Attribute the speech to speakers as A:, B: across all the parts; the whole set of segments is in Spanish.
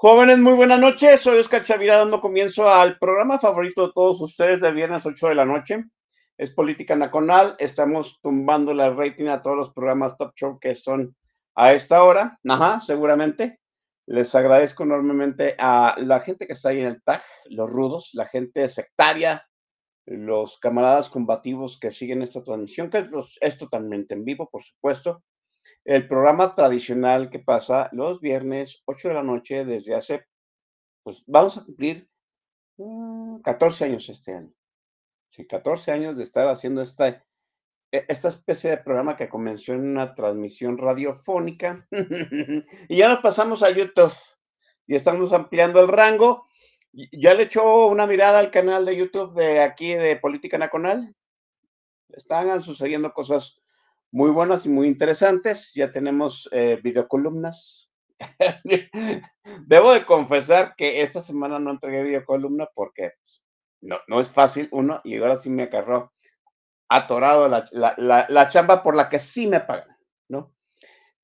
A: Jóvenes, muy buenas noches. Soy Oscar Chavira dando comienzo al programa favorito de todos ustedes de viernes 8 de la noche. Es Política Nacional. Estamos tumbando la rating a todos los programas Top Show que son a esta hora. Ajá, seguramente. Les agradezco enormemente a la gente que está ahí en el tag, los rudos, la gente sectaria, los camaradas combativos que siguen esta transmisión, que es, los- es totalmente en vivo, por supuesto. El programa tradicional que pasa los viernes, 8 de la noche, desde hace, pues vamos a cumplir mm, 14 años este año. Sí, 14 años de estar haciendo esta, e- esta especie de programa que comenzó en una transmisión radiofónica. y ya nos pasamos a YouTube y estamos ampliando el rango. Ya le echó una mirada al canal de YouTube de aquí de Política Nacional. Están sucediendo cosas muy buenas y muy interesantes. Ya tenemos eh, videocolumnas. Debo de confesar que esta semana no entregué videocolumna porque pues, no, no es fácil, uno, y ahora sí me agarró atorado la, la- la- chamba por la que sí me pagan, ¿no?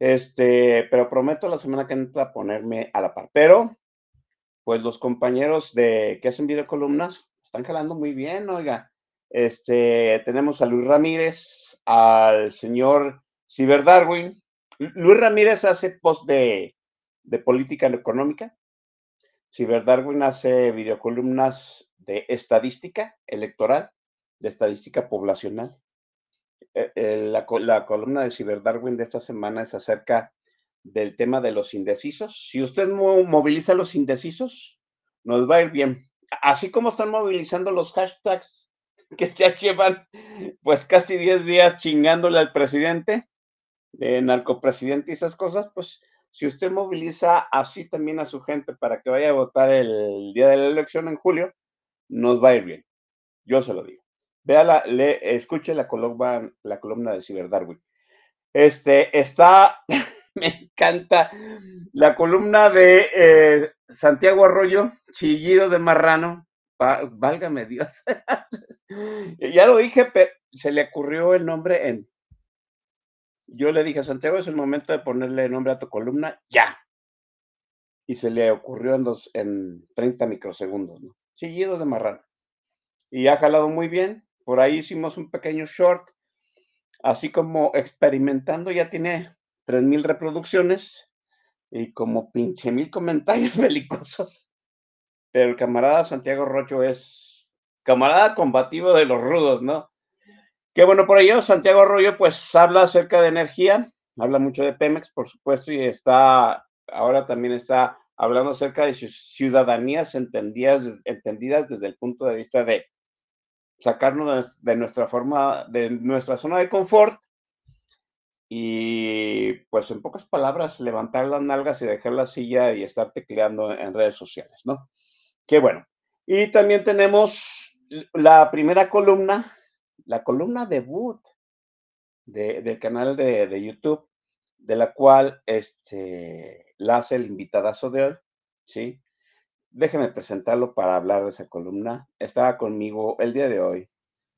A: Este, pero prometo la semana que entra ponerme a la par. Pero, pues los compañeros de que hacen videocolumnas están jalando muy bien, oiga. Este, tenemos a Luis Ramírez, al señor Ciber Darwin. Lu- Luis Ramírez hace post de, de política económica. Ciber Darwin hace videocolumnas de estadística electoral, de estadística poblacional. Eh, eh, la, la columna de Ciber Darwin de esta semana es acerca del tema de los indecisos. Si usted mo- moviliza a los indecisos, nos va a ir bien. Así como están movilizando los hashtags que ya llevan pues casi 10 días chingándole al presidente, de narcopresidente y esas cosas, pues si usted moviliza así también a su gente para que vaya a votar el día de la elección en julio, nos va a ir bien. Yo se lo digo. Vea le, escuche la columna, la columna de Ciber Darwin. Este está, me encanta la columna de eh, Santiago Arroyo, Chillidos de Marrano. Válgame Dios. ya lo dije, pero se le ocurrió el nombre en. Yo le dije Santiago, es el momento de ponerle nombre a tu columna, ya. Y se le ocurrió en, dos, en 30 microsegundos, ¿no? Chillidos de Marrano. Y ha jalado muy bien. Por ahí hicimos un pequeño short, así como experimentando, ya tiene 3000 reproducciones y como pinche mil comentarios belicosos. Pero el camarada Santiago Rocho es camarada combativo de los rudos, ¿no? Que bueno, por ello, Santiago Arroyo pues habla acerca de energía, habla mucho de Pemex, por supuesto, y está, ahora también está hablando acerca de sus ciudadanías entendidas, entendidas desde el punto de vista de sacarnos de nuestra forma, de nuestra zona de confort y pues en pocas palabras, levantar las nalgas y dejar la silla y estar tecleando en redes sociales, ¿no? Qué bueno. Y también tenemos la primera columna, la columna debut de, del canal de, YouTube, de la cual este, la hace el invitadazo de hoy, ¿sí? Déjeme presentarlo para hablar de esa columna. Estaba conmigo el día de hoy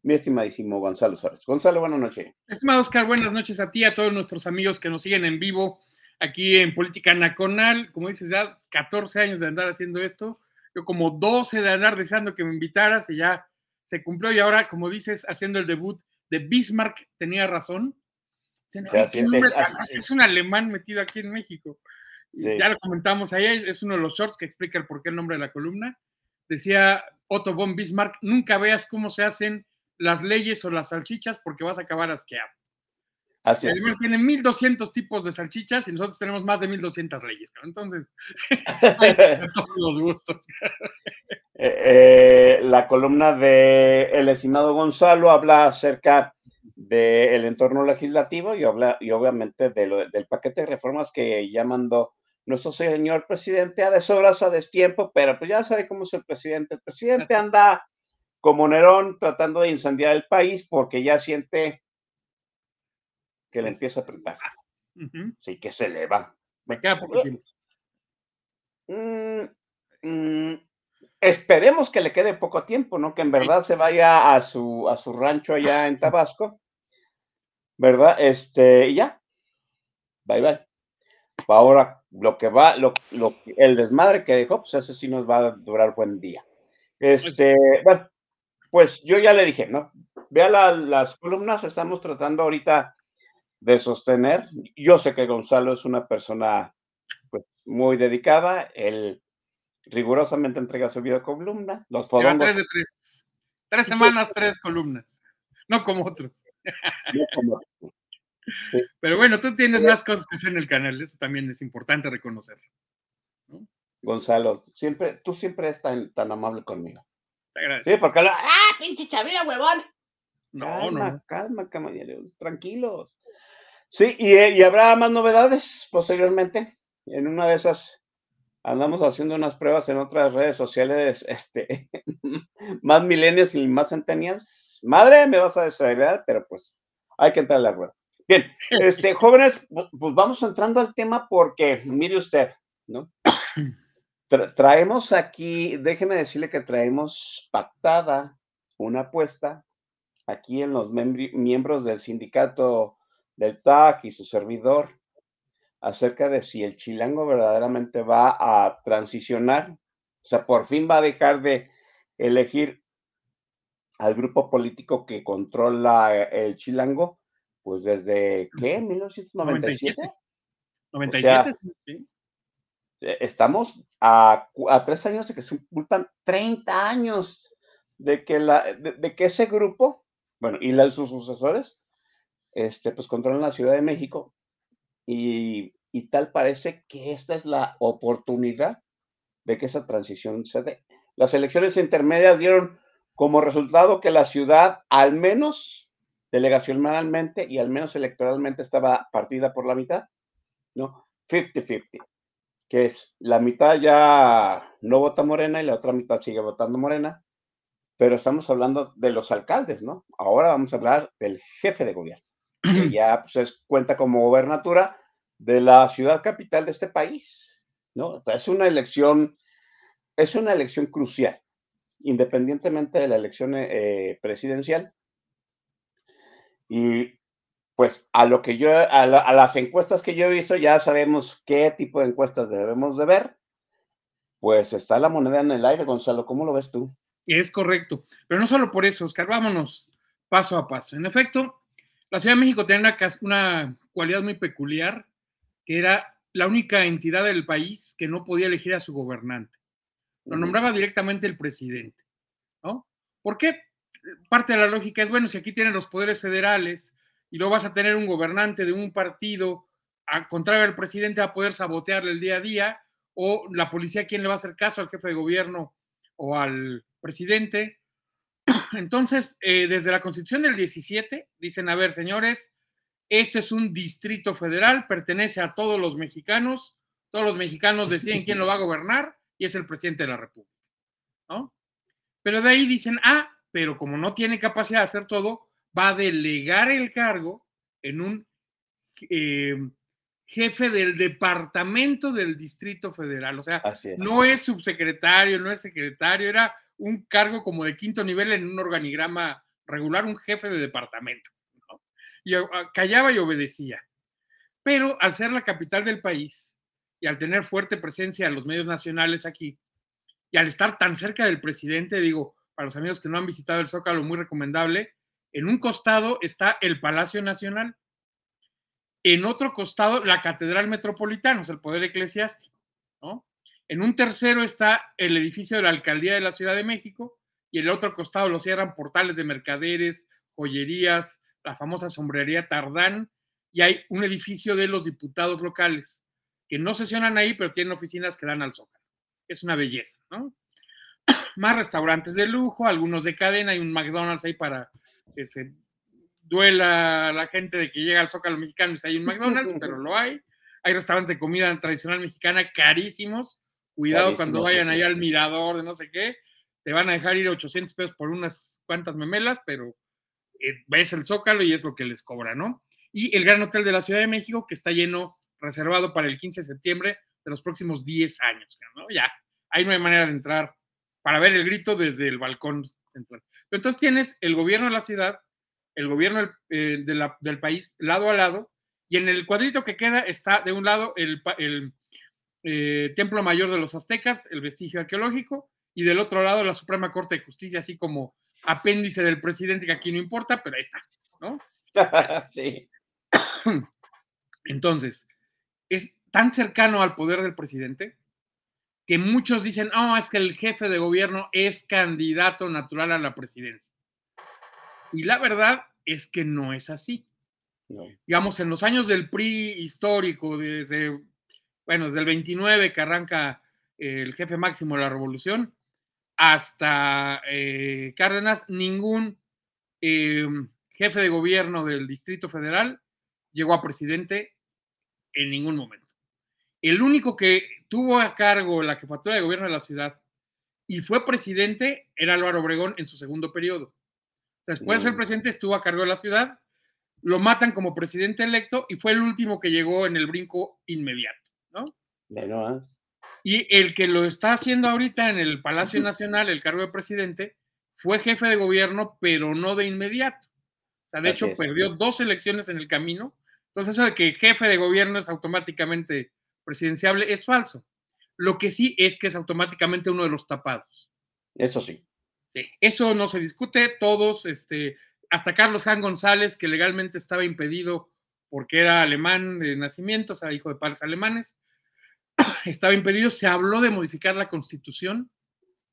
A: mi estimadísimo Gonzalo Suárez. Gonzalo, buenas noches.
B: Estimado Oscar, buenas noches a ti, a todos nuestros amigos que nos siguen en vivo aquí en Política Nacional. Como dices, ya 14 años de andar haciendo esto. Yo como 12 de andar deseando que me invitaras y ya se cumplió. Y ahora, como dices, haciendo el debut de Bismarck, tenía razón. es un alemán metido aquí en México. Ya lo comentamos ahí, es uno de los shorts que explica el por qué el nombre de la columna. Decía Otto von Bismarck, nunca veas cómo se hacen las leyes o las salchichas porque vas a acabar asqueado. Así es. Tiene 1200 tipos de salchichas y nosotros tenemos más de 1200 leyes. Entonces, todos los gustos.
A: Eh, eh, la columna de el estimado Gonzalo habla acerca del entorno legislativo y, habla, y obviamente del paquete de reformas que ya mandó nuestro señor presidente a deshoras, a destiempo, pero pues ya sabe cómo es el presidente. El presidente anda como Nerón tratando de incendiar el país porque ya siente que le empieza a apretar. Sí, que se le va.
B: Me queda poco tiempo.
A: Mm, mm, esperemos que le quede poco tiempo, ¿no? Que en verdad se vaya a su, a su rancho allá en Tabasco, ¿verdad? Este, y ya. Bye bye. Ahora, lo que va, lo, el desmadre que dejó, pues ese sí nos va a durar buen día. Pues este, bueno, pues yo ya le dije, ¿no? Vea las columnas, estamos tratando ahorita de sostener. Yo sé que Gonzalo es una persona pues, muy dedicada, él rigurosamente entrega su video columna. Los
B: fodongos... tres de tres. Tres semanas, tres columnas. No como otros. Pero bueno, tú tienes más cosas que hacer en el canal, eso también es importante reconocer.
A: Gonzalo, siempre, tú siempre eres tan amable conmigo. Sí, porque lo... ¡Ah, pinche chavira, huevón! No, calma, no. calma, caballeros, tranquilos. Sí, y, habrá más novedades posteriormente. En una de esas andamos haciendo unas pruebas en otras redes sociales, este, más milenios y más centennials. Madre, me vas a desagradar, pero pues hay que entrar a la rueda. Bien, este, jóvenes, pues vamos entrando al tema porque, mire usted, ¿no? traemos aquí, déjeme decirle que traemos pactada una apuesta aquí en los miembros del sindicato del TAC y su servidor acerca de si el chilango verdaderamente va a transicionar, o sea, por fin va a dejar de elegir al grupo político que controla el chilango, pues desde, ¿qué? ¿1997? 97, sí. Eh, estamos a, tres años de que se culpan 30 años de que, la, de, que ese grupo, bueno, y sus sucesores, este, pues controlan la Ciudad de México y, y, tal parece que esta es la oportunidad de que esa transición se dé. Las elecciones intermedias dieron como resultado que la ciudad, al menos delegacionalmente y al menos electoralmente, estaba partida por la mitad, ¿no? 50-50 que es la mitad ya no vota Morena y la otra mitad sigue votando Morena, pero estamos hablando de los alcaldes, ¿no? Ahora vamos a hablar del jefe de gobierno, que ya pues, cuenta como gobernatura de la ciudad capital de este país, ¿no? Es una elección, es una elección crucial, independientemente de la elección eh, presidencial. Y pues a lo que yo, a, las encuestas que yo he visto, ya sabemos qué tipo de encuestas debemos de ver. Pues está la moneda en el aire, Gonzalo, ¿cómo lo ves tú?
B: Es correcto, pero no solo por eso, Oscar, vámonos paso a paso. En efecto, la Ciudad de México tenía una, una cualidad muy peculiar, que era la única entidad del país que no podía elegir a su gobernante. Lo nombraba directamente el presidente, ¿no? ¿Por qué? Parte de la lógica es, bueno, si aquí tienen los poderes federales, y luego vas a tener un gobernante de un partido, a contrario al presidente, a poder sabotearle el día a día, o la policía, ¿quién le va a hacer caso al jefe de gobierno o al presidente? Entonces, eh, desde la constitución del 17, dicen, a ver, señores, este es un distrito federal, pertenece a todos los mexicanos, todos los mexicanos deciden quién lo va a gobernar y es el presidente de la República, ¿no? Pero de ahí dicen, ah, pero como no tiene capacidad de hacer todo, va a delegar el cargo en un eh, jefe del departamento del Distrito Federal. O sea, no es subsecretario, no es secretario, era un cargo como de quinto nivel en un organigrama regular, un jefe de departamento. Y ah, callaba y obedecía. Pero al ser la capital del país y al tener fuerte presencia en los medios nacionales aquí, y al estar tan cerca del presidente, digo, para los amigos que no han visitado el Zócalo, muy recomendable, en un costado está el Palacio Nacional, en otro costado la Catedral Metropolitana, o sea, el Poder Eclesiástico, ¿no? En un tercero está el edificio de la Alcaldía de la Ciudad de México y en el otro costado lo cierran portales de mercaderes, joyerías, la famosa sombrería Tardán y hay un edificio de los diputados locales que no sesionan ahí, pero tienen oficinas que dan al Zócalo. Es una belleza, ¿no? Más restaurantes de lujo, algunos de cadena, hay un McDonald's ahí para que se duela la gente de que llega al Zócalo mexicano y hay un McDonald's, pero lo hay. Hay restaurantes de comida tradicional mexicana carísimos. Cuidado cuando vayan allá al mirador de no sé qué. Te van a dejar ir 800 pesos por unas cuantas memelas, pero eh, ves el Zócalo y es lo que les cobra, ¿no? Y el Gran Hotel de la Ciudad de México, que está lleno, reservado para el 15 de septiembre de los próximos 10 años, ¿no? Ya, ahí no hay manera de entrar para ver el grito desde el balcón central. entonces tienes el gobierno de la ciudad, el gobierno eh, del país lado a lado, y en el cuadrito que queda está de un lado el, eh, Templo Mayor de los Aztecas, el vestigio arqueológico, y del otro lado la Suprema Corte de Justicia, así como apéndice del presidente, que aquí no importa, pero ahí está, ¿no?
A: sí.
B: Entonces, es tan cercano al poder del presidente que muchos dicen, oh, es que el jefe de gobierno es candidato natural a la presidencia. Y la verdad es que no es así. Digamos, en los años del PRI histórico, desde, bueno, desde el 29 que arranca el jefe máximo de la revolución, hasta eh, Cárdenas, ningún eh, jefe de gobierno del Distrito Federal llegó a presidente en ningún momento. El único que tuvo a cargo la jefatura de gobierno de la ciudad y fue presidente era Álvaro Obregón en su segundo periodo. Después de ser presidente estuvo a cargo de la ciudad, lo matan como presidente electo y fue el último que llegó en el brinco inmediato, ¿no? Y el que lo está haciendo ahorita en el Palacio Nacional, el cargo de presidente, fue jefe de gobierno, pero no de inmediato. O sea, de hecho, perdió dos elecciones en el camino. Entonces, eso de que jefe de gobierno es automáticamente presidenciable es falso. Lo que sí es que es automáticamente uno de los tapados.
A: Eso sí.
B: Sí, eso no se discute. Todos, este, hasta Carlos Han González, que legalmente estaba impedido porque era alemán de nacimiento, o sea, hijo de padres alemanes, estaba impedido, se habló de modificar la constitución.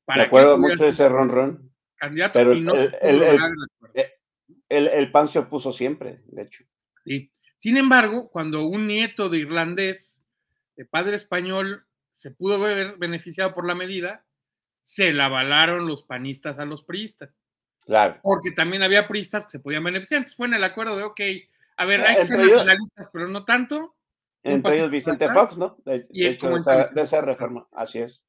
A: Para Me acuerdo mucho de ese ronron.
B: Candidato pero y no el,
A: el, el, el, el PAN se opuso siempre, de hecho.
B: Sí. Sin embargo, cuando un nieto de irlandés, de padre español, se pudo ver beneficiado por la medida, se la avalaron los panistas a los priistas.
A: Claro.
B: Porque también había priistas que se podían beneficiar. Entonces fue en el acuerdo de, ok, a ver, hay que ser nacionalistas, pero no tanto.
A: Entre ellos Vicente Fox, ¿no? De, y es como de, esa, reforma, así es.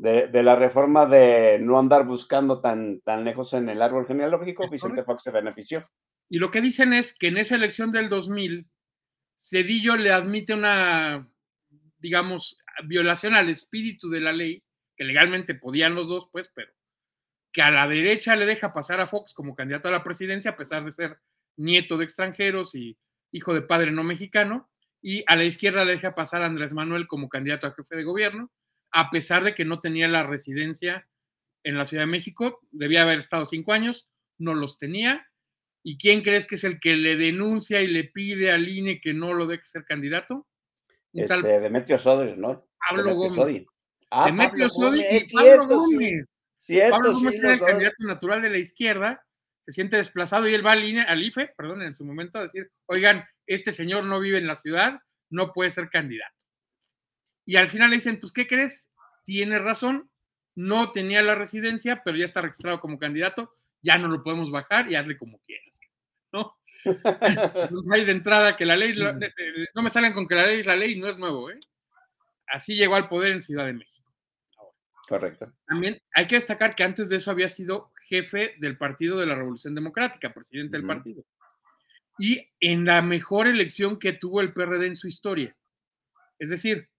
A: De, de, la reforma de no andar buscando tan, tan lejos en el árbol genealógico, Vicente Fox se benefició.
B: Y lo que dicen es que en esa elección del 2000, Cedillo le admite una, digamos, violación al espíritu de la ley, que legalmente podían los dos, pues, pero que a la derecha le deja pasar a Fox como candidato a la presidencia, a pesar de ser nieto de extranjeros y hijo de padre no mexicano, y a la izquierda le deja pasar a Andrés Manuel como candidato a jefe de gobierno, a pesar de que no tenía la residencia en la Ciudad de México, debía haber estado cinco años, no los tenía. ¿Y quién crees que es el que le denuncia y le pide al INE que no lo deje ser candidato?
A: Este, Demetrio Sodri, ¿no?
B: Pablo Gómez. Ah, Demetrio Sodri y Pablo Gómez. Pablo Gómez era el candidato natural de la izquierda, se siente desplazado y él va al, INE, al IFE, perdón, en su momento a decir, oigan, este señor no vive en la ciudad, no puede ser candidato. Y al final le dicen, pues, ¿qué crees? Tiene razón, no tenía la residencia, pero ya está registrado como candidato, ya no lo podemos bajar y hazle como quieras, ¿no? Hay de entrada que la ley, no me salgan con que la ley es la ley, no es nuevo, ¿eh? Así llegó al poder en Ciudad de México.
A: Correcto.
B: También hay que destacar que antes de eso había sido jefe del Partido de la Revolución Democrática, presidente del partido. Y en la mejor elección que tuvo el PRD en su historia. Es decir,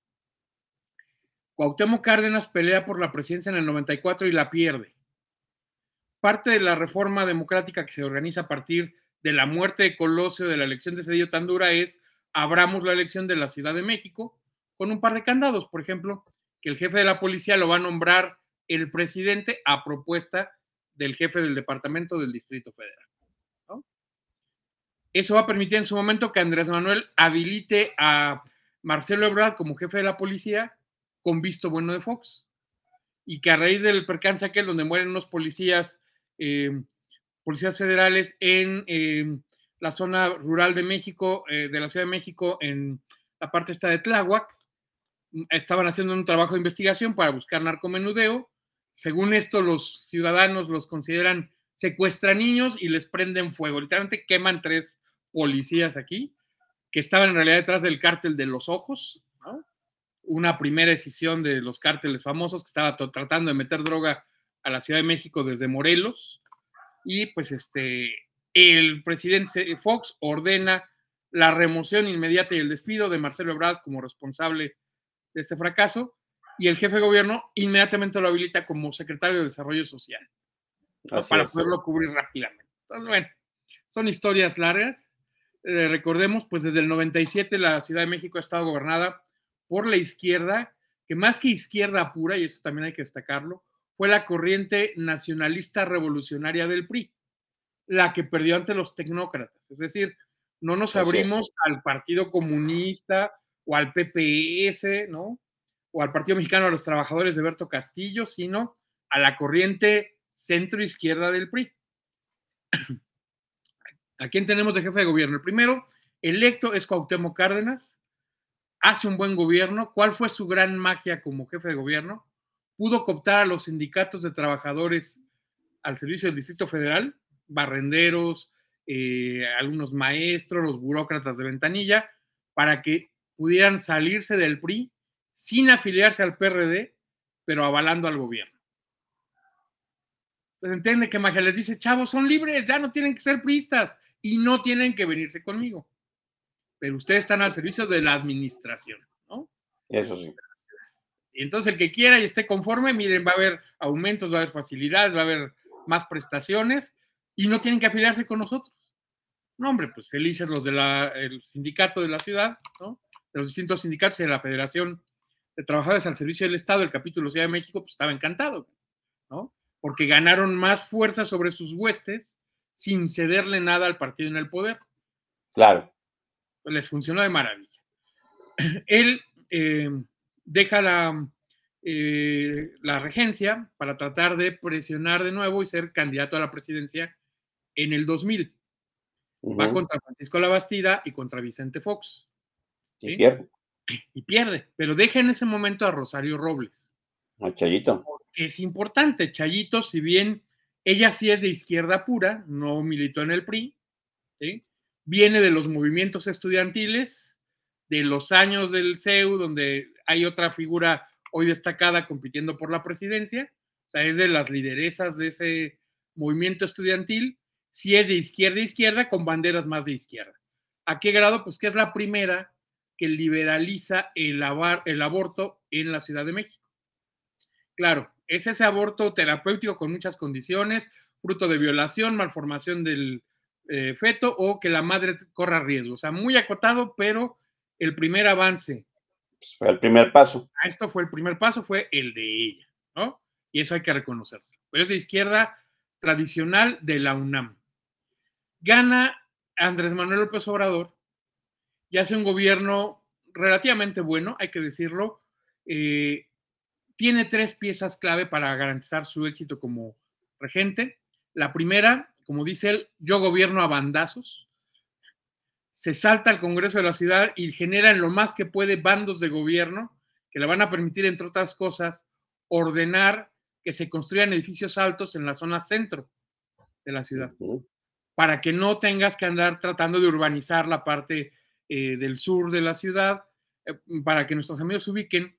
B: Cuauhtémoc Cárdenas pelea por la presidencia en el 94 y la pierde. Parte de la reforma democrática que se organiza a partir de la muerte de Colosio, de la elección de Cedillo tan dura, es abramos la elección de la Ciudad de México con un par de candados. Por ejemplo, que el jefe de la policía lo va a nombrar el presidente a propuesta del jefe del departamento del Distrito Federal. Eso va a permitir en su momento que Andrés Manuel habilite a Marcelo Ebrard como jefe de la policía con visto bueno de Fox. Y que a raíz del percance aquel donde mueren unos policías, eh, policías federales en eh, la zona rural de México, eh, de la Ciudad de México, en la parte esta de Tláhuac, estaban haciendo un trabajo de investigación para buscar narcomenudeo. Según esto, los ciudadanos los consideran secuestran niños y les prenden fuego. Literalmente queman tres policías aquí que estaban en realidad detrás del cártel de los ojos, una primera decisión de los cárteles famosos que estaba tratando de meter droga a la Ciudad de México desde Morelos. Y pues este, el presidente Fox ordena la remoción inmediata y el despido de Marcelo Ebrard como responsable de este fracaso y el jefe de gobierno inmediatamente lo habilita como secretario de Desarrollo Social para poderlo cubrir rápidamente. Entonces, bueno, son historias largas. Eh, recordemos, pues desde el 97 la Ciudad de México ha estado gobernada por la izquierda, que más que izquierda pura, y eso también hay que destacarlo, fue la corriente nacionalista revolucionaria del PRI, la que perdió ante los tecnócratas. Es decir, no nos abrimos al Partido Comunista o al PPS, ¿no? O al Partido Mexicano de los Trabajadores de Berto Castillo, sino a la corriente centro izquierda del PRI. ¿A quién tenemos de jefe de gobierno? El primero, electo, es Cuauhtémoc Cárdenas. Hace un buen gobierno. ¿Cuál fue su gran magia como jefe de gobierno? Pudo cooptar a los sindicatos de trabajadores al servicio del Distrito Federal, barrenderos, eh, algunos maestros, los burócratas de ventanilla, para que pudieran salirse del PRI sin afiliarse al PRD, pero avalando al gobierno. Entonces entiende que Magia les dice, chavos, son libres, ya no tienen que ser priistas y no tienen que venirse conmigo. Pero ustedes están al servicio de la administración, ¿no?
A: Eso sí.
B: Y entonces el que quiera y esté conforme, miren, va a haber aumentos, va a haber facilidades, va a haber más prestaciones y no tienen que afiliarse con nosotros. No, hombre, pues felices los del sindicato de la ciudad, ¿no? de los distintos sindicatos y de la Federación de Trabajadores al Servicio del Estado, el capítulo Ciudad de México, pues estaba encantado, ¿no? Porque ganaron más fuerza sobre sus huestes sin cederle nada al partido en el poder.
A: Claro.
B: les funcionó de maravilla. Él eh, deja la, eh, la regencia para tratar de presionar de nuevo y ser candidato a la presidencia en el 2000. Va contra Francisco Labastida y contra Vicente Fox.
A: Y pierde.
B: Y pierde, pero deja en ese momento a Rosario Robles.
A: A Chayito.
B: Es importante, Chayito, si bien ella sí es de izquierda pura, no militó en el PRI, viene de los movimientos estudiantiles, de los años del CEU, donde hay otra figura hoy destacada compitiendo por la presidencia, o sea, es de las lideresas de ese movimiento estudiantil, si es de izquierda a izquierda, con banderas más de izquierda. ¿A qué grado? Pues que es la primera que liberaliza el, el aborto en la Ciudad de México. Claro, es ese aborto terapéutico con muchas condiciones, fruto de violación, malformación del eh, feto o que la madre corra riesgo. O sea, muy acotado, pero el primer avance.
A: Pues, fue el primer paso.
B: Esto fue el primer paso, fue el de ella, ¿no? Y eso hay que reconocerlo. Pero es de izquierda tradicional de la UNAM. Gana Andrés Manuel López Obrador y hace un gobierno relativamente bueno, hay que decirlo. Eh, tiene tres piezas clave para garantizar su éxito como regente. La primera, como dice él, yo gobierno a bandazos. Se salta al Congreso de la ciudad y genera en lo más que puede bandos de gobierno que le van a permitir, entre otras cosas, ordenar que se construyan edificios altos en la zona centro de la ciudad. para que no tengas que andar tratando de urbanizar la parte eh, del sur de la ciudad, eh, para que nuestros amigos se ubiquen,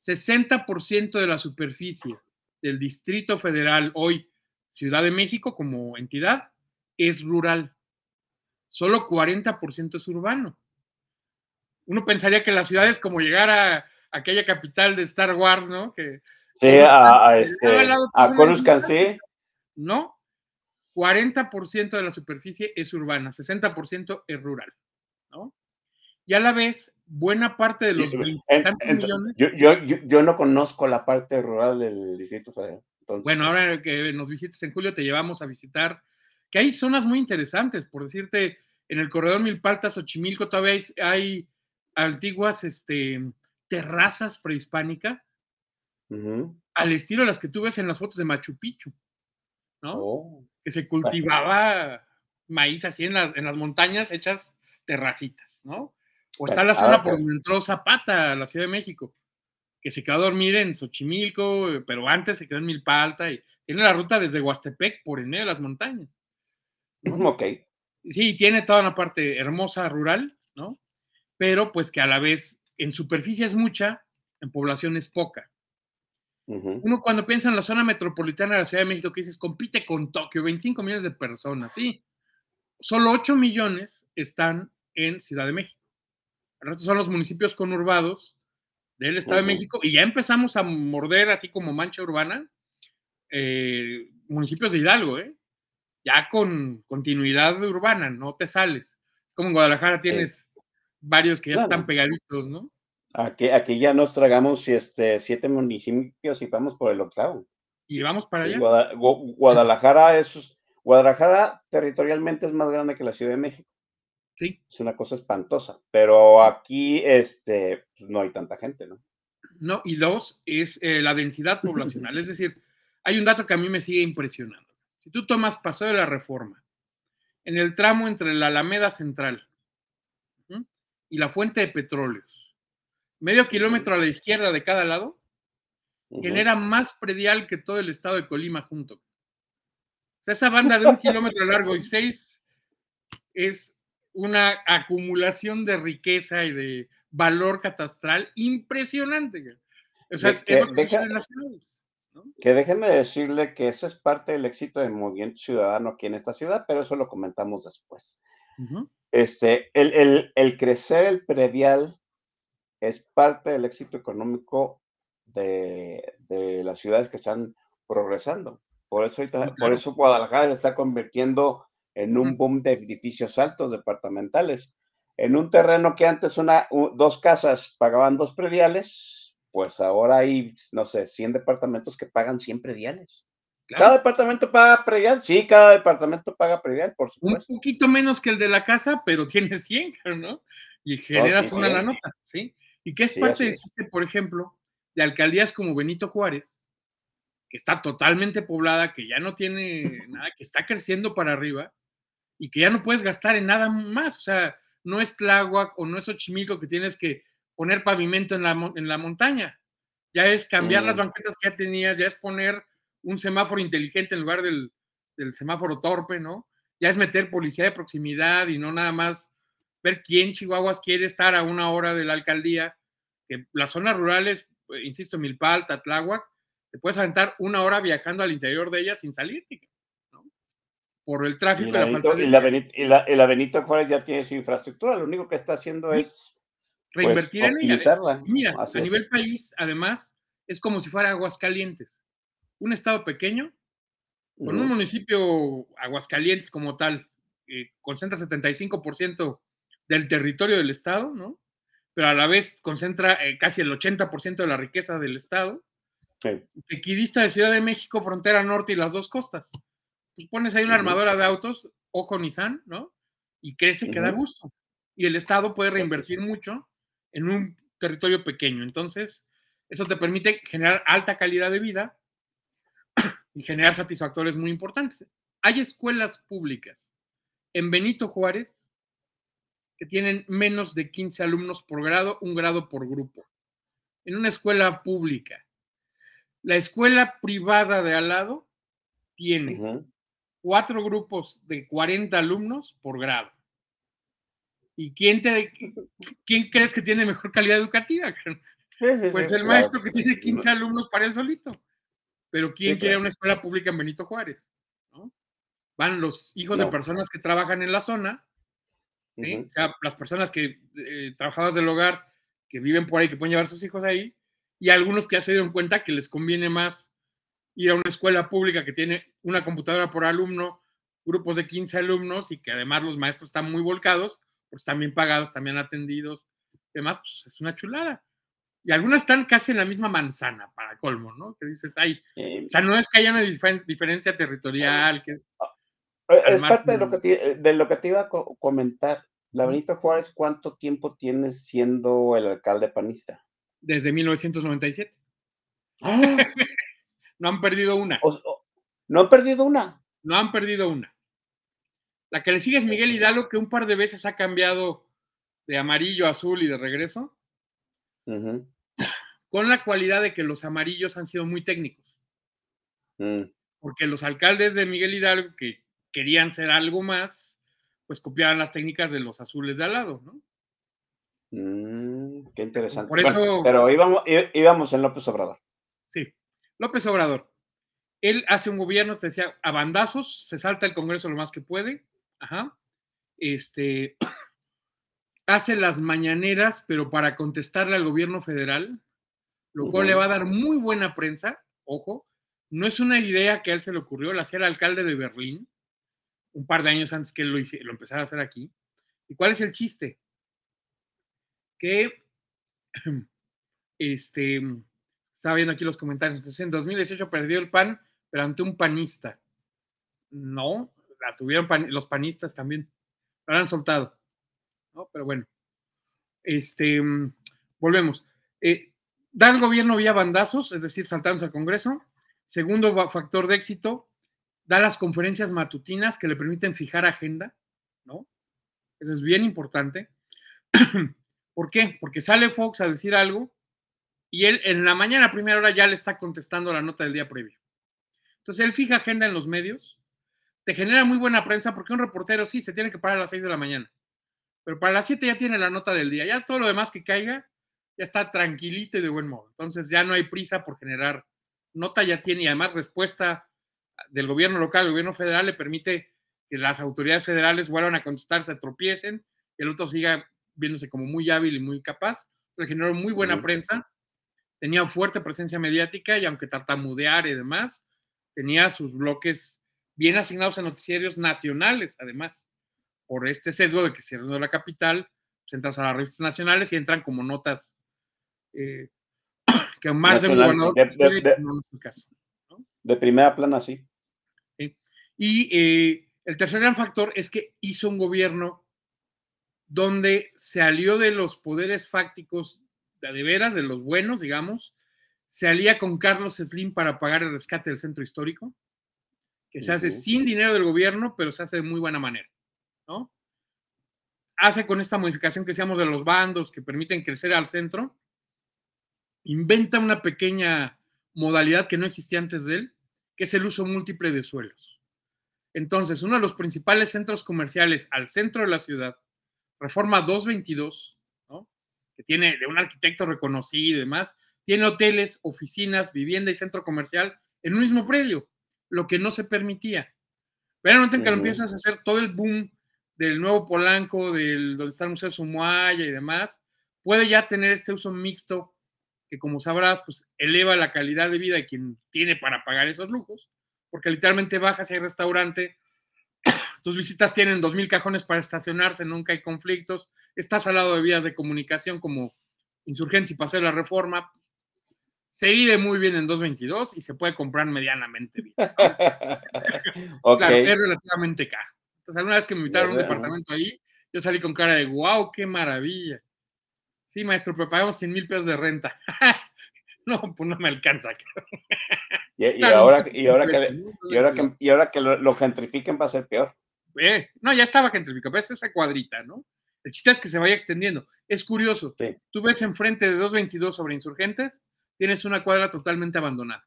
B: 60% de la superficie del Distrito Federal, hoy Ciudad de México como entidad, es rural. Solo 40% es urbano. Uno pensaría que la ciudad es como llegar a aquella capital de Star Wars, ¿no? Que,
A: sí, a, a, este, a Coruscant, sí.
B: No, 40% de la superficie es urbana, 60% es rural. Y a la vez, buena parte de los
A: millones. Yo, yo, yo, no conozco la parte rural del Distrito Federal.
B: Bueno, ahora que nos visites en julio, te llevamos a visitar, que hay zonas muy interesantes, por decirte, en el corredor Milpaltas, Xochimilco, todavía hay, hay antiguas este, terrazas prehispánicas al estilo de las que tú ves en las fotos de Machu Picchu, ¿no? Oh. Que se cultivaba maíz así en las, en las montañas hechas terracitas, ¿no? O está la zona por donde entró Zapata a la Ciudad de México, que se quedó a dormir en Xochimilco, pero antes se quedó en Milpa Alta y tiene la ruta desde Huastepec por en medio de las montañas.
A: Ok.
B: Sí, tiene toda una parte hermosa rural, ¿no? Pero pues que a la vez en superficie es mucha, en población es poca. Uno cuando piensa en la zona metropolitana de la Ciudad de México, que dices, compite con Tokio, 25 millones de personas, sí. Solo 8 millones están en Ciudad de México. El resto son los municipios conurbados del Estado de México y ya empezamos a morder así como mancha urbana eh, municipios de Hidalgo, ¿eh? ya con continuidad urbana, no te sales. Como en Guadalajara tienes varios que ya están pegaditos, ¿no?
A: Aquí, aquí ya nos tragamos este, siete municipios y vamos por el octavo.
B: Y vamos para allá.
A: Guadalajara es, Guadalajara territorialmente es más grande que la Ciudad de México.
B: Sí.
A: Es una cosa espantosa, pero aquí este, pues, no hay tanta gente, ¿no?
B: No, y dos, es eh, la densidad poblacional. es decir, hay un dato que a mí me sigue impresionando. Si tú tomas Paseo de la Reforma, en el tramo entre la Alameda Central y la Fuente de Petróleos, medio kilómetro a la izquierda de cada lado, genera más predial que todo el estado de Colima junto. O sea, esa banda de un kilómetro largo y seis es una acumulación de riqueza y de valor catastral impresionante. O sea, es, que, lo que
A: Que déjenme decirle que eso es parte del éxito del movimiento ciudadano aquí en esta ciudad, pero eso lo comentamos después. este, el, el, crecer el predial es parte del éxito económico de, de las ciudades que están progresando. Por eso, por eso Guadalajara se está convirtiendo en un boom de edificios altos departamentales. En un terreno que antes una, dos casas pagaban dos prediales, pues ahora hay, no sé, 100 departamentos que pagan 100 prediales. ¿Cada departamento paga predial? Sí, cada departamento paga predial, por supuesto.
B: Un poquito menos que el de la casa, pero tiene 100, ¿no? Y generas una la nota, ¿sí? Y que es parte del chiste, por ejemplo, de alcaldías como Benito Juárez, que está totalmente poblada, que ya no tiene nada, que está creciendo para arriba, y que ya no puedes gastar en nada más. O sea, no es Tláhuac o no es Xochimilco que tienes que poner pavimento en la, en la montaña. Ya es cambiar las mm. banquetas que ya tenías, ya es poner un semáforo inteligente en lugar del, del semáforo torpe, ¿no? Ya es meter policía de proximidad y no nada más ver quién Chihuahuas quiere estar a una hora de la alcaldía. Que las zonas rurales, eh, insisto, Milpal, Tatláhuac, te puedes aventar una hora viajando al interior de ellas sin salir por el tráfico y,
A: la, Benito, y, la, Benito, y, la, Benito Juárez ya tiene su infraestructura, lo único que está haciendo es
B: pues, reinvertir en ella. Mira, a nivel país, además, es como si fuera Aguascalientes, un estado pequeño, con un municipio Aguascalientes como tal, eh, concentra 75% del territorio del estado, ¿no? Pero a la vez concentra eh, casi el 80% de la riqueza del estado. Sí. Equidista de Ciudad de México, frontera norte y las dos costas pues pones ahí una armadora de autos, ojo Nissan, ¿no? Y crece que da gusto. Y el Estado puede reinvertir mucho en un territorio pequeño. Entonces, eso te permite generar alta calidad de vida y generar satisfactores muy importantes. Hay escuelas públicas en Benito Juárez que tienen menos de 15 alumnos por grado, un grado por grupo. En una escuela pública. La escuela privada de al lado tiene cuatro grupos de 40 alumnos por grado. ¿Y quién, te, quién crees que tiene mejor calidad educativa? pues el maestro que tiene 15 alumnos para él solito. Pero ¿quién quiere una escuela pública en Benito Juárez? Van los hijos de personas que trabajan en la zona, o sea, las personas que, eh, del hogar, que viven por ahí, que pueden llevar a sus hijos ahí, y algunos que ya se dieron cuenta que les conviene más ir a una escuela pública que tiene una computadora por alumno, grupos de 15 alumnos y que además los maestros están muy volcados, pues están bien pagados, también atendidos, demás, pues es una chulada. Y algunas están casi en la misma manzana, para colmo, ¿no? Que dices, ay, o sea, no es que haya una diferencia territorial, que es...
A: Eh, es parte de lo, que te, de lo que te iba a comentar. La Benito Juárez, ¿cuánto tiempo tienes siendo el alcalde panista?
B: Desde 1997. No han perdido una.
A: ¿No han perdido una?
B: No han perdido una. La que le sigue es Miguel Hidalgo, que un par de veces ha cambiado de amarillo a azul y de regreso. Con la cualidad de que los amarillos han sido muy técnicos.
A: Mm.
B: Porque los alcaldes de Miguel Hidalgo, que querían ser algo más, pues copiaban las técnicas de los azules de al lado, ¿no?
A: Mm, qué interesante. Por eso, pero íbamos, íbamos en López Obrador.
B: Sí, López Obrador. Él hace un gobierno, te decía, a bandazos, se salta el Congreso lo más que puede, ajá, este, hace las mañaneras, pero para contestarle al gobierno federal, lo cual le va a dar muy buena prensa, ojo, no es una idea que a él se le ocurrió, la hacía el alcalde de Berlín, un par de años antes que él lo, lo empezara a hacer aquí. ¿Y cuál es el chiste? Que, este, estaba viendo aquí los comentarios, pues en 2018 perdió el PAN, pero ante un panista. No, la tuvieron los panistas también, la han soltado. ¿no? Pero bueno, este, volvemos. Eh, da el gobierno vía bandazos, es decir, saltándose al Congreso. Segundo factor de éxito, da las conferencias matutinas que le permiten fijar agenda, ¿no? Eso es bien importante. ¿Por qué? Porque sale Fox a decir algo y él en la mañana, primera hora, ya le está contestando la nota del día previo. Entonces él fija agenda en los medios, te genera muy buena prensa porque un reportero sí se tiene que parar a las 6 de la mañana, pero para las 7 ya tiene la nota del día, ya todo lo demás que caiga ya está tranquilito y de buen modo. Entonces ya no hay prisa por generar nota, ya tiene y además respuesta del gobierno local, el gobierno federal le permite que las autoridades federales vuelvan a contestar, se tropiecen, y el otro siga viéndose como muy hábil y muy capaz. Le generó muy buena prensa, tenía fuerte presencia mediática y aunque tartamudear y demás, tenía sus bloques bien asignados a noticiarios nacionales, además, por este sesgo de que si de la capital, pues entras a las revistas nacionales y entran como notas eh, que más de un gobernador
A: de, caso. De primera plana, sí.
B: Y eh, el tercer gran factor es que hizo un gobierno donde se alió de los poderes fácticos de, de veras, de los buenos, digamos, se alía con Carlos Slim para pagar el rescate del centro histórico, que se hace sin dinero del gobierno, pero se hace de muy buena manera, ¿no? Hace con esta modificación que seamos de los bandos que permiten crecer al centro, inventa una pequeña modalidad que no existía antes de él, que es el uso múltiple de suelos. Entonces, uno de los principales centros comerciales al centro de la ciudad, Reforma 222, que tiene de un arquitecto reconocido y demás, tiene hoteles, oficinas, vivienda y centro comercial en un mismo predio, lo que no se permitía. Pero en que lo empiezas a hacer todo el boom del nuevo Polanco, del, donde está el Museo Sumuaya y demás, puede ya tener este uso mixto que como sabrás, pues eleva la calidad de vida de quien tiene para pagar esos lujos, porque literalmente bajas y hay restaurante, tus visitas tienen dos mil cajones para estacionarse, nunca hay conflictos, estás al lado de vías de comunicación como Insurgentes y Paseo de la Reforma, se vive muy bien en 222 y se puede comprar medianamente bien. Claro, es relativamente caro. Entonces, alguna vez que me invitaron a un departamento ahí, yo salí con cara de, wow, qué maravilla. Sí, maestro, pero pagamos 100 mil pesos de renta. no, pues no me alcanza.
A: y, ahora, y, ahora, que, y, ahora, que, y ahora que lo, gentrifiquen va a ser peor.
B: Eh, no, ya estaba gentrificado, ves esa cuadrita, ¿no? El chiste es que se vaya extendiendo. Es curioso. Tú ves enfrente de 222 sobre insurgentes, tienes una cuadra totalmente abandonada.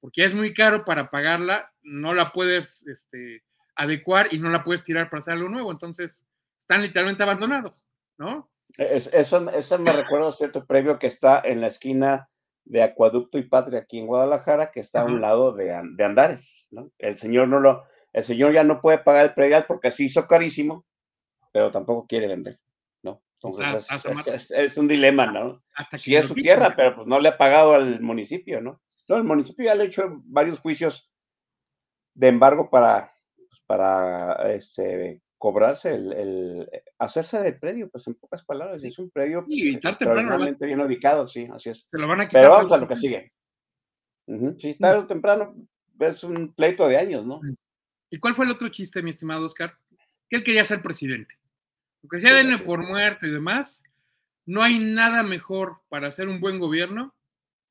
B: porque es muy caro para pagarla, no la puedes este, adecuar y no la puedes tirar para hacer algo nuevo, entonces están literalmente abandonados, ¿no?
A: Es, eso, eso me recuerdo cierto previo que está en la esquina de Acueducto y Patria aquí en Guadalajara, que está a un lado de, de, Andares, ¿no? El señor no lo, el señor ya no puede pagar el predial porque se hizo carísimo, pero tampoco quiere vender, ¿no? Entonces es, es, un dilema, ¿no? Hasta sí es su tierra, pero pues no le ha pagado al municipio, ¿no? No, el municipio ya le ha hecho varios juicios de embargo para, pues, para este, cobrarse el, el, hacerse del predio, pues en pocas palabras, es un predio
B: sí,
A: extraordinariamente bien ubicado, sí, así es.
B: Se lo van a quitar
A: Pero vamos a lo que sigue. Sí, tarde o temprano es un pleito de años, ¿no?
B: ¿Y cuál fue el otro chiste, mi estimado Oscar? Que él quería ser presidente. Aunque sea denle por muerto y demás, no hay nada mejor para hacer un buen gobierno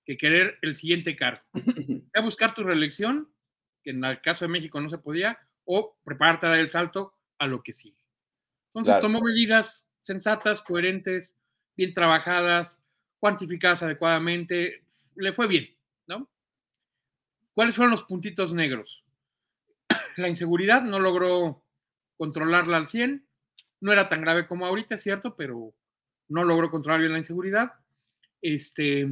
B: que querer el siguiente cargo. a buscar tu reelección, que en el caso de México no se podía, o prepararte a dar el salto a lo que sigue. Entonces tomó medidas sensatas, coherentes, bien trabajadas, cuantificadas adecuadamente, le fue bien, ¿no? ¿Cuáles fueron los puntitos negros? La inseguridad no logró controlarla al 100, no era tan grave como ahorita, es cierto, pero no logró controlar bien la inseguridad. Este,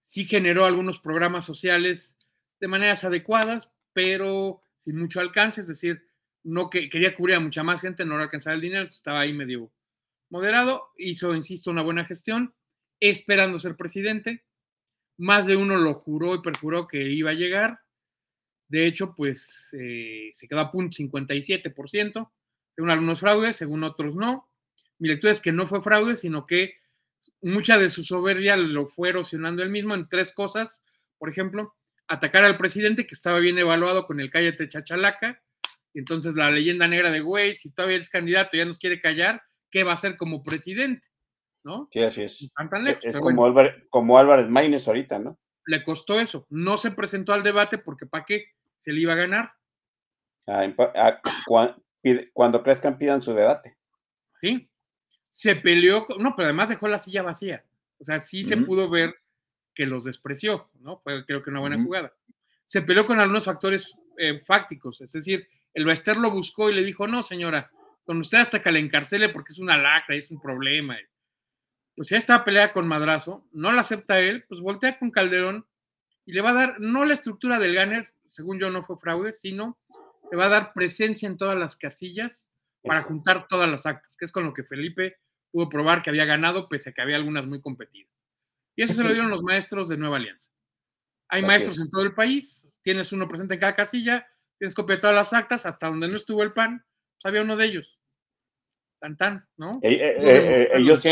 B: sí generó algunos programas sociales de maneras adecuadas, pero sin mucho alcance, es decir, no que quería cubrir a mucha más gente, no alcanzaba el dinero, estaba ahí medio moderado, hizo, insisto, una buena gestión, esperando ser presidente. Más de uno lo juró y perjuró que iba a llegar. De hecho, pues eh, se quedó a punto 57%, según algunos fraudes, según otros no. Mi lectura es que no fue fraude, sino que mucha de su soberbia lo fue erosionando él mismo en tres cosas. Por ejemplo, atacar al presidente que estaba bien evaluado con el cállate chachalaca, y entonces la leyenda negra de, güey, si todavía eres candidato y ya nos quiere callar, ¿qué va a hacer como presidente? ¿No?
A: Sí, así es. es como, Álvarez, como Álvarez Maínez ahorita, ¿no?
B: Le costó eso. No se presentó al debate porque ¿para qué? Se le iba a ganar.
A: Ah, ah, cuando crezcan pidan su debate.
B: Sí. Se peleó, no, pero además dejó la silla vacía. O sea, sí se pudo ver que los despreció, ¿no? Fue creo que una buena jugada. Se peleó con algunos factores eh, fácticos, es decir, el Bester lo buscó y le dijo, no, señora, con usted hasta que la encarcele porque es una lacra, es un problema. Pues ya está pelea con Madrazo, no la acepta él, pues voltea con Calderón y le va a dar, no la estructura del Ganner, según yo no fue fraude, sino va a dar presencia en todas las casillas para juntar todas las actas, que es con lo que Felipe pudo probar que había ganado, pese a que había algunas muy competidas. Y eso se lo dieron los maestros de Nueva Alianza. Hay maestros en todo el país, tienes uno presente en cada casilla, tienes copia de todas las actas, hasta donde no estuvo el PAN, pues había uno de ellos. Tan tan, ¿no?
A: Eh, eh, eh, ellos,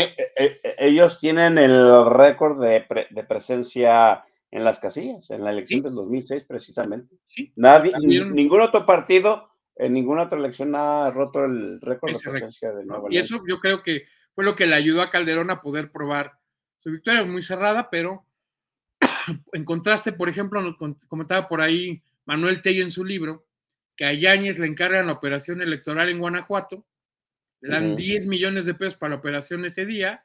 A: ellos, tienen el récord de, presencia en las casillas, en la elección del 2006 precisamente. Nadie, ningún otro partido, en ninguna otra elección ha roto el récord de presencia de Nueva
B: Y eso yo creo que fue lo que le ayudó a Calderón a poder probar su victoria, muy cerrada, pero en contraste, por ejemplo, comentaba por ahí Manuel Tello en su libro, que a Yáñez le encargan la operación electoral en Guanajuato, le dan 10 millones de pesos para la operación ese día,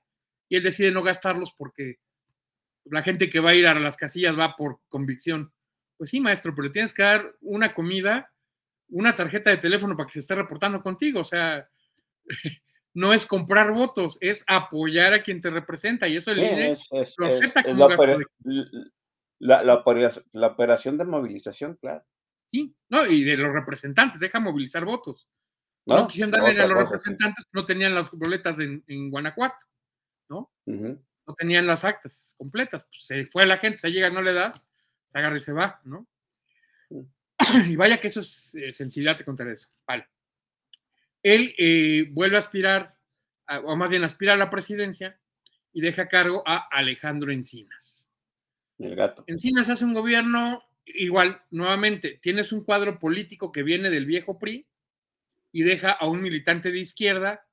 B: y él decide no gastarlos porque la gente que va a ir a las casillas va por convicción. Pues sí, maestro, pero le tienes que dar una comida, una tarjeta de teléfono para que se esté reportando contigo. O sea, no es comprar votos, es apoyar a quien te representa. Y eso el INE lo acepta como
A: la, la, operación de movilización, claro.
B: Sí, no, y de los representantes, deja movilizar votos. No, quisieron darle a los representantes, no tenían las boletas en, Guanajuato, ¿no? No tenían las actas completas. Pues se fue la gente, se llega, no le das, se agarra y se va, ¿no? Y vaya que eso es eh, sensibilidad contra eso. Vale. Él eh, vuelve a aspirar, o más bien aspira a la presidencia y deja a cargo a Alejandro Encinas.
A: El gato.
B: Encima se hace un gobierno igual, nuevamente, tienes un cuadro político que viene del viejo PRI y deja a un militante de izquierda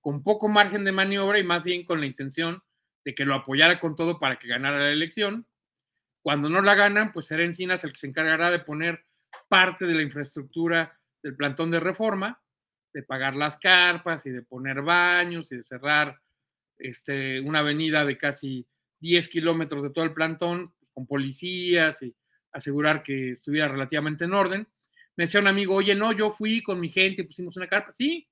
B: con poco margen de maniobra y más bien con la intención de que lo apoyara con todo para que ganara la elección. Cuando no la ganan, pues será Encinas el que se encargará de poner parte de la infraestructura del plantón de reforma, de pagar las carpas y de poner baños y de cerrar este, una avenida de casi 10 kilómetros de todo el plantón, con policías y asegurar que estuviera relativamente en orden. Me decía un amigo, oye, no, yo fui con mi gente y pusimos una carpa. Sí,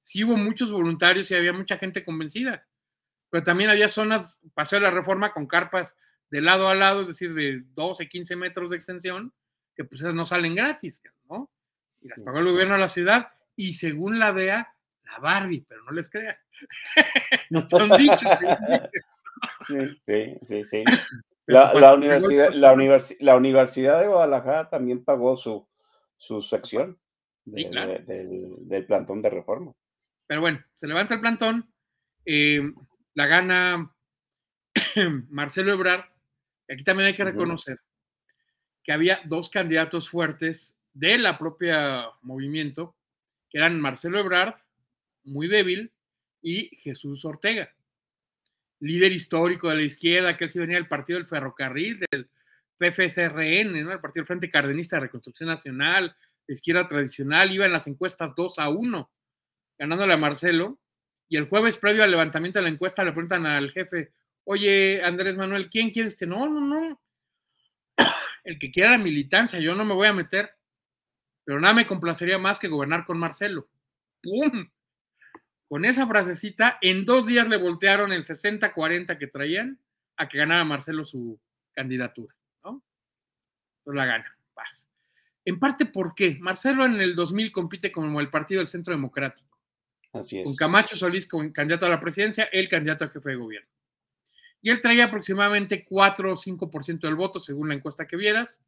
B: sí hubo muchos voluntarios y había mucha gente convencida, pero también había zonas, pasó de la reforma con carpas de lado a lado, es decir, de 12, 15 metros de extensión, que pues esas no salen gratis, ¿no? Y las pagó el gobierno de la ciudad y según la DEA, la Barbie, pero no les creas. Son dichos.
A: Sí, sí, sí. La, pues, la, universidad, la, la, Universidad de Guadalajara también pagó su, su sección del, plantón de reforma.
B: Pero bueno, se levanta el plantón, eh, la gana Marcelo Ebrard, aquí también hay que reconocer que había dos candidatos fuertes de la propia movimiento, que eran Marcelo Ebrard, muy débil, y Jesús Ortega, líder histórico de la izquierda, que él sí venía del partido del ferrocarril, del PFSRN, ¿no? el partido del Frente Cardenista de Reconstrucción Nacional, de izquierda tradicional, iba en las encuestas 2 a 1, ganándole a Marcelo, y el jueves previo al levantamiento de la encuesta le preguntan al jefe, oye, Andrés Manuel, ¿quién quieres que no, no, no? El que quiera la militancia, yo no me voy a meter, pero nada me complacería más que gobernar con Marcelo. ¡Pum! Con esa frasecita, en dos días le voltearon el 60-40 que traían a que ganara Marcelo su candidatura, ¿no? Entonces la gana. En parte, ¿por qué? Marcelo en el 2000 compite como el Partido del Centro Democrático.
A: Así es.
B: Con Camacho Solís como candidato a la presidencia, el candidato a jefe de gobierno. Y él traía aproximadamente 4 o 5% del voto, según la encuesta que vieras.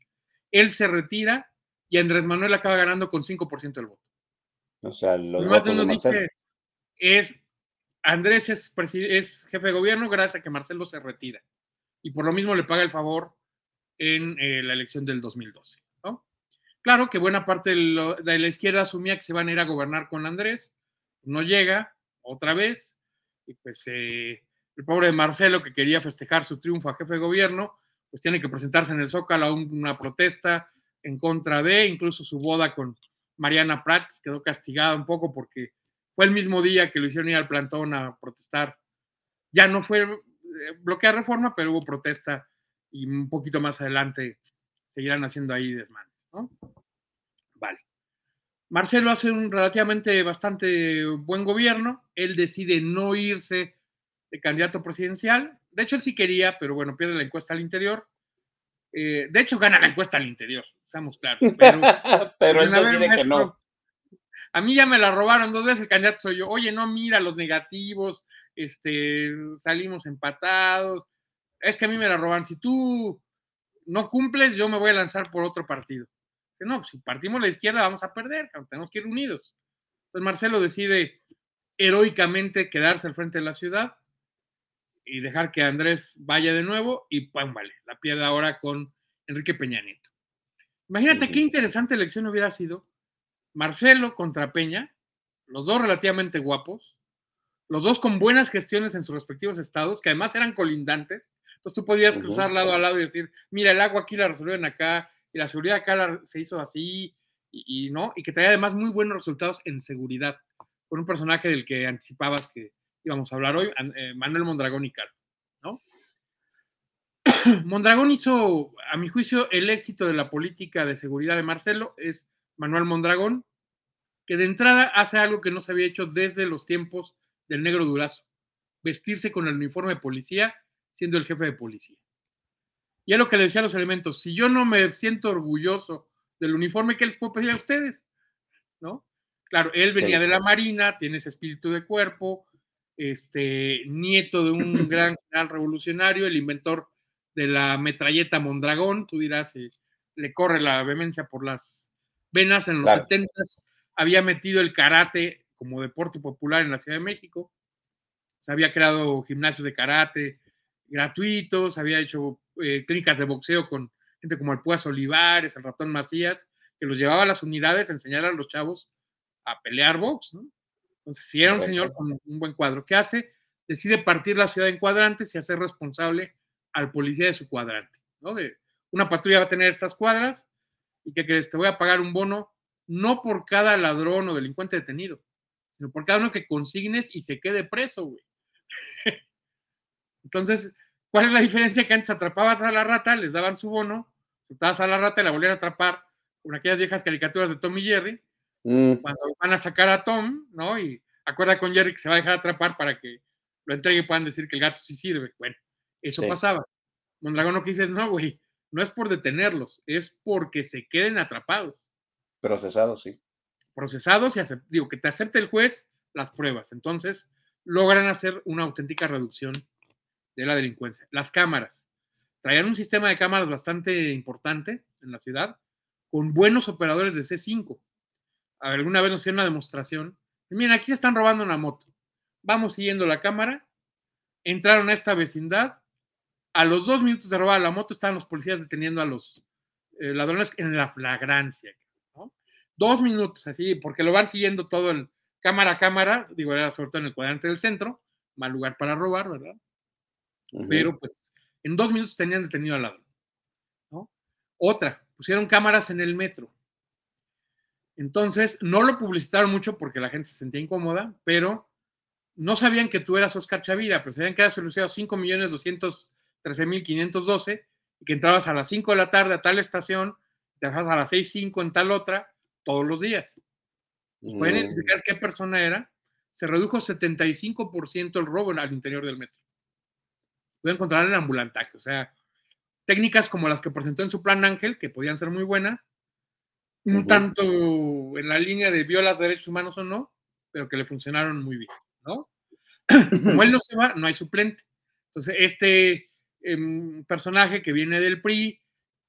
B: Él se retira y Andrés Manuel acaba ganando con 5% del voto.
A: O sea, los votos de
B: dice, es Andrés es, es, jefe de gobierno gracias a que Marcelo se retira. Y por lo mismo le paga el favor en eh, la elección del 2012. Claro que buena parte de, la izquierda asumía que se van a ir a gobernar con Andrés. No llega otra vez. Y pues eh, el pobre Marcelo, que quería festejar su triunfo a jefe de gobierno, pues tiene que presentarse en el Zócalo a una protesta en contra de, incluso su boda con Mariana Prats quedó castigada un poco porque fue el mismo día que lo hicieron ir al plantón a protestar. Ya no fue eh, bloquear reforma, pero hubo protesta y un poquito más adelante seguirán haciendo ahí. Vale. Marcelo hace un relativamente bastante buen gobierno. Él decide no irse de candidato presidencial. De hecho, él sí quería, pero bueno, pierde la encuesta al interior. Eh, de hecho, gana la encuesta al interior, estamos claros. Pero,
A: pero él decide que no.
B: A mí ya me la robaron dos veces, el candidato soy yo. Oye, no, mira los negativos, este, salimos empatados. Es que a mí me la roban. Si tú no cumples, yo me voy a lanzar por otro partido. No, si partimos la izquierda vamos a perder, tenemos que ir unidos. Entonces Marcelo decide heroicamente quedarse al frente de la ciudad y dejar que Andrés vaya de nuevo y ¡pum! Vale, la pierde ahora con Enrique Peña Nieto. Imagínate qué interesante elección hubiera sido Marcelo contra Peña, los dos relativamente guapos, los dos con buenas gestiones en sus respectivos estados, que además eran colindantes. Entonces tú podías cruzar lado a lado y decir, mira, el agua aquí la resolvieron acá y la seguridad acá se hizo así y, no, y que traía además muy buenos resultados en seguridad, con un personaje del que anticipabas que íbamos a hablar hoy, eh, Manuel Mondragón y Carlos, ¿no? Mondragón hizo, a mi juicio, el éxito de la política de seguridad de Marcelo es Manuel Mondragón, que de entrada hace algo que no se había hecho desde los tiempos del negro Durazo, vestirse con el uniforme de policía siendo el jefe de policía. Y es lo que le decía a los elementos, si yo no me siento orgulloso del uniforme, ¿qué les puedo pedir a ustedes? ¿No? Claro, él venía de la Marina, tiene ese espíritu de cuerpo, este, nieto de un gran general revolucionario, el inventor de la metralleta Mondragón, tú dirás, eh, le corre la vehemencia por las venas, en los 70 había metido el karate como deporte popular en la Ciudad de México, se había creado gimnasios de karate gratuitos, había hecho eh, clínicas de boxeo con gente como el Puas Olivares, el Ratón Macías, que los llevaba a las unidades a enseñar a los chavos a pelear box, ¿no? Entonces, si era un señor con un buen cuadro, ¿qué hace? Decide partir la ciudad en cuadrantes y hacer responsable al policía de su cuadrante, ¿no? De, una patrulla va a tener estas cuadras y que, que te voy a pagar un bono no por cada ladrón o delincuente detenido, sino por cada uno que consignes y se quede preso, güey. Entonces, ¿cuál es la diferencia? Que antes atrapabas a la rata, les daban su bono, soltabas a la rata y la volvían a atrapar con aquellas viejas caricaturas de Tom y Jerry,
A: Mm,
B: cuando van a sacar a Tom, ¿no? Y acuerda con Jerry que se va a dejar atrapar para que lo entregue y puedan decir que el gato sí sirve. Bueno, eso
A: Sí.
B: pasaba. Mondragón lo que dice es, no, güey, no es por detenerlos, es porque se queden atrapados,
A: procesado, sí.
B: procesados y digo, que te acepte el juez las pruebas. Entonces, logran hacer una auténtica reducción de la delincuencia. Las cámaras. Traían un sistema de cámaras bastante importante en la ciudad, con buenos operadores de C5. Alguna vez nos hicieron una demostración. Miren, aquí se están robando una moto. Vamos siguiendo la cámara. Entraron a esta vecindad. A los dos minutos de robar la moto, estaban los policías deteniendo a los eh, ladrones en la flagrancia. ¿no? Dos minutos así, porque lo van siguiendo todo el cámara a cámara. Digo, era sobre todo en el cuadrante del centro. Mal lugar para robar, ¿verdad? Pero pues en dos minutos tenían detenido al ladrón. ¿no? Otra, pusieron cámaras en el metro. Entonces, no lo publicitaron mucho porque la gente se sentía incómoda, pero no sabían que tú eras Oscar Chavira, pero sabían que eras solucionado 5.213.512 y que entrabas a las 5 de la tarde a tal estación, te bajabas a las 6.05 en tal otra, todos los días. Pues, Pueden
A: Mm,
B: identificar qué persona era. Se redujo 75% el robo al interior del metro. Pueden controlar el ambulantaje, o sea, técnicas como las que presentó en su plan Ángel, que podían ser muy buenas, un tanto en la línea de violas derechos humanos o no, pero que le funcionaron muy bien, ¿no? Como él no se va, no hay suplente. Entonces, este em, personaje que viene del PRI,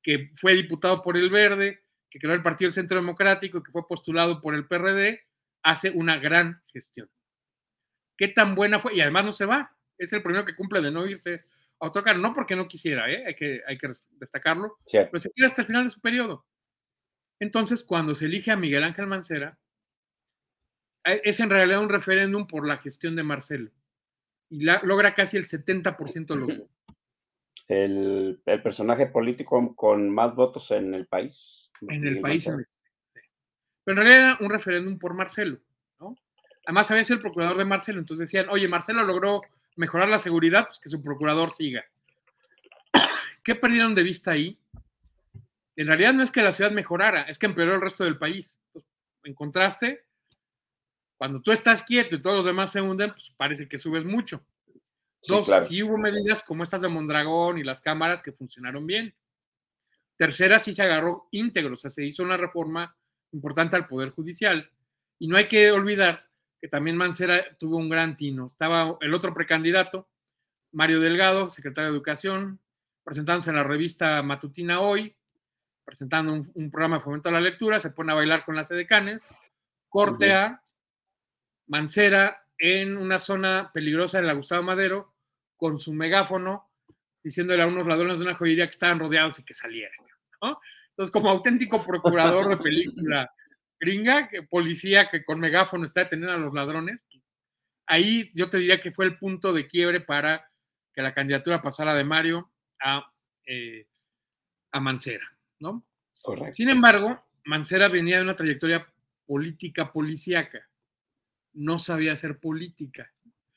B: que fue diputado por el Verde, que creó el Partido del Centro Democrático, que fue postulado por el PRD, hace una gran gestión. ¿Qué tan buena fue? Y además no se va. Es el primero que cumple de no irse a otro cargo. No porque no quisiera, ¿eh? hay, que, hay que destacarlo, pero se queda hasta el final de su periodo. Entonces, cuando se elige a Miguel Ángel Mancera, eh, es en realidad un referéndum por la gestión de Marcelo. Y la- logra casi el 70% de los votos.
A: El, el personaje político con más votos en el país.
B: en el país.
A: Mancera.
B: Pero en realidad era un referéndum por Marcelo, ¿no? Además había sido el procurador de Marcelo, entonces decían, oye, Marcelo logró mejorar la seguridad, pues que su procurador siga. ¿Qué perdieron de vista ahí? En realidad no es que la ciudad mejorara, es que empeoró el resto del país. En contraste, cuando tú estás quieto y todos los demás se hunden, pues parece que subes mucho.
A: Sí,
B: Dos,
A: claro.
B: sí hubo medidas como estas de Mondragón y las cámaras que funcionaron bien. Tercera, sí se agarró íntegro, o sea, se hizo una reforma importante al Poder Judicial. Y no hay que olvidar que también Mancera tuvo un gran tino. Estaba el otro precandidato, Mario Delgado, secretario de Educación, presentándose en la revista matutina Hoy, presentando un, un programa de fomento a la lectura, se pone a bailar con las edecanes, corte a Mancera en una zona peligrosa de la Gustavo Madero, con su megáfono, diciéndole a unos ladrones de una joyería que estaban rodeados y que salieran. ¿no? Entonces, como auténtico procurador de película gringa, que policía que con megáfono está deteniendo a los ladrones, ahí yo te diría que fue el punto de quiebre para que la candidatura pasara de Mario a, eh, a Mancera, ¿no?
A: Correcto.
B: Sin embargo, Mancera venía de una trayectoria política policíaca. No sabía hacer política.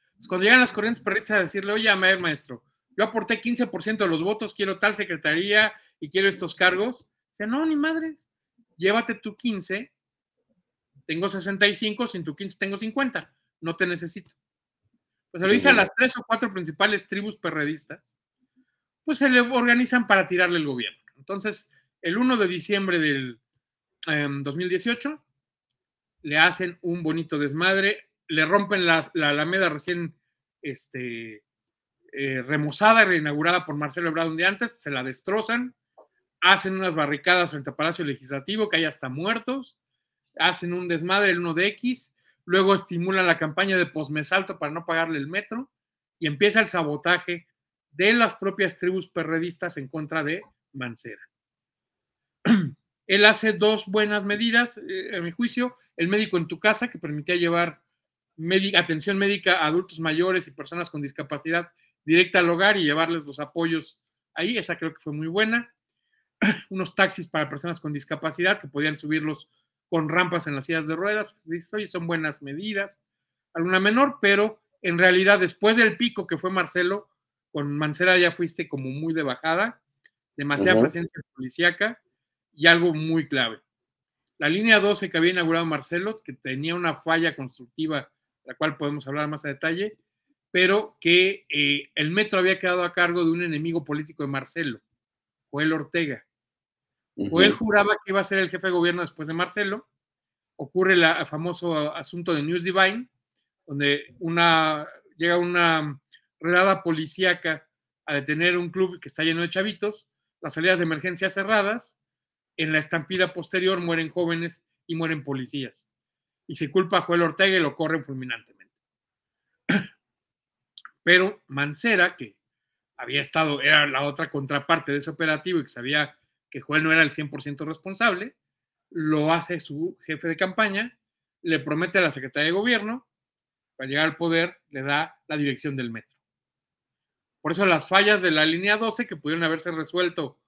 B: Entonces, cuando llegan las corrientes perristas a decirle, oye, a ver, maestro, yo aporté 15% de los votos, quiero tal secretaría y quiero estos cargos. Dice, no, ni madres, llévate tu 15, tengo 65, sin tu 15 tengo 50, no te necesito. Pues se lo dice a las tres o cuatro principales tribus perredistas, pues se le organizan para tirarle el gobierno. Entonces, el 1 de diciembre del em, 2018, le hacen un bonito desmadre, le rompen la, la Alameda recién este, eh, remozada, reinaugurada por Marcelo Ebrard un día antes, se la destrozan, hacen unas barricadas frente al Palacio Legislativo, que hay hasta muertos, hacen un desmadre el 1 de X, luego estimulan la campaña de posmesalto para no pagarle el metro, y empieza el sabotaje de las propias tribus perredistas en contra de Mancera. Él hace dos buenas medidas, eh, a mi juicio, el médico en tu casa, que permitía llevar atención médica a adultos mayores y personas con discapacidad directa al hogar y llevarles los apoyos ahí, esa creo que fue muy buena. Unos taxis para personas con discapacidad que podían subirlos con rampas en las sillas de ruedas. Dices, oye, son buenas medidas, alguna menor, pero en realidad después del pico que fue Marcelo, con Mancera ya fuiste como muy de bajada demasiada presencia policíaca y algo muy clave. La línea 12 que había inaugurado Marcelo, que tenía una falla constructiva, la cual podemos hablar más a detalle, pero que eh, el metro había quedado a cargo de un enemigo político de Marcelo, Joel Ortega. Joel juraba que iba a ser el jefe de gobierno después de Marcelo. Ocurre el famoso asunto de News Divine, donde una, llega una redada policíaca a detener un club que está lleno de chavitos, las salidas de emergencia cerradas, en la estampida posterior mueren jóvenes y mueren policías. Y se culpa a Joel Ortega y lo corren fulminantemente. Pero Mancera, que había estado, era la otra contraparte de ese operativo y que sabía que Joel no era el 100% responsable, lo hace su jefe de campaña, le promete a la Secretaría de Gobierno, para llegar al poder, le da la dirección del metro. Por eso las fallas de la línea 12 que pudieron haberse resuelto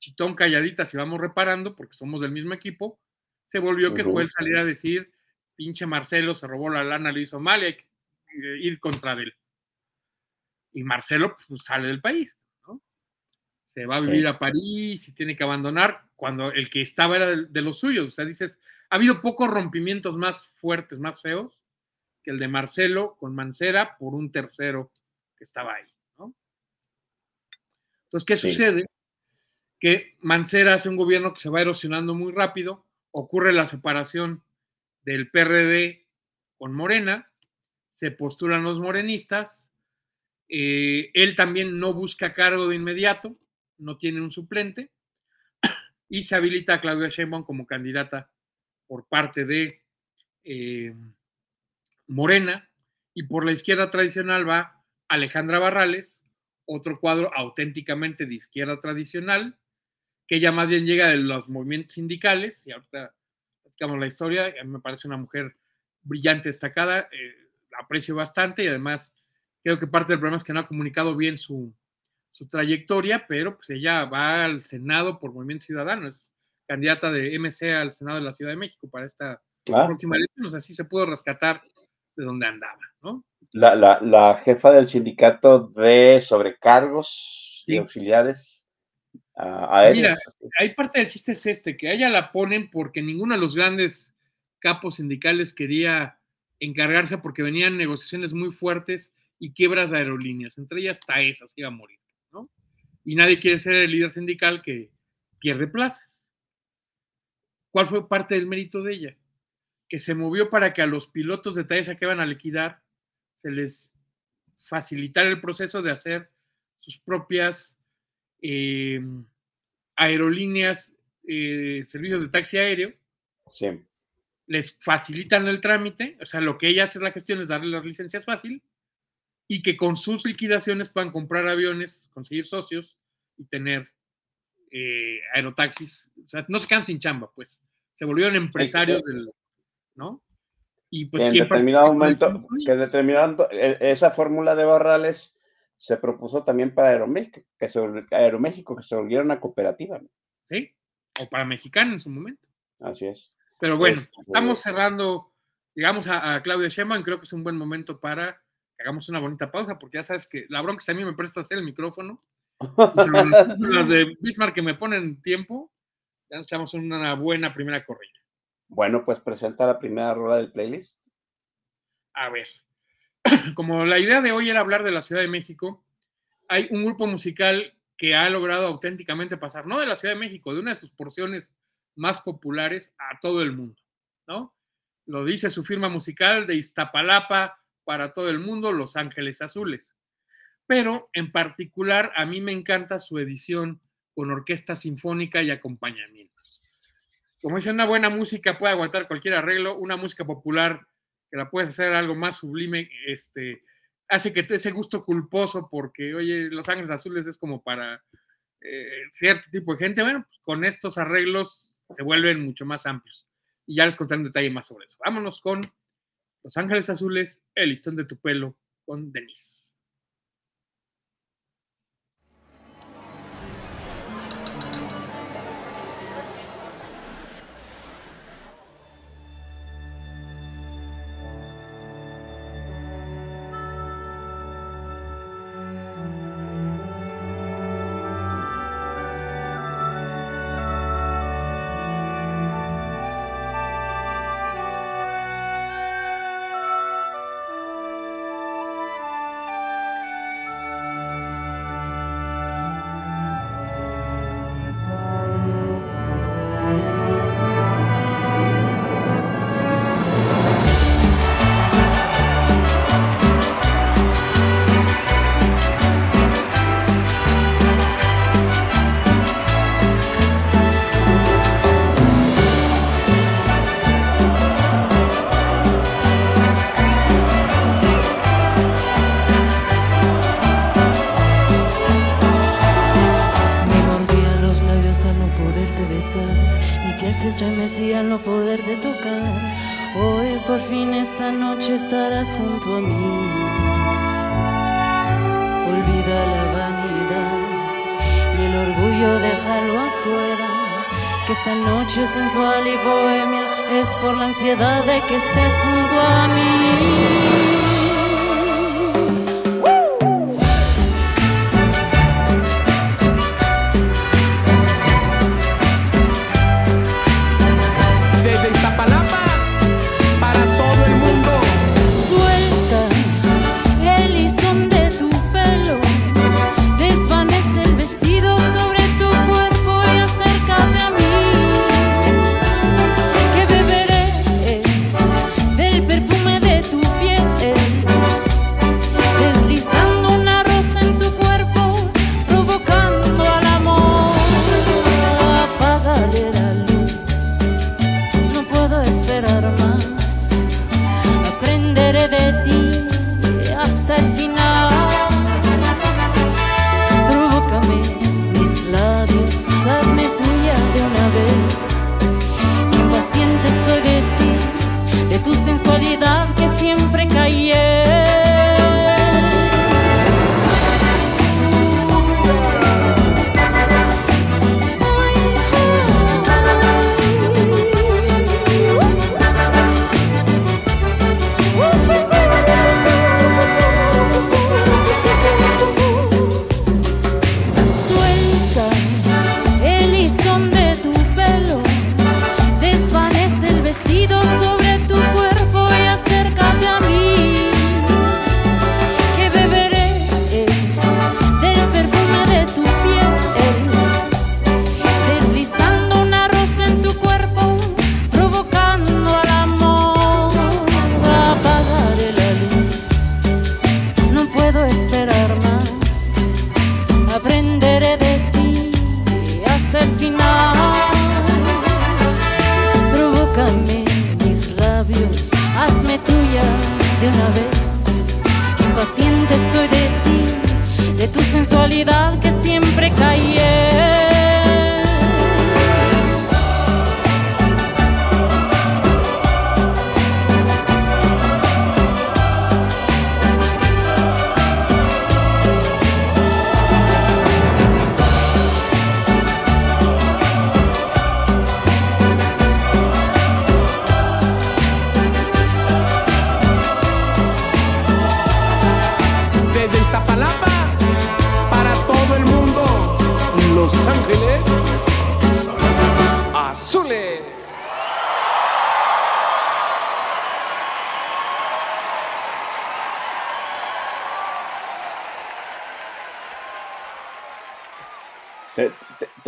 B: chitón calladitas y vamos reparando, porque somos del mismo equipo, se volvió que Joel saliera a decir, pinche Marcelo se robó la lana, lo hizo mal, hay que eh, ir contra él. Y Marcelo pues, sale del país. Se va a vivir a París y tiene que abandonar cuando el que estaba era de, los suyos. O sea, dices, ha habido pocos rompimientos más fuertes, más feos, que el de Marcelo con Mancera por un tercero que estaba ahí, ¿no? Entonces, ¿qué sucede? que Mancera hace un gobierno que se va erosionando muy rápido, ocurre la separación del PRD con Morena, se postulan los morenistas, eh, él también no busca cargo de inmediato, no tiene un suplente, y se habilita a Claudia Sheinbaum como candidata por parte de eh, Morena, y por la izquierda tradicional va Alejandra Barrales, otro cuadro auténticamente de izquierda tradicional, que ella más bien llega de los movimientos sindicales, y ahorita platicamos la historia, a mí me parece una mujer brillante, destacada, eh, la aprecio bastante y además creo que parte del problema es que no ha comunicado bien su, trayectoria, pero pues ella va al Senado por Movimiento Ciudadano, es candidata de MC al Senado de la Ciudad de México para esta ah. próxima elección, o sea, sí se pudo rescatar de donde andaba, ¿no?
A: La, la, jefa del sindicato de sobrecargos y auxiliares
B: Mira, hay parte del chiste es este, que a ella la ponen porque ninguno de los grandes capos sindicales quería encargarse porque venían negociaciones muy fuertes y quiebras de aerolíneas, entre ellas Taesa se iba a morir. Y nadie quiere ser el líder sindical que pierde plazas. ¿Cuál fue parte del mérito de ella? Que se movió para que a los pilotos de Taesa que iban a liquidar se les facilitara el proceso de hacer sus propias eh, aerolíneas, eh, servicios de taxi aéreo, les facilitan el trámite, o sea, lo que ella hace la gestión es darle las licencias fácil y que con sus liquidaciones puedan comprar aviones, conseguir socios y tener eh, aerotaxis. O sea, no se quedan sin chamba, pues. Se volvieron empresarios del, ¿no?
A: Y pues en determinado momento, que determinando esa fórmula de Barrales se propuso también para Aeroméxico, que se, Aeroméxico, que se volviera una cooperativa.
B: Sí, o para Mexicano en su momento.
A: Así es.
B: Pero bueno, este, estamos cerrando, llegamos a, Claudia Sheinbaum, creo que es un buen momento para que hagamos una bonita pausa, porque ya sabes que la bronca es a mí me presta hacer el micrófono. las de Bismarck que me ponen tiempo, ya nos echamos una buena primera corrida.
A: Bueno, pues presenta la primera rueda del playlist.
B: A ver, como la idea de hoy era hablar de la Ciudad de México, hay un grupo musical que ha logrado auténticamente pasar, no de la Ciudad de México, de una de sus porciones más populares a todo el mundo, ¿no? Lo dice su firma musical de Iztapalapa para todo el mundo, Los Ángeles Azules. Pero en particular a mí me encanta su edición con orquesta sinfónica y acompañamiento. Como dice, una buena música puede aguantar cualquier arreglo, una música popular que la puedes hacer algo más sublime, este, hace que ese gusto culposo, porque, oye, Los Ángeles Azules es como para eh, cierto tipo de gente, bueno, pues con estos arreglos se vuelven mucho más amplios. Y ya les contaré un detalle más sobre eso. Vámonos con Los Ángeles Azules, El listón de tu pelo, con Denise.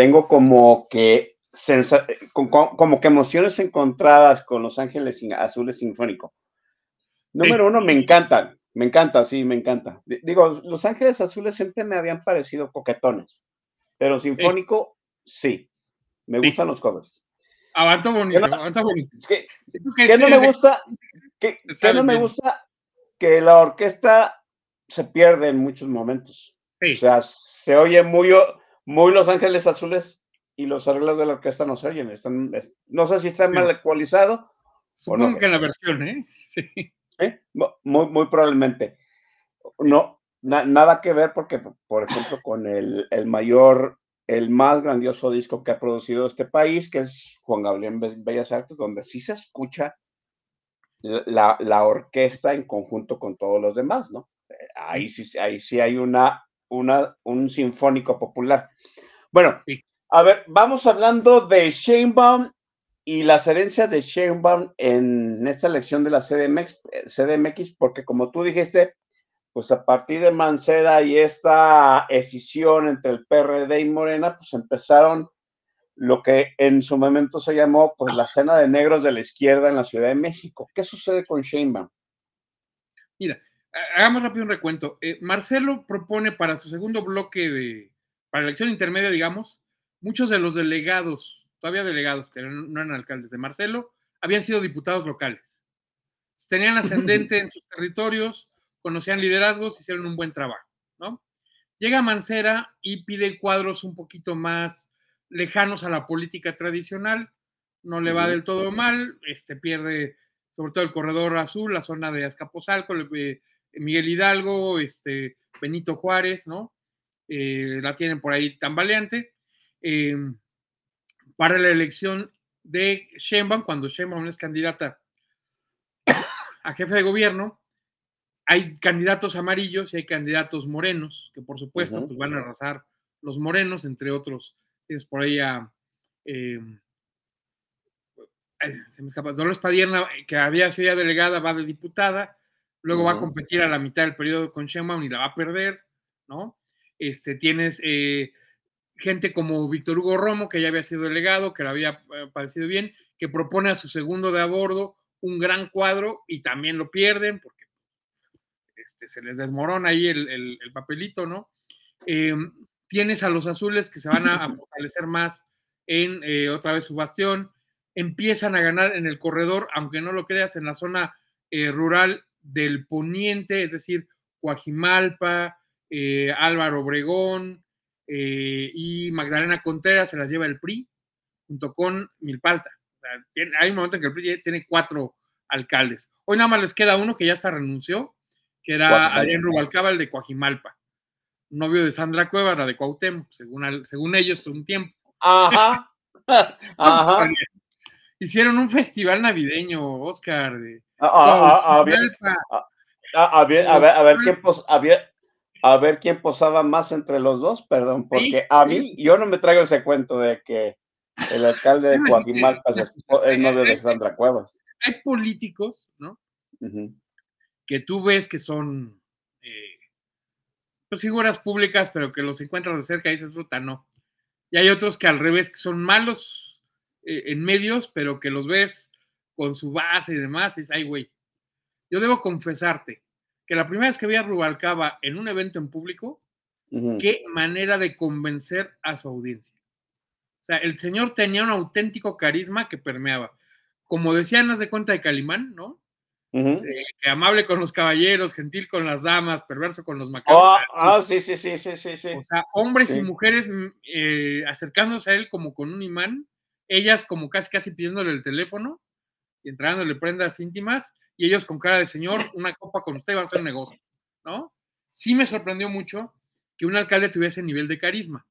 A: Tengo como que como que emociones encontradas con Los Ángeles Azules Sinfónico. Número uno, me encantan, me encanta, sí, me encanta. Digo, Los Ángeles Azules siempre me habían parecido coquetones, pero Sinfónico, sí, me gustan los covers.
B: Avanza bonito, avanza bonito.
A: ¿Qué, no me gusta? ¿Qué, no me gusta? Que la orquesta se pierde en muchos momentos. O sea, se oye muy, muy Los Ángeles Azules y los arreglos de la orquesta no se oyen. Están, no sé si está mal ecualizado.
B: Supongo que en la versión, ¿eh? Sí.
A: ¿Eh? Muy, muy probablemente. No, nada que ver porque, por ejemplo, con el, el, mayor, el más grandioso disco que ha producido este país, que es Juan Gabriel Bellas Artes, donde sí se escucha la, la orquesta en conjunto con todos los demás, ¿no? Eh, ahí sí, ahí sí hay una una, un sinfónico popular. Bueno, a ver, vamos hablando de Sheinbaum y las herencias de Sheinbaum en esta elección de la CDMX, CDMX, porque como tú dijiste, pues a partir de Mancera y esta escisión entre el PRD y Morena, pues empezaron lo que en su momento se llamó pues la cena de negros de la izquierda en la Ciudad de México. ¿Qué sucede con Sheinbaum?
B: Mira, hagamos rápido un recuento. Eh, Marcelo propone para su segundo bloque de, para la elección intermedia, digamos, muchos de los delegados, todavía delegados, que no eran alcaldes de Marcelo, habían sido diputados locales. Tenían ascendente en sus territorios, conocían liderazgos, hicieron un buen trabajo, ¿no? Llega Mancera y pide cuadros un poquito más lejanos a la política tradicional, no le va del todo mal, este, pierde sobre todo el corredor azul, la zona de Azcapotzalco, eh, Miguel Hidalgo, este, Benito Juárez, ¿no? Eh, la tienen por ahí tambaleante. Eh, para la elección de Sheinbaum, cuando Sheinbaum es candidata a jefe de gobierno, hay candidatos amarillos y hay candidatos morenos, que por supuesto pues van a arrasar los morenos, entre otros, es por ahí a se me escapa, Dolores Padierna, que había sido delegada, va de diputada, luego va a competir a la mitad del periodo con Sheinbaum y la va a perder, ¿no? Este, tienes eh, gente como Víctor Hugo Romo, que ya había sido delegado, que lo había eh, parecido bien, que propone a su segundo de a bordo un gran cuadro y también lo pierden porque este, se les desmorona ahí el, papelito, ¿no? Em, tienes a los azules que se van a, fortalecer más en eh, otra vez su bastión empiezan a ganar en el corredor, aunque no lo creas, en la zona eh, rural del poniente, es decir, Coajimalpa, eh, Álvaro Obregón eh, y Magdalena Contreras se las lleva el PRI junto con Milpalta. hay un momento en que el PRI tiene cuatro alcaldes. Hoy nada más les queda uno que ya hasta renunció, que era Adrián Rubalcaba, el de Coajimalpa, novio de Sandra Cueva, la de Cuauhtémoc, según, según ellos, un tiempo.
A: Ajá. Ajá.
B: Hicieron un festival navideño, Oscar. De,
A: a, ver, a, ver, a, ver, quién pos, a, ver, a ver quién posaba más entre los dos, perdón, porque a mí, yo no me traigo ese cuento de que el alcalde de Coajimalpa es, novio de Sandra Cuevas.
B: Hay políticos, ¿no? Que tú ves que son eh, pues, figuras públicas, pero que los encuentras de cerca y dices, puta, no. Y hay otros que al revés, que son malos eh, en medios, pero que los ves con su base y demás, y dices, ay, güey. Yo debo confesarte que la primera vez que vi a Rubalcaba en un evento en público, qué manera de convencer a su audiencia. O sea, el señor tenía un auténtico carisma que permeaba. Como decían, haz de cuenta de Calimán, ¿no? Eh, que amable con los caballeros, gentil con las damas, perverso con los macabros.
A: ah, ah sí, sí, sí, sí, sí,
B: O sea, hombres y mujeres mm, eh, acercándose a él como con un imán ellas como casi casi pidiéndole el teléfono y entrándole prendas íntimas, y ellos con cara de señor, una copa con usted va a ser un negocio, ¿no? Sí me sorprendió mucho que un alcalde tuviese nivel de carisma.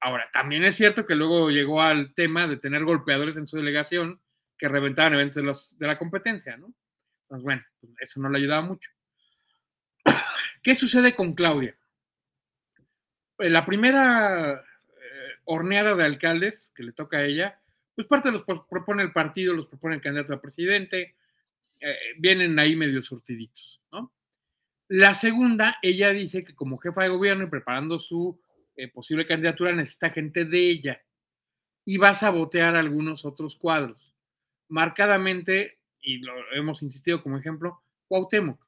B: Ahora, también es cierto que luego llegó al tema de tener golpeadores en su delegación que reventaban eventos de, los, de la competencia, ¿no? Entonces, bueno, pues, eso no le ayudaba mucho. ¿Qué sucede con Claudia? Eh, la primera horneada de alcaldes que le toca a ella, pues parte los propone el partido, los propone el candidato a presidente, eh, vienen ahí medio surtiditos, ¿no? La segunda, ella dice que como jefa de gobierno y preparando su eh, posible candidatura necesita gente de ella y va a sabotear algunos otros cuadros. Marcadamente, y lo hemos insistido como ejemplo, Cuauhtémoc.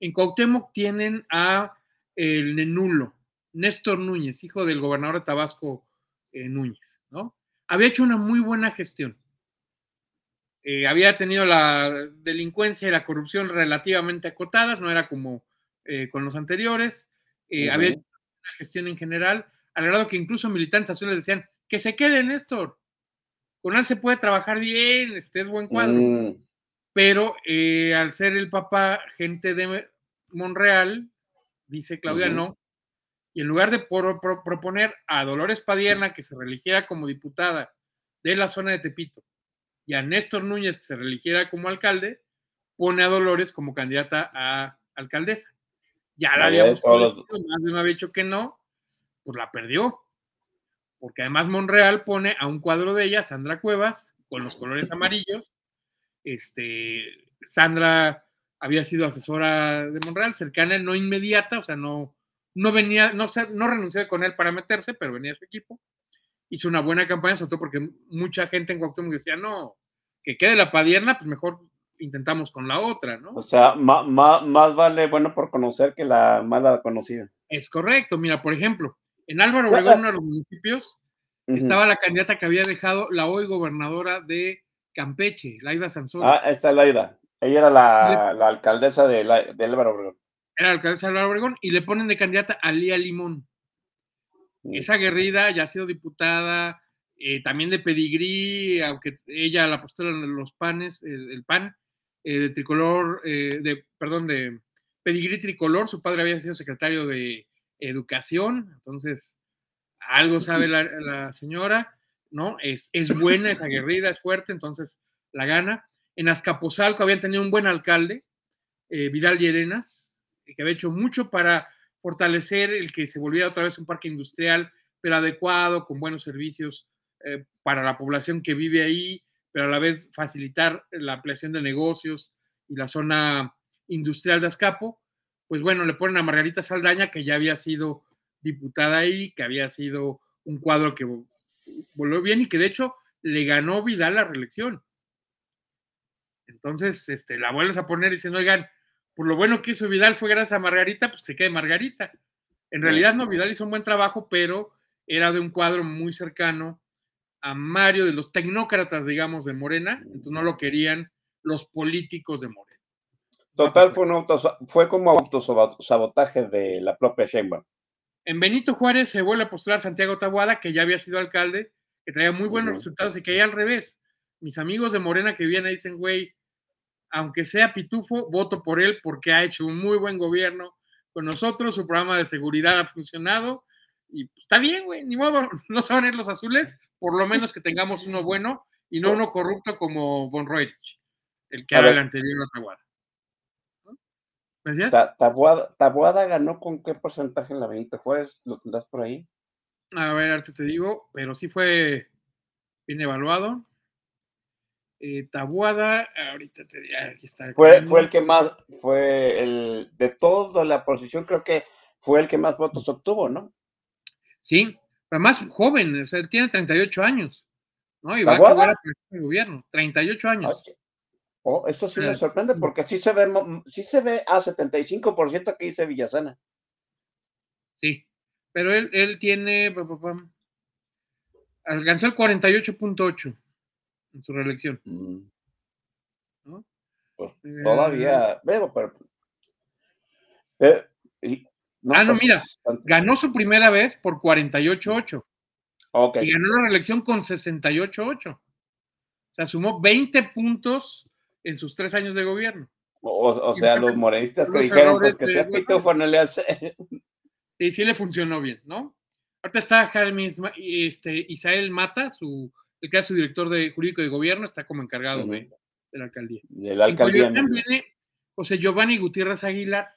B: En Cuauhtémoc tienen a el Nenulo, Néstor Núñez, hijo del gobernador de Tabasco eh, Núñez, ¿no? Había hecho una muy buena gestión. Eh, había tenido la delincuencia y la corrupción relativamente acotadas, no era como eh, con los anteriores. Había hecho una gestión en general, al grado que incluso militantes azules decían que se quede Néstor. Con él se puede trabajar bien, este es buen cuadro. Mm. Pero al ser el papá gente de Monreal, dice Claudia, no, y en lugar de proponer a Dolores Padierna que se religiera como diputada de la zona de Tepito y a Néstor Núñez que se religiera como alcalde, pone a Dolores como candidata a alcaldesa. Ya la habíamos conocido, más de una había dicho que no, pues la perdió. Porque además Monreal pone a un cuadro de ella, Sandra Cuevas, con los colores amarillos. Este, Sandra había sido asesora de Monreal, cercana, no inmediata, o sea, no, no venía, no, no renunció con él para meterse, pero venía su equipo. Hizo una buena campaña, sobre todo porque mucha gente en Cuauhtémoc decía, no, que quede la padierna, pues mejor intentamos con la otra, ¿no?
A: O sea, más, vale bueno por conocer que la mala conocida.
B: Es correcto. Mira, por ejemplo, en Álvaro Obregón, uno de los municipios, estaba la candidata que había dejado la hoy gobernadora de Campeche, Laida Sansón.
A: Ah, esta es Laida. Ella era la, la alcaldesa de, de Álvaro Obregón
B: era alcaldesa de Álvaro Obregón, y le ponen de candidata a Lía Limón. Esa guerrida ya ha sido diputada, eh, también de pedigrí, aunque ella la postura los panes, el, el pan, eh, de tricolor, eh, de, perdón, de pedigrí tricolor, su padre había sido secretario de educación, entonces algo sabe la, la señora, ¿no? Es, es buena, es aguerrida, es fuerte, entonces la gana. En Azcapotzalco habían tenido un buen alcalde, eh, Vidal Llerenas, que había hecho mucho para fortalecer el que se volviera otra vez un parque industrial, pero adecuado, con buenos servicios eh, para la población que vive ahí, pero a la vez facilitar la ampliación de negocios y la zona industrial de Azcapo. Pues bueno, le ponen a Margarita Saldaña, que ya había sido diputada ahí, que había sido un cuadro que volvió bien y que de hecho le ganó Vidal la reelección. Entonces, este, la vuelves a poner y dicen, oigan, por lo bueno que hizo Vidal fue gracias a Margarita, pues se quede Margarita. En realidad no, Vidal hizo un buen trabajo, pero era de un cuadro muy cercano a Mario, de los tecnócratas, digamos, de Morena, entonces no lo querían los políticos de Morena.
A: Total, fue, un auto, fue como autosabotaje de la propia Sheinbaum.
B: En Benito Juárez se vuelve a postular Santiago Tabuada, que ya había sido alcalde, que traía muy buenos uh -huh. resultados y que ahí al revés. Mis amigos de Morena que vivían ahí dicen, güey, aunque sea pitufo, voto por él porque ha hecho un muy buen gobierno con nosotros, su programa de seguridad ha funcionado y pues, está bien, güey, ni modo, no se van a ir los azules, por lo menos que tengamos uno bueno y no uno corrupto como Von Roerich, el que era el anterior a Tabuada.
A: Tabuada, Tabuada, ganó con qué porcentaje en la Benito Juárez, ¿lo tendrás por ahí?
B: A ver, ahorita te digo, pero sí fue bien evaluado. Eh, Tabuada, ahorita te digo, aquí está.
A: Fue, fue, el que más, fue el, de todos de la posición, creo que fue el que más votos obtuvo, ¿no?
B: Sí, además joven, o sea, tiene 38 años, ¿no? Y va a jugar el gobierno, 38 años.
A: Oye. Oh, eso sí me sorprende porque sí se ve, sí se ve a 75% que dice Villasana.
B: Sí, pero él, él tiene, alcanzó el 48.8 en su reelección.
A: Mm. ¿No? Pues todavía, eh, veo, pero...
B: Eh, y, no, ah, no, pues, mira, ganó su primera vez por 48.8.
A: Okay.
B: Y ganó la reelección con 68.8. O sea, sumó 20 puntos en sus tres años de gobierno.
A: O, o sea, los morenistas que dijeron pues, que sea pitufo no le hace.
B: Sí, sí le funcionó bien, ¿no? Ahorita está Jaime este, Isael Mata, su, el que su director de jurídico de gobierno, está como encargado uh -huh. de, de, la alcaldía.
A: De la alcaldía.
B: En viene José Giovanni Gutiérrez Aguilar.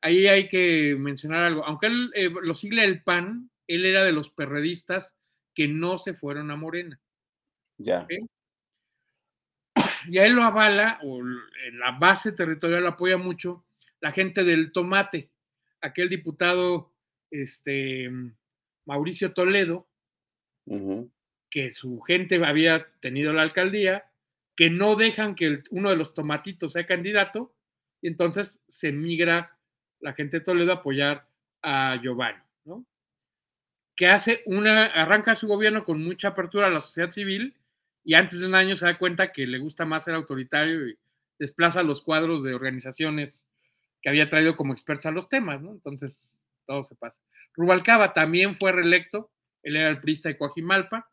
B: Ahí hay que mencionar algo. Aunque él eh, lo sigle el PAN, él era de los perredistas que no se fueron a Morena.
A: Ya. ¿okay?
B: y a él lo avala, o en la base territorial lo apoya mucho la gente del tomate, aquel diputado este, Mauricio Toledo,
A: uh -huh.
B: Que su gente había tenido la alcaldía, que no dejan que uno de los tomatitos sea candidato, y entonces se migra la gente de Toledo a apoyar a Giovanni, ¿no? Que hace una, arranca su gobierno con mucha apertura a la sociedad civil, y antes de un año se da cuenta que le gusta más ser autoritario y desplaza los cuadros de organizaciones que había traído como expertos a los temas, ¿no? Entonces, todo se pasa. Rubalcaba también fue reelecto, él era el prista de Coajimalpa.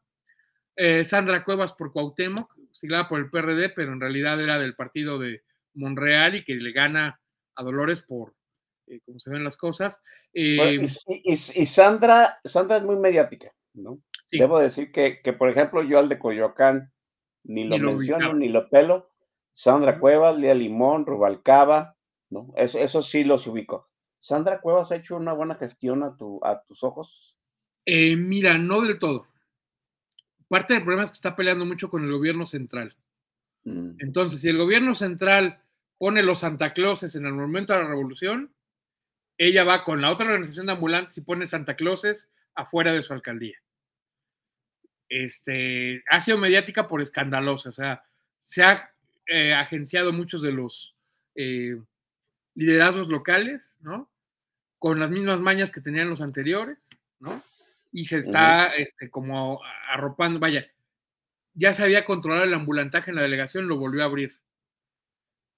B: Eh, Sandra Cuevas por Cuauhtémoc, siglaba por el PRD, pero en realidad era del partido de Monreal y que le gana a Dolores por eh, como se ven las cosas. Eh,
A: bueno, y, y, y, Sandra, Sandra es muy mediática, ¿no? Sí. Debo decir que, que, por ejemplo, yo al de Coyoacán ni lo, ni lo menciono ni lo pelo. Sandra Cuevas, Lía Limón, Rubalcaba, ¿no? Eso, eso sí los ubico. ¿Sandra Cuevas ha hecho una buena gestión a, tu, a tus ojos?
B: Eh, mira, no del todo. Parte del problema es que está peleando mucho con el gobierno central. Mm. Entonces, si el gobierno central pone los Santa Clauses en el momento de la revolución, ella va con la otra organización de ambulantes y pone Santa Clauses afuera de su alcaldía este, ha sido mediática por escandalosa, o sea, se ha eh, agenciado muchos de los eh, liderazgos locales, ¿no? Con las mismas mañas que tenían los anteriores, ¿no? Y se está uh -huh. este, como arropando, vaya, ya se había controlado el ambulantaje en la delegación, lo volvió a abrir.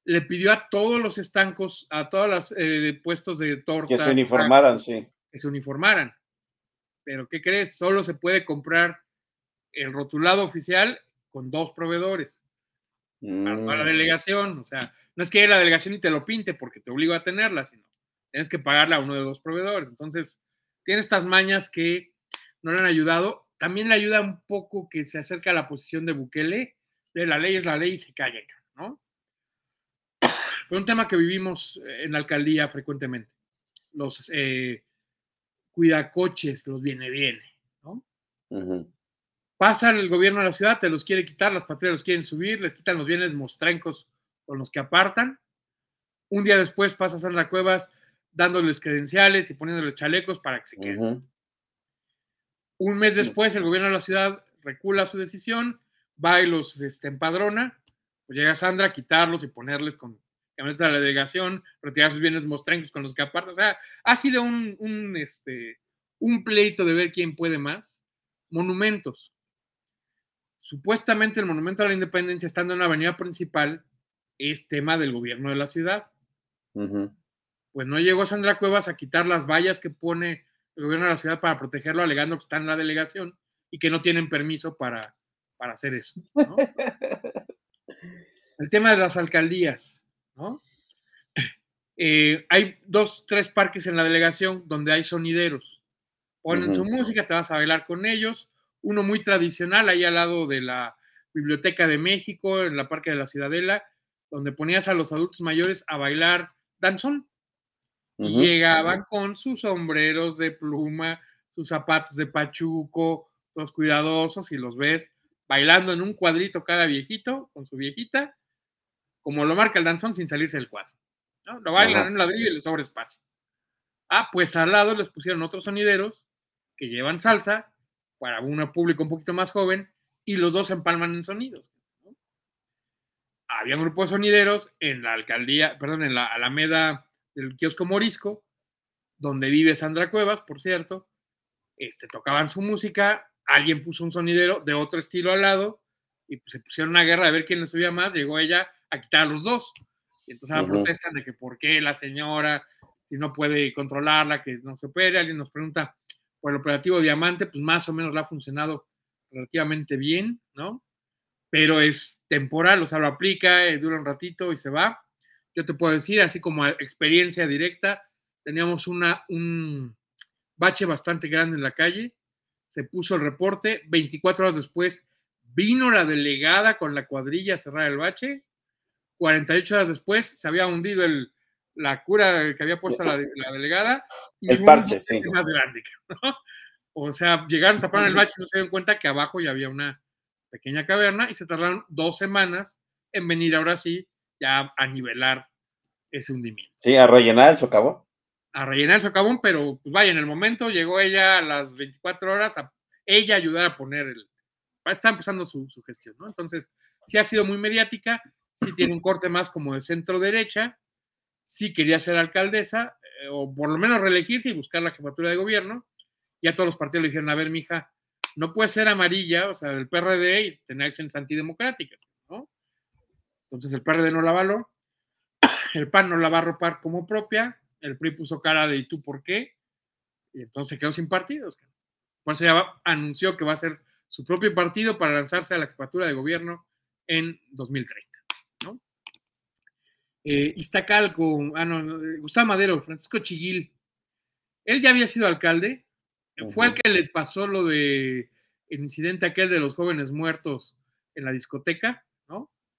B: Le pidió a todos los estancos, a todos los eh, puestos de tortas.
A: Que se uniformaran, sí.
B: Que se uniformaran. Pero, ¿qué crees? Solo se puede comprar el rotulado oficial con dos proveedores para toda la
A: Mm.
B: delegación. O sea, no es que la delegación y te lo pinte porque te obligo a tenerla, sino tienes que pagarle a uno de dos proveedores. Entonces, tiene estas mañas que no le han ayudado. También le ayuda un poco que se acerca a la posición de Bukele, de la ley es la ley y se calla, ¿no? Fue un tema que vivimos eh, en la alcaldía frecuentemente. Los eh, cuidacoches, los viene-viene, ¿no?
A: Ujú.
B: Pasa el gobierno de la ciudad, te los quiere quitar, las patrullas los quieren subir, les quitan los bienes mostrencos con los que apartan. Un día después pasa Sandra Cuevas dándoles credenciales y poniéndoles chalecos para que se queden. Un mes después, el gobierno de la ciudad recula su decisión, va y los este, empadrona. Pues llega Sandra a quitarlos y ponerles con camionetas a la delegación, retirar sus bienes mostrencos con los que apartan. O sea, ha sido un, un, este, un pleito de ver quién puede más. Monumentos. Supuestamente el Monumento a la Independencia, estando en la avenida principal, es tema del gobierno de la ciudad. Pues no llegó Sandra Cuevas a quitar las vallas que pone el gobierno de la ciudad para protegerlo, alegando que está en la delegación y que no tienen permiso para, para hacer eso. ¿no? El tema de las alcaldías, ¿no? Eh, hay dos, tres parques en la delegación donde hay sonideros. Ponen su música, te vas a bailar con ellos. Uno muy tradicional, ahí al lado de la Biblioteca de México, en la Parque de la Ciudadela, donde ponías a los adultos mayores a bailar danzón. Llegaban con sus sombreros de pluma, sus zapatos de pachuco, todos cuidadosos, y los ves bailando en un cuadrito cada viejito con su viejita, como lo marca el danzón sin salirse del cuadro. ¿no? Lo bailan en un ladrillo y les sobra espacio. Ah, pues al lado les pusieron otros sonideros que llevan salsa para un público un poquito más joven y los dos se empalman en sonidos. ¿no? Había un grupo de sonideros en la alcaldía, perdón, en la Alameda del kiosco Morisco, donde vive Sandra Cuevas, por cierto. Este, tocaban su música, alguien puso un sonidero de otro estilo al lado y pues, se pusieron una guerra de ver quién le subía más. Llegó ella a quitar a los dos. Y entonces ahora
A: Ujú.
B: protestan de que por qué la señora, si no puede controlarla, que no se opere. Alguien nos pregunta por el operativo Diamante, pues más o menos le ha funcionado relativamente bien, ¿no? Pero es temporal, o sea, lo aplica, eh, dura un ratito y se va. Yo te puedo decir, así como experiencia directa, teníamos una, un bache bastante grande en la calle, se puso el reporte, 24 horas después vino la delegada con la cuadrilla a cerrar el bache, 48 horas después se había hundido el, la cura que había puesto la, la delegada y
A: El parche, sí.
B: más grande. ¿no? O sea, llegaron, taparon el bache y no se dieron cuenta que abajo ya había una pequeña caverna y se tardaron dos semanas en venir ahora sí ya a nivelar ese hundimiento.
A: Sí, a rellenar el socavón.
B: A rellenar el socavón, pero pues vaya, en el momento llegó ella a las 24 horas a ella ayudar a poner el... Está empezando su, su gestión, ¿no? Entonces, sí ha sido muy mediática, sí tiene un corte más como de centro derecha, sí quería ser alcaldesa, eh, o por lo menos reelegirse y buscar la jefatura de gobierno. Ya todos los partidos le dijeron, a ver, mija, no puede ser amarilla, o sea, del PRD y tener acciones antidemocráticas. Entonces el PRD no la avaló, el PAN no la va a arropar como propia, el PRI puso cara de ¿y tú por qué? Y entonces se quedó sin partidos. Por eso ya va- anunció que va a ser su propio partido para lanzarse a la jefatura de gobierno en 2030. ¿no? Eh, Iztacalco, ah, no, no, eh, Gustavo Madero, Francisco Chiguil, él ya había sido alcalde, fue el que le pasó lo de el incidente aquel de los jóvenes muertos en la discoteca,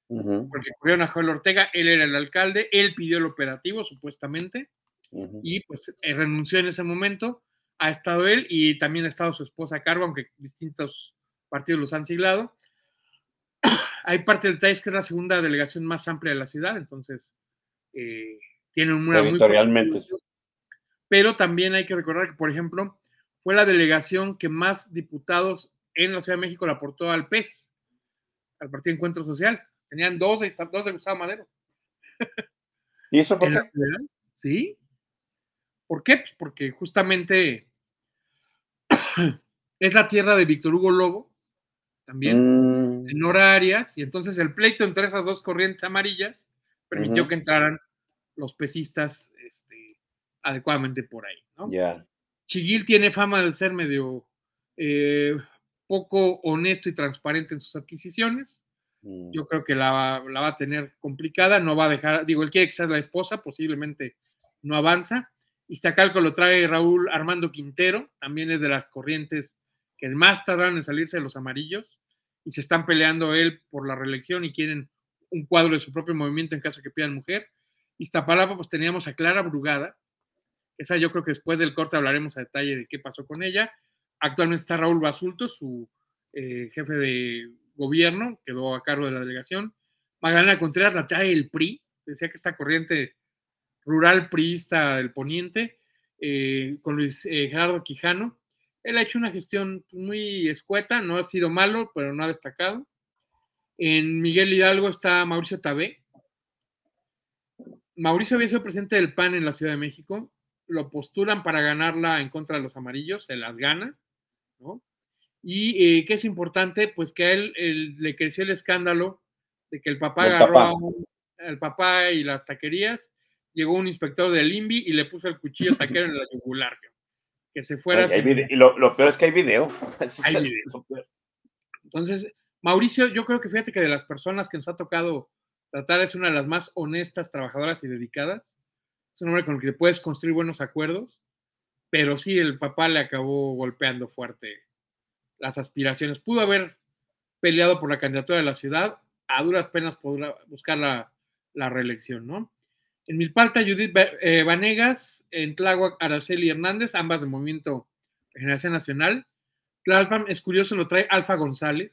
B: Porque corrieron a Joel Ortega, él era el alcalde, él pidió el operativo supuestamente y pues eh, renunció en ese momento. Ha estado él y también ha estado su esposa a cargo, aunque distintos partidos los han siglado. Hay parte del TAIS que es la segunda delegación más amplia de la ciudad, entonces eh, tiene una muy pero también hay que recordar que, por ejemplo, fue la delegación que más diputados en la Ciudad de México le aportó al PES, al Partido Encuentro Social. Tenían dos, de- dos de Gustavo Madero.
A: ¿Y eso por qué?
B: ¿Sí? ¿Por qué? Pues porque justamente es la tierra de Víctor Hugo Lobo, también,
A: Mm,
B: en horarias, y entonces el pleito entre esas dos corrientes amarillas permitió que entraran los pesistas este, adecuadamente por ahí, ¿no? Chiguil tiene fama de ser medio eh, poco honesto y transparente en sus adquisiciones.
A: Mm.
B: Yo creo que la, va- a tener complicada, no va a dejar, digo, él quiere que sea la esposa, posiblemente no avanza. Iztacalco lo trae Raúl Armando Quintero, también es de las corrientes que más tardan en salirse de los amarillos y se están peleando él por la reelección y quieren un cuadro de su propio movimiento en caso que pidan mujer. Iztapalapa, pues teníamos a Clara Brugada, esa yo creo que después del corte hablaremos a detalle de qué pasó con ella. Actualmente está Raúl Basulto, su eh, jefe de gobierno, quedó a cargo de la delegación. Magdalena Contreras la trae el PRI, decía que esta corriente rural priista del poniente, eh, con Luis eh, Gerardo Quijano. Él ha hecho una gestión muy escueta, no ha sido malo, pero no ha destacado. En Miguel Hidalgo está Mauricio Tabé. Mauricio había sido presidente del PAN en la Ciudad de México, lo postulan para ganarla en contra de los amarillos, se las gana, ¿no? Y eh, que es importante, pues que a él, él le creció el escándalo de que el papá agarró
A: papá.
B: a un- al papá y las taquerías, llegó un inspector del INVI y le puso el cuchillo taquero en la yugular, que se fuera sin-
A: vide- y lo, lo peor es que hay video.
B: Hay video. Entonces, Mauricio, yo creo que fíjate que de las personas que nos ha tocado tratar es una de las más honestas, trabajadoras y dedicadas. Es un hombre con el que puedes construir buenos acuerdos, pero sí, el papá le acabó golpeando fuerte las aspiraciones. Pudo haber peleado por la candidatura de la ciudad, a duras penas podrá buscar la, la reelección, ¿no? En Milpalta, Judith eh, Vanegas, en Tláhuac, Araceli Hernández, ambas de Movimiento Regeneración Nacional. Tlalpan, es curioso, lo trae Alfa González.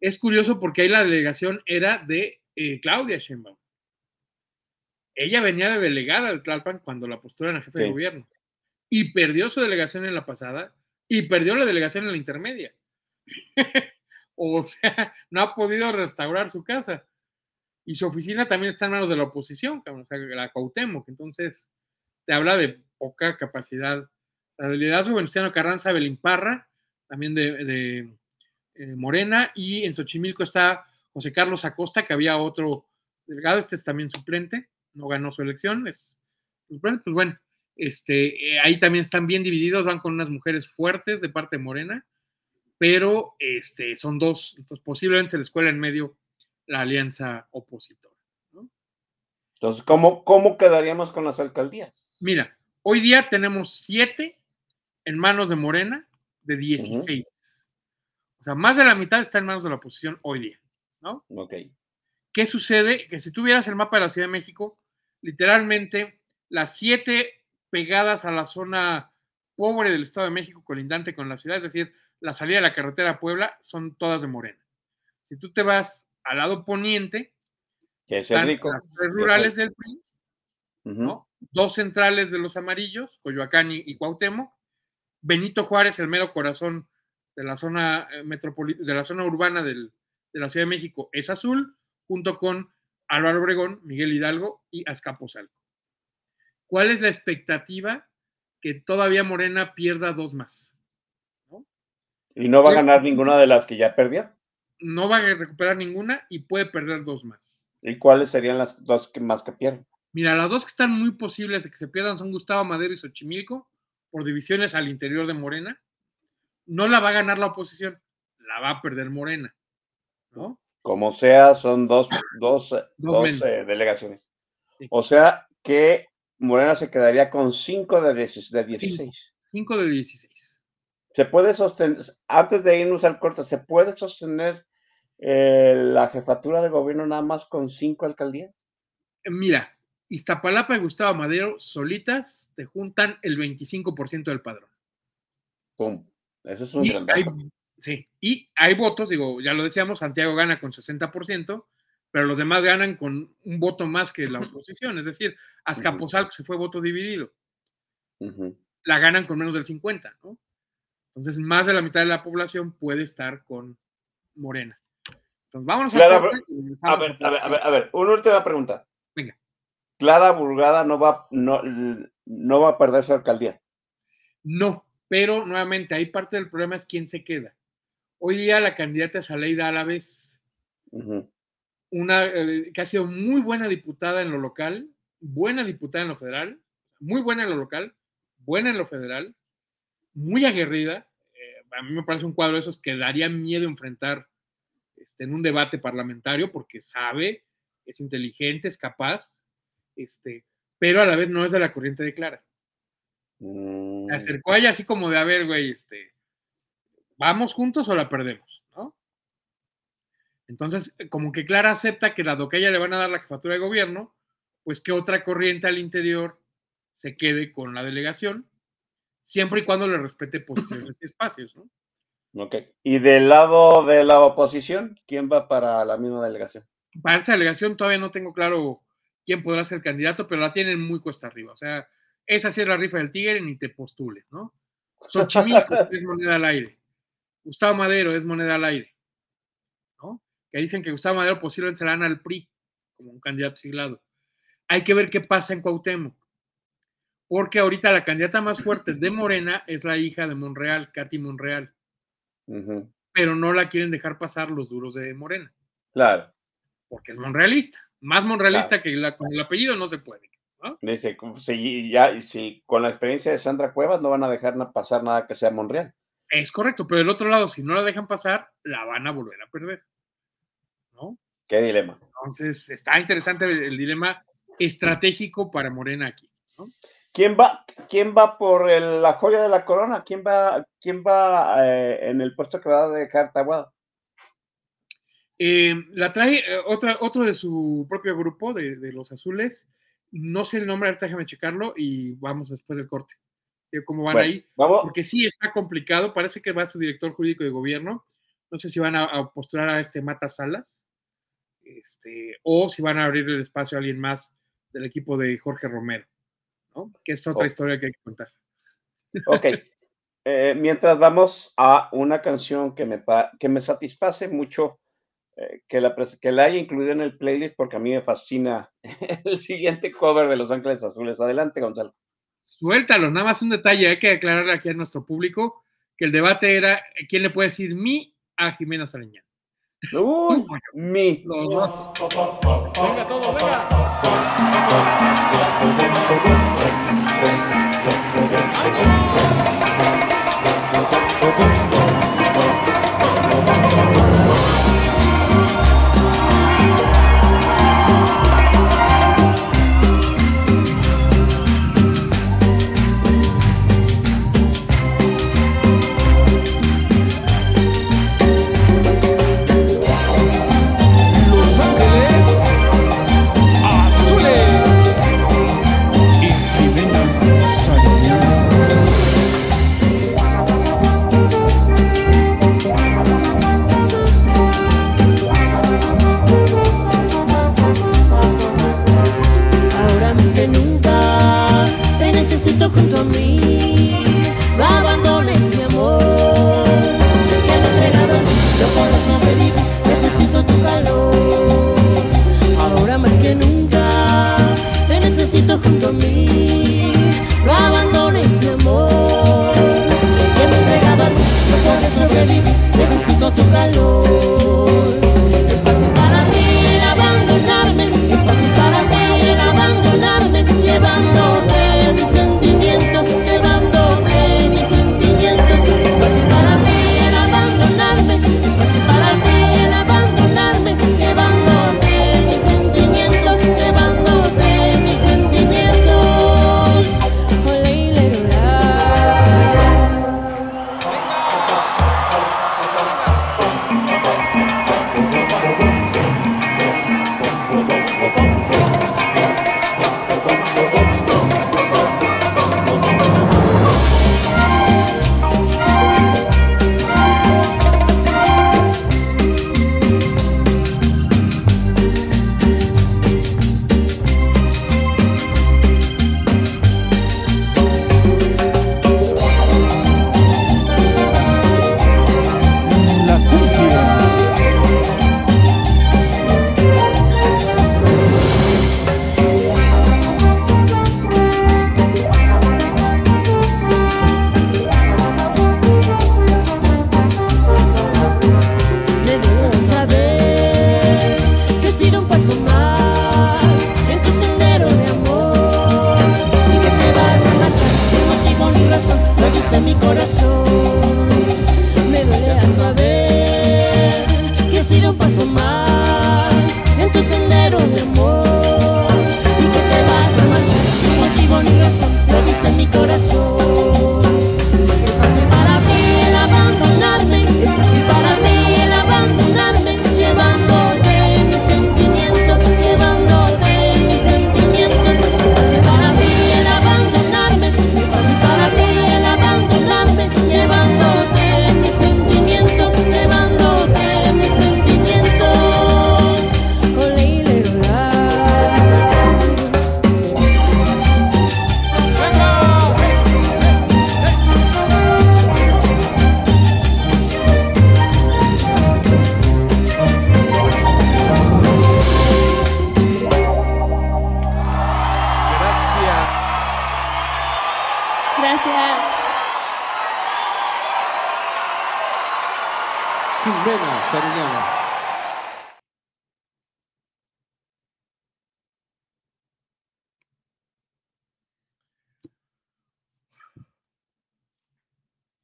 B: Es curioso porque ahí la delegación era de eh, Claudia Sheinbaum. Ella venía de delegada de Tlalpan cuando la postulan a jefe de gobierno. Y perdió su delegación en la pasada y perdió la delegación en la intermedia. o sea, no ha podido restaurar su casa. Y su oficina también está en manos de la oposición, o sea, la Cuauhtémoc. Entonces, te habla de poca capacidad. La del liderazgo Venustiano Carranza Belimparra, también de, de, eh, Morena, y en Xochimilco está José Carlos Acosta, que había otro delegado, este es también suplente, no ganó su elección, es suplente, pues bueno, este, eh, ahí también están bien divididos, van con unas mujeres fuertes de parte de Morena, pero este, son dos, entonces posiblemente se les cuela en medio la alianza opositora.
A: Entonces, ¿cómo, ¿cómo quedaríamos con las alcaldías?
B: Mira, hoy día tenemos siete en manos de Morena de 16. O sea, más de la mitad está en manos de la oposición hoy día, ¿no?
A: Ok.
B: ¿Qué sucede? Que si tuvieras el mapa de la Ciudad de México, literalmente las siete pegadas a la zona pobre del Estado de México, colindante con la ciudad, es decir, la salida de la carretera a Puebla, son todas de Morena. Si tú te vas al lado poniente,
A: Que es el
B: están
A: rico.
B: las tres rurales
A: el-
B: del PRI. Dos centrales de los amarillos, Coyoacán y, y Cuauhtémoc. Benito Juárez, el mero corazón de la zona eh, de la zona urbana del- de la Ciudad de México, es azul, junto con Álvaro Obregón, Miguel Hidalgo y Azcapotzalco. ¿Cuál es la expectativa? Que todavía Morena pierda dos más.
A: Y no va a ganar ninguna de las que ya perdió.
B: No va a recuperar ninguna y puede perder dos más.
A: ¿Y cuáles serían las dos que más que pierden?
B: Mira, las dos que están muy posibles de que se pierdan son Gustavo Madero y Xochimilco, por divisiones al interior de Morena. No la va a ganar la oposición, la va a perder Morena. ¿no?
A: Como sea, son dos, dos,
B: Dos
A: eh, delegaciones.
B: Sí.
A: O sea que Morena se quedaría con 5 de, 16 de 16.
B: 5 de 16.
A: ¿Se puede sostener, antes de irnos al corte, ¿se puede sostener eh, la jefatura de gobierno nada más con cinco alcaldías?
B: Eh, Mira, Iztapalapa y Gustavo Madero solitas te juntan el 25% del padrón.
A: Pum. Eso es un
B: Y
A: gran
B: hay,
A: dato.
B: sí, y hay votos, digo, ya lo decíamos, Santiago gana con 60%, pero los demás ganan con un voto más que la oposición. Es decir, Azcapotzalco se fue voto dividido. La ganan con menos del 50, ¿no? Entonces, más de la mitad de la población puede estar con Morena. Entonces, vámonos
A: Clara,
B: a
A: A ver, a ver, a ver, a ver, una última pregunta.
B: Venga.
A: Clara Burgada no va, no, no va a perder su alcaldía.
B: No, pero nuevamente ahí parte del problema es quién se queda. Hoy día la candidata es Aleida Alavés,
A: Ujú.
B: Una eh, que ha sido muy buena diputada en lo local, buena diputada en lo federal, muy buena en lo local, buena en lo federal, muy aguerrida, eh, a mí me parece un cuadro de esos que daría miedo enfrentar este, en un debate parlamentario porque sabe, es inteligente, es capaz, este, pero a la vez no es de la corriente de Clara.
A: Mm.
B: Se acercó a ella así como de, a ver, güey, este, ¿vamos juntos o la perdemos? Entonces, como que Clara acepta que dado que a ella le van a dar la jefatura de gobierno, pues que otra corriente al interior se quede con la delegación, siempre y cuando le respete posiciones y espacios, ¿no?
A: Ok. Y del lado de la oposición, ¿quién va para la misma delegación?
B: Para esa delegación todavía no tengo claro quién podrá ser candidato, pero la tienen muy cuesta arriba. O sea, esa sí es la rifa del tigre, ni te postules, ¿no? Xochimilco es moneda al aire. Gustavo Madero es moneda al aire. Que dicen que Gustavo Madero posiblemente se la dan al PRI como un candidato siglado. Hay que ver qué pasa en Cuauhtémoc, porque ahorita la candidata más fuerte de Morena es la hija de Monreal, Katy Monreal, pero no la quieren dejar pasar los duros de Morena,
A: Claro.
B: porque es monrealista. Más monrealista que la, con el apellido no se puede. ¿no?
A: Dice, si ya, si con la experiencia de Sandra Cuevas no van a dejar pasar nada que sea Monreal.
B: Es correcto, pero del otro lado, si no la dejan pasar, la van a volver a perder.
A: Qué dilema.
B: Entonces, está interesante el, el dilema estratégico para Morena aquí. ¿no?
A: ¿Quién va, quién va por el- la joya de la corona? ¿Quién va, quién va eh, en el puesto que va a dejar Tahuada?
B: Eh, la trae eh, otra, otro de su propio grupo, de, de los azules. No sé el nombre, ahorita déjame checarlo y vamos después del corte. Eh, ¿Cómo van
A: Bueno,
B: ahí?
A: vamos.
B: Porque sí está complicado. Parece que va su director jurídico de gobierno. No sé si van a, a postular a este Mata Salas este, o si van a abrir el espacio a alguien más del equipo de Jorge Romero, ¿no? Que es otra
A: Oh.
B: historia que hay que contar.
A: Ok. Eh, mientras vamos a una canción que me, que me satisface mucho eh, que, la, que la haya incluido en el playlist porque a mí me fascina el siguiente cover de Los Ángeles Azules. Adelante, Gonzalo.
B: Suéltalos, nada más un detalle, hay que aclararle aquí a nuestro público que el debate era eh, quién le puede decir mi a Jimena Sariñán.
A: Uy, mi.
B: Los dos.
C: Venga todo, venga.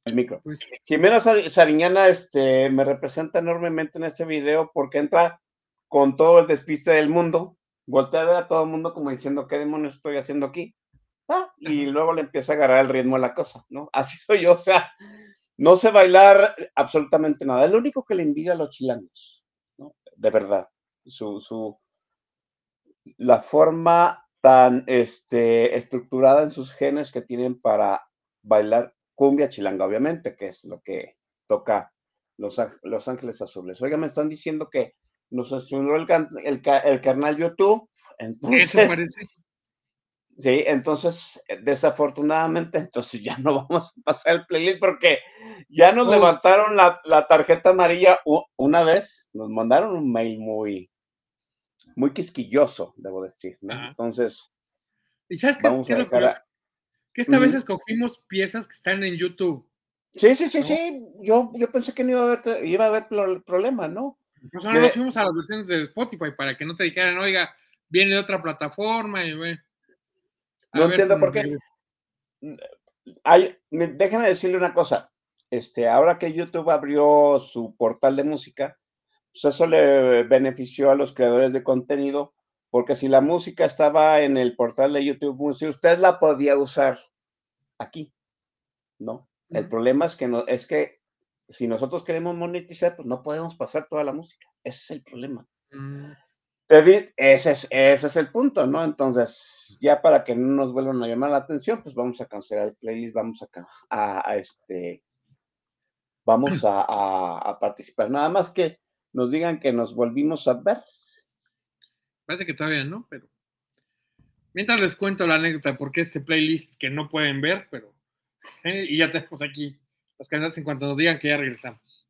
D: El
A: micro.
B: Pues,
A: Jimena Sar- Sariñana este, me representa enormemente en este video porque entra con todo el despiste del mundo, voltea a ver a todo el mundo como diciendo, ¿qué demonios estoy haciendo aquí? Ah, y luego le empieza a agarrar el ritmo a la cosa, ¿no? Así soy yo, o sea, no sé bailar absolutamente nada. Es lo único que le envidia a los chilangos, ¿no? De verdad. Su, su, la forma tan este, estructurada en sus genes que tienen para bailar cumbia chilanga, obviamente, que es lo que toca Los, Los Ángeles Azules. Oiga, me están diciendo que nos censuró el, el, el canal YouTube. Entonces,
B: Eso parece.
A: Sí, entonces, eh, desafortunadamente, entonces ya no vamos a pasar el playlist porque ya nos
B: Oh.
A: levantaron la, la tarjeta amarilla una vez, nos mandaron un mail muy, muy quisquilloso, debo decir. Entonces,
B: ¿Y sabes qué, es-
A: vamos
B: qué
A: a
B: es lo
A: a-
B: curioso? Que esta vez escogimos piezas que están en YouTube.
A: Sí, sí, sí,
B: ¿no?
A: sí, yo, yo pensé que no iba a haber, iba a haber pro- problema, ¿no?
B: No
A: Me-
B: nos fuimos a las versiones de Spotify para que no te dijeran, oiga, viene de otra plataforma y ve.
A: No entiendo por qué. Hay, me- déjame decirle una cosa. Este, ahora que YouTube abrió su portal de música, pues eso le benefició a los creadores de contenido, porque si la música estaba en el portal de YouTube Music, usted la podía usar aquí, ¿no? El problema es que no, es que si nosotros queremos monetizar, pues no podemos pasar toda la música. Ese es el problema.
B: Mm,
A: ese, es, ese es el punto, ¿no? Entonces, ya para que no nos vuelvan a llamar la atención, pues vamos a cancelar el playlist, vamos a, ca- a, a este, vamos a, a- a participar. Nada más que nos digan que nos volvimos a ver.
B: Parece que todavía no, pero. Mientras les cuento la anécdota, porque este playlist que no pueden ver, pero. eh, y ya tenemos aquí los candidatos en cuanto nos digan que ya regresamos.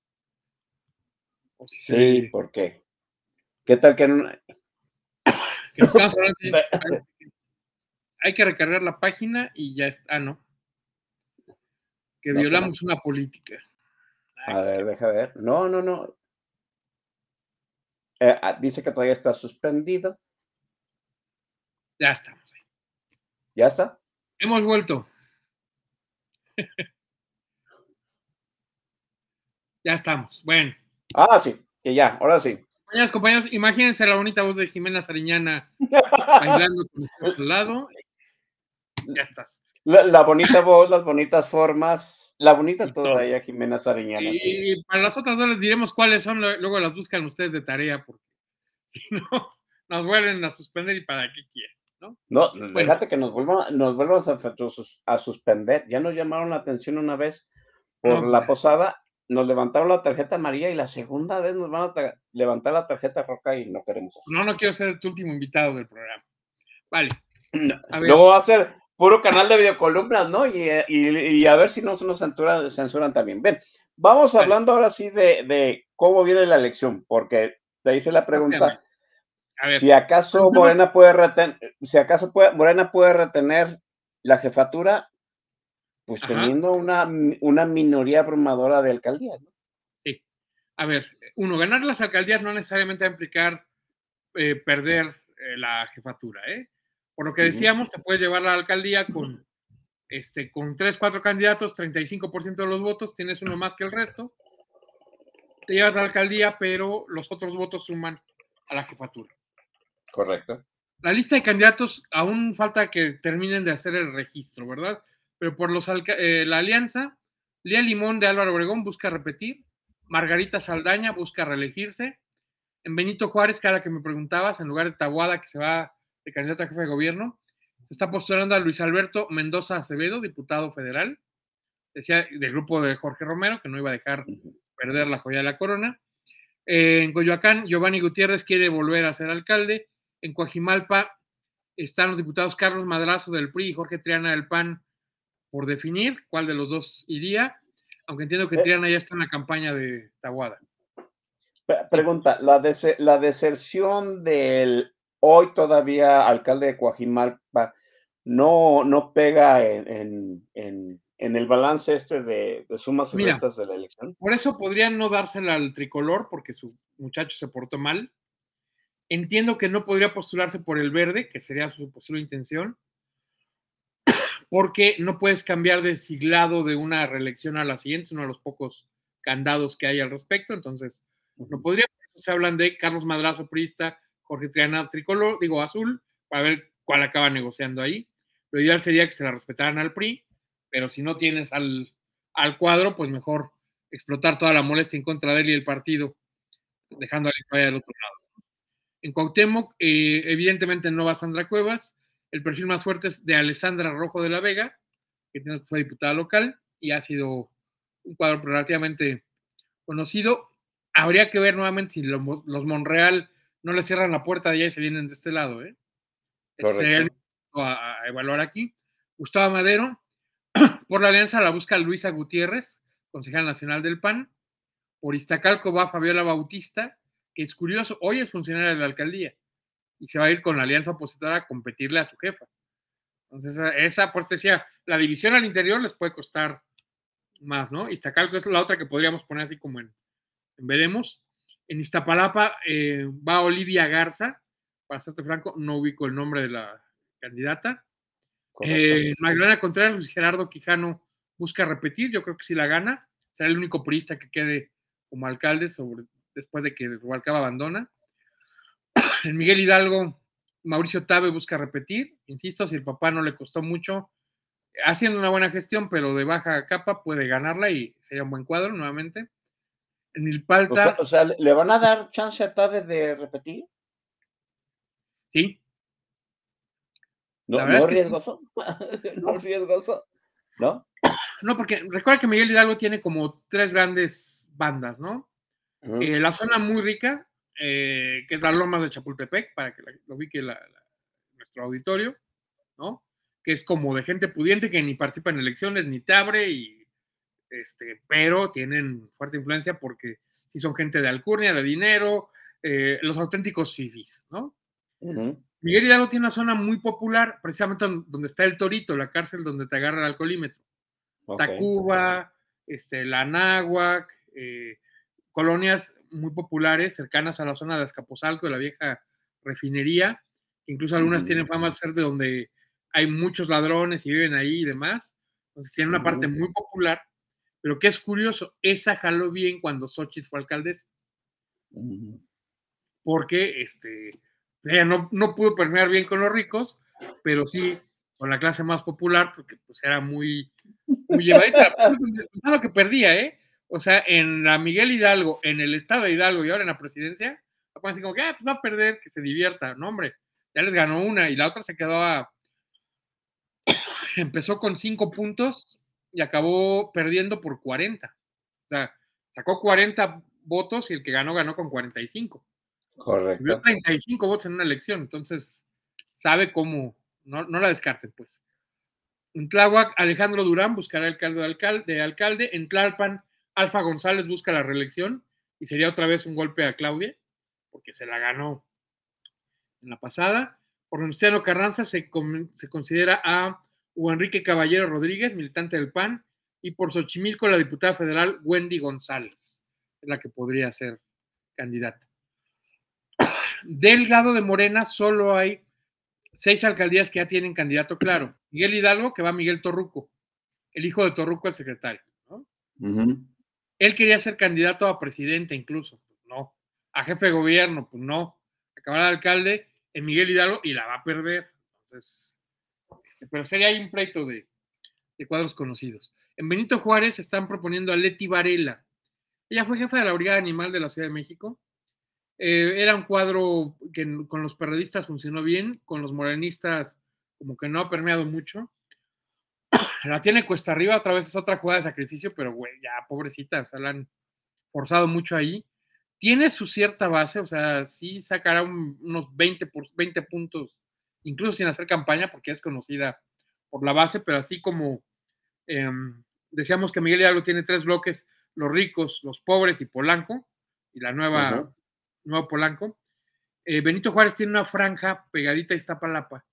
B: O si se-
A: Sí, ¿por qué? ¿Qué tal que no-
B: que nos hablando de- hay que recargar la página y ya está. Ah, no. Que
A: No,
B: violamos una política.
A: A ver, deja ver. No, no, no. Eh, ah, dice que todavía está suspendido.
B: Ya estamos.
A: ¿Ya está?
B: Hemos vuelto. ya estamos. Bueno.
A: Ah, sí, que ya, ahora sí.
B: Compañeras, compañeros, imagínense la bonita voz de Jimena Sariñana bailando con nosotros al lado. Ya estás.
A: La, la bonita voz, las bonitas formas, la bonita toda ella, Jimena Sariñana. sí.
B: Y para las otras dos les diremos cuáles son, luego las buscan ustedes de tarea, porque si no, nos vuelven a suspender y para qué quieren, ¿no?
A: No,
B: Bueno.
A: fíjate que nos vuelvan, nos vuelvan a, a suspender. Ya nos llamaron la atención una vez por
B: No,
A: la
B: pues.
A: posada, nos levantaron la tarjeta amarilla y la segunda vez nos van a ta- levantar la tarjeta roja y no queremos.
B: No, no quiero ser tu último invitado del programa. Vale. Ver,
A: Luego va a ser puro canal de videocolumnas, ¿no? Y, y- y a ver si no se nos censuran, censuran también. Ven, vamos hablando ahora sí de, de cómo viene la elección, porque te hice la pregunta.
B: A ver,
A: Si acaso
B: Entonces-
A: Morena puede retener, si acaso puede, Morena puede retener la jefatura, pues
B: Ajá.
A: teniendo una, una minoría abrumadora de alcaldías. ¿no?
B: sí. A ver, uno, ganar las alcaldías no necesariamente va a implicar eh, perder eh, la jefatura, ¿eh? Por lo que decíamos, te puedes llevar la alcaldía con, este, con 3, 4 candidatos, 35% de los votos, tienes uno más que el resto, te llevas la alcaldía, pero los otros votos suman a la jefatura.
A: Correcto.
B: La lista de candidatos aún falta que terminen de hacer el registro, ¿verdad? Pero por los eh, la alianza, Lía Limón de Álvaro Obregón busca repetir, Margarita Saldaña busca reelegirse, en Benito Juárez, que era que me preguntabas, en lugar de Tabuada, que se va de candidato a jefe de gobierno, se está postulando a Luis Alberto Mendoza Acevedo, diputado federal, decía del grupo de Jorge Romero, que no iba a dejar perder la joya de la corona. Eh, en Coyoacán, Giovanni Gutiérrez quiere volver a ser alcalde. En Coajimalpa están los diputados Carlos Madrazo del PRI y Jorge Triana del PAN por definir cuál de los dos iría, aunque entiendo que
A: Eh.
B: Triana ya está en la campaña de Tahuada.
A: Pre- Pregunta, la, dese- la deserción del hoy todavía alcalde de Coajimalpa no, no pega en, en, en, en el balance este de, de sumas y
B: Mira,
A: restas de la elección.
B: Por eso podrían no dársela al tricolor porque su muchacho se portó mal. Entiendo que no podría postularse por el verde, que sería su posible intención, porque no puedes cambiar de siglado de una reelección a la siguiente, es uno de los pocos candados que hay al respecto, entonces no podría, se hablan de Carlos Madrazo Prista, Jorge Triana Tricolor, digo azul, para ver cuál acaba negociando ahí. Lo ideal sería que se la respetaran al PRI, pero si no tienes al, al cuadro, pues mejor explotar toda la molestia en contra de él y el partido, dejando a vaya del otro lado. En Cuauhtémoc, eh, evidentemente no va Sandra Cuevas, el perfil más fuerte es de Alessandra Rojo de la Vega, que fue diputada local y ha sido un cuadro relativamente conocido. Habría que ver nuevamente si los Monreal no le cierran la puerta de allá y se vienen de este lado. ¿eh? Sería el a, a evaluar aquí. Gustavo Madero, por la alianza la busca Luisa Gutiérrez, concejal nacional del PAN. Por Iztacalco va Fabiola Bautista, que es curioso, hoy es funcionaria de la alcaldía y se va a ir con la alianza opositora a competirle a su jefa. Entonces, esa, esa decía, la división al interior les puede costar más, ¿no? Iztacalco es la otra que podríamos poner así como en, en veremos. En Iztapalapa eh, va Olivia Garza, para serte franco, no ubico el nombre de la candidata. Eh, Magdalena Contreras, Gerardo Quijano busca repetir, yo creo que si la gana, será el único purista que quede como alcalde sobre, después de que Rubalcaba abandona. En Miguel Hidalgo, Mauricio Tabe busca repetir, insisto, si el papá no le costó mucho, haciendo una buena gestión, pero de baja capa puede ganarla y sería un buen cuadro nuevamente. En Milpalta.
A: O sea, o sea, ¿le van a dar chance a Tabe de repetir?
B: Sí.
A: No, no riesgoso. Sí. no riesgoso. ¿No?
B: No, porque recuerda que Miguel Hidalgo tiene como tres grandes bandas, ¿no? Uh -huh. eh, la zona muy rica, eh, que es las lomas de Chapultepec, para que la, lo ubique la, la, nuestro auditorio, ¿no? Que es como de gente pudiente que ni participa en elecciones, ni te abre, y, este, pero tienen fuerte influencia porque si son gente de alcurnia, de dinero, eh, los auténticos fifis, ¿no? Uh -huh. Miguel Hidalgo tiene una zona muy popular, precisamente donde está el Torito, la cárcel donde te agarra el alcoholímetro. Okay. Tacuba, este, la Náhuac, eh, colonias muy populares cercanas a la zona de Azcapotzalco, de la vieja refinería, incluso algunas tienen fama de ser de donde hay muchos ladrones y viven ahí y demás. Entonces tiene una parte muy popular, pero que es curioso, esa jaló bien cuando Xochitl fue alcaldesa. Porque este, ella no, no pudo permear bien con los ricos, pero sí con la clase más popular, porque pues era muy, muy llevadita. lo que perdía, ¿eh? O sea, en la Miguel Hidalgo, en el estado de Hidalgo y ahora en la presidencia, así como que ah, pues va a perder, que se divierta. No, hombre, ya les ganó una y la otra se quedó a. Empezó con cinco puntos y acabó perdiendo por 40. O sea, sacó 40 votos y el que ganó, ganó con 45.
A: Correcto.
B: Subió 35 votos en una elección, entonces sabe cómo, no, no la descarten, pues. En Tláhuac, Alejandro Durán buscará el cargo de alcalde, de alcalde. En Tlalpan, Alfa González busca la reelección y sería otra vez un golpe a Claudia, porque se la ganó en la pasada. Por Venustiano Carranza se, se considera a Hugo Enrique Caballero Rodríguez, militante del PAN, y por Xochimilco la diputada federal Wendy González, es la que podría ser candidata. Del lado de Morena solo hay seis alcaldías que ya tienen candidato claro. Miguel Hidalgo, que va Miguel Torruco, el hijo de Torruco, el secretario. ¿no? Uh -huh. Él quería ser candidato a presidente incluso, pues no. A jefe de gobierno, pues no. Acabará de alcalde en Miguel Hidalgo y la va a perder. Entonces, pero sería un pleito de, cuadros conocidos. En Benito Juárez están proponiendo a Leti Varela. Ella fue jefa de la Brigada Animal de la Ciudad de México. Eh, era un cuadro que con los periodistas funcionó bien, con los morenistas como que no ha permeado mucho. La tiene cuesta arriba, otra vez es otra jugada de sacrificio, pero güey, ya pobrecita, o sea, la han forzado mucho ahí. Tiene su cierta base, o sea, sí sacará un, unos 20, por, 20 puntos, incluso sin hacer campaña, porque es conocida por la base, pero así como eh, decíamos que Miguel Hidalgo tiene tres bloques, los ricos, los pobres y Polanco, y la nueva, uh -huh. Polanco. Eh, Benito Juárez tiene una franja pegadita a Iztapalapa,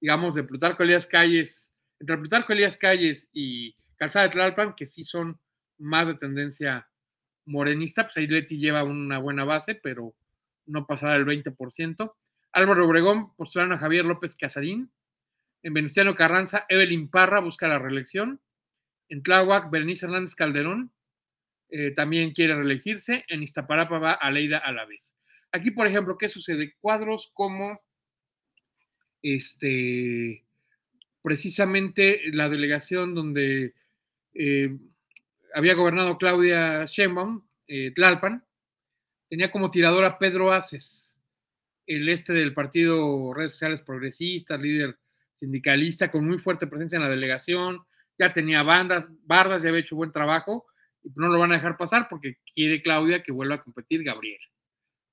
B: digamos, de Plutarco Elías Calles, entre Plutarco Elías Calles y Calzada de Tlalpan, que sí son más de tendencia morenista, pues ahí Leti lleva una buena base, pero no pasará el 20%. Álvaro Obregón postularon a Javier López Casarín. En Venustiano Carranza, Evelyn Parra busca la reelección. En Tláhuac, Berenice Hernández Calderón eh, también quiere reelegirse. En Iztapalapa va Aleida vez. Aquí, por ejemplo, ¿qué sucede? Cuadros como este, precisamente la delegación donde eh, había gobernado Claudia Sheinbaum, eh, Tlalpan, tenía como tirador a Pedro Aces, el este del partido Redes Sociales Progresistas, líder sindicalista, con muy fuerte presencia en la delegación, ya tenía bandas, bardas, ya había hecho buen trabajo, y no lo van a dejar pasar porque quiere Claudia que vuelva a competir Gabriel.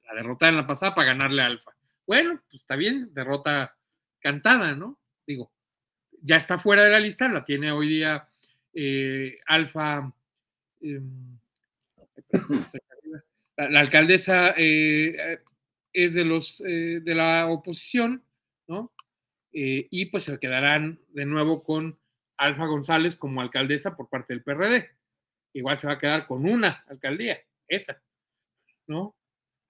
B: La derrota en la pasada para ganarle a Alfa. Bueno, pues está bien, derrota cantada, ¿no? Digo, ya está fuera de la lista, la tiene hoy día eh, Alfa. Em, la, alcaldesa eh, es de los eh, de la oposición, ¿no? y pues se quedarán de nuevo con Alfa González como alcaldesa por parte del PRD. Igual se va a quedar con una alcaldía, esa, ¿no?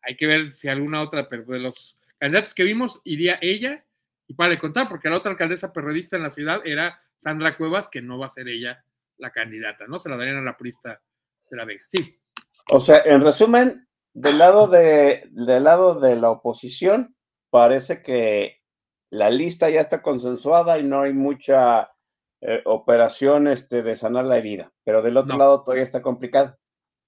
B: Hay que ver si alguna otra, de los candidatos que vimos iría ella y para le contar, porque la otra alcaldesa perredista en la ciudad era Sandra Cuevas, que no va a ser ella la candidata, ¿no? Se la darían a la prista de la Vega. Sí.
A: O sea, en resumen, del lado de, del lado de la oposición, parece que la lista ya está consensuada y no hay mucha eh, operación este, de sanar la herida, pero del otro lado todavía está complicado.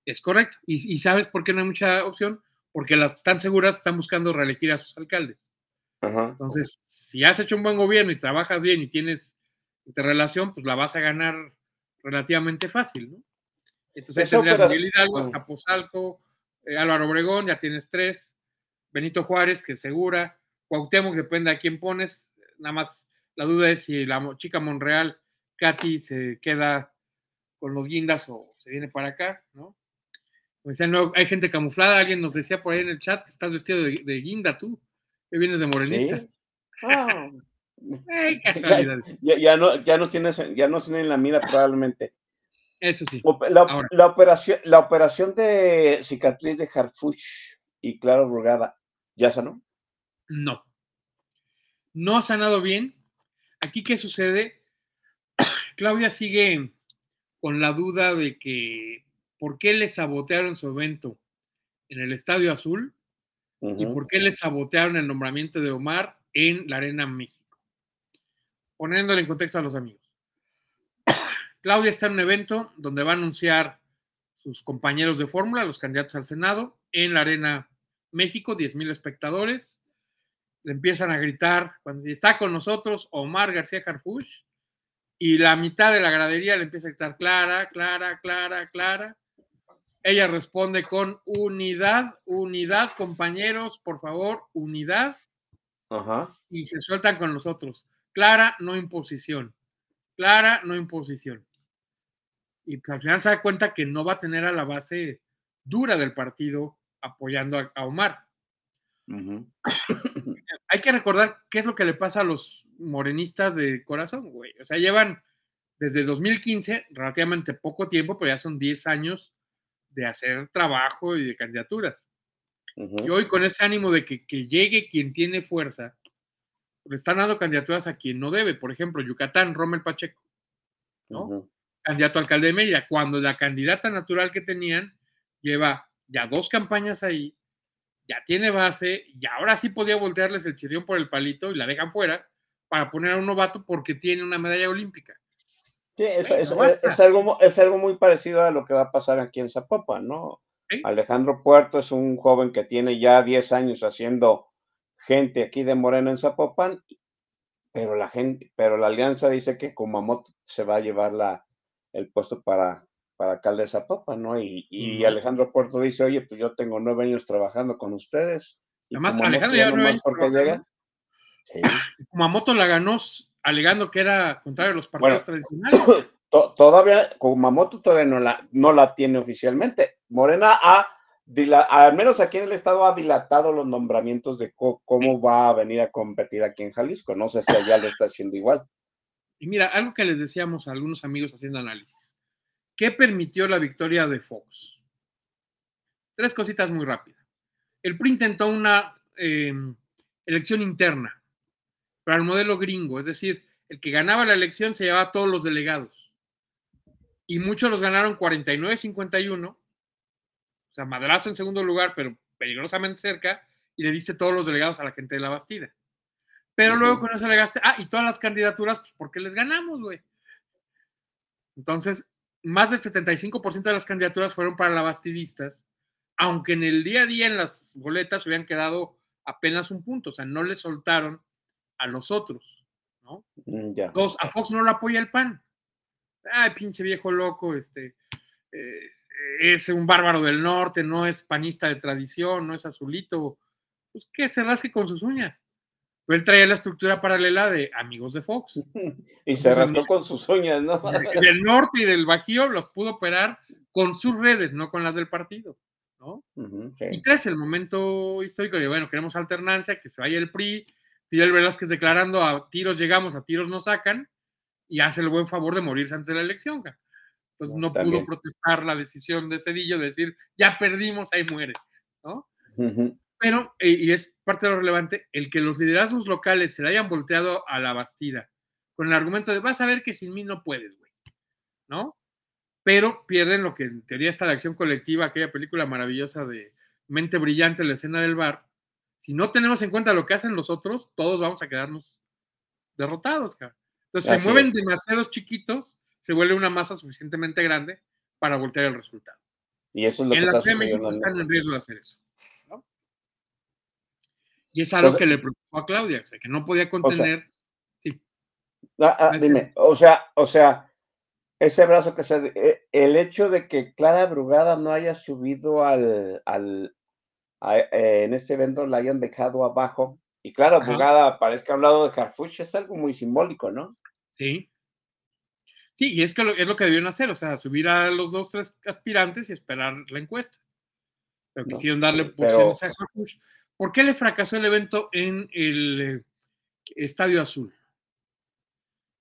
B: Es correcto. ¿Y, ¿Y, sabes por qué no hay mucha opción? Porque las que están seguras están buscando reelegir a sus alcaldes. Entonces, si has hecho un buen gobierno y trabajas bien y tienes interrelación, pues la vas a ganar relativamente fácil, ¿no? Entonces tendrías Miguel Hidalgo, Escapozalco, eh, Álvaro Obregón, ya tienes tres, Benito Juárez, que segura, Cuauhtémoc, depende a quién pones, nada más la duda es si la chica Monreal, Katy, se queda con los guindas o se viene para acá, ¿no? no, hay gente camuflada, alguien nos decía por ahí en el chat que estás vestido de guinda tú que vienes de morenista.
A: Ah. Ya, no, ya nos tienes, ya nos tienen la mira probablemente.
B: Eso sí.
A: La, operación, la operación de cicatriz de Harfuch y Claro Brugada, ¿ya sanó?
B: No. No ha sanado bien. Aquí, ¿qué sucede? Claudia sigue con la duda de que por qué le sabotearon su evento en el Estadio Azul y por qué le sabotearon el nombramiento de Omar en la Arena México. Poniéndole en contexto a los amigos. Claudia está en un evento donde va a anunciar sus compañeros de fórmula, los candidatos al Senado, en la Arena México, 10 mil espectadores. Le empiezan a gritar cuando está con nosotros Omar García Harfuch y la mitad de la gradería le empieza a gritar Clara, Clara, Clara, Clara. Ella responde con unidad, unidad, compañeros, por favor, unidad. Y se sueltan con los otros. Clara, no imposición. Clara, no imposición. Y pues, al final se da cuenta que no va a tener a la base dura del partido apoyando a, Omar. Hay que recordar qué es lo que le pasa a los morenistas de corazón, güey. O sea, llevan desde 2015, relativamente poco tiempo, pero ya son 10 años de hacer trabajo y de candidaturas. Y hoy con ese ánimo de que, llegue quien tiene fuerza, le están dando candidaturas a quien no debe. Por ejemplo, Yucatán, Rommel Pacheco, ¿no? Candidato a alcalde de Mérida, cuando la candidata natural que tenían lleva ya dos campañas ahí, ya tiene base, y ahora sí podía voltearles el chirrión por el palito y la dejan fuera para poner a un novato porque tiene una medalla olímpica.
A: Sí, es, algo, es algo muy parecido a lo que va a pasar aquí en Zapopan, ¿no? Alejandro Puerto es un joven que tiene ya 10 años haciendo gente aquí de Morena en Zapopan, pero la gente, pero la alianza dice que Kumamoto se va a llevar la, el puesto para, para alcalde de ¿no? Y, Alejandro Puerto dice, oye, pues yo tengo nueve años trabajando con ustedes.
B: Además, Alejandro ya nueve años porque llega. Kumamoto la ganó alegando que era contrario a los partidos tradicionales.
A: todavía, Kumamoto todavía no la, no la tiene oficialmente. Morena ha al menos aquí en el estado ha dilatado los nombramientos de cómo va a venir a competir aquí en Jalisco. No sé si allá lo está haciendo igual.
B: Y mira, algo que les decíamos a algunos amigos haciendo análisis. ¿Qué permitió la victoria de Fox? Tres cositas muy rápidas. El PRI intentó una em, elección interna, pero al modelo gringo, es decir, el que ganaba la elección se llevaba todos los delegados. Y muchos los ganaron 49-51 sea, madrazo en segundo lugar, pero peligrosamente cerca, y le diste todos los delegados a la gente de la Bastida. Pero luego con eso le gaste, ah, y todas las candidaturas, pues porque les ganamos, güey. Entonces, más del 75% de las candidaturas fueron para la bastidistas, aunque en el día a día en las boletas hubieran quedado apenas un punto, o sea, no le soltaron a los otros, ¿no? Mm, Dos, a Fox no lo apoya el PAN. Ay, pinche viejo loco, este, eh, es un bárbaro del norte, no es panista de tradición, no es azulito, pues que se rasque con sus uñas. Él traía la estructura paralela de amigos de Fox.
A: y se rascó con sus uñas, ¿no?
B: Del norte y del Bajío los pudo operar con sus redes, no con las del partido, ¿no? Y traes el momento histórico de, bueno, queremos alternancia, que se vaya el PRI, Fidel Velázquez declarando a tiros llegamos, a tiros nos sacan, y hace el buen favor de morirse antes de la elección. Entonces no pudo protestar la decisión de Cedillo de decir, ya perdimos, ahí muere, ¿no? Pero, eh, y es parte de lo relevante, el que los liderazgos locales se le hayan volteado a la Bastida con el argumento de, vas a ver que sin mí no puedes, güey, ¿no? Pero pierden lo que en teoría está la acción colectiva, aquella película maravillosa de Mente Brillante, la escena del bar. Si no tenemos en cuenta lo que hacen los otros, todos vamos a quedarnos derrotados, cara. Entonces se mueven demasiados chiquitos se vuelve una masa suficientemente grande para voltear el resultado.
A: Y eso es lo
B: en
A: que
B: la Ciudad de México están en riesgo de hacer eso. Y es algo que le preocupó a Claudia, o sea, que no podía contener. sí.
A: Ah, ah, dime, o sea, o sea, ese brazo que se. Eh, el hecho de que Clara Brugada no haya subido al. al eh, en ese evento la hayan dejado abajo y Clara Brugada parezca un lado de Harfuch es algo muy simbólico, ¿no?
B: Sí, Sí, y es que es lo que debieron hacer, o sea, subir a los dos, tres aspirantes y esperar la encuesta. Pero quisieron darle posiciones a Harfush. ¿Por qué le fracasó el evento en el eh, Estadio Azul?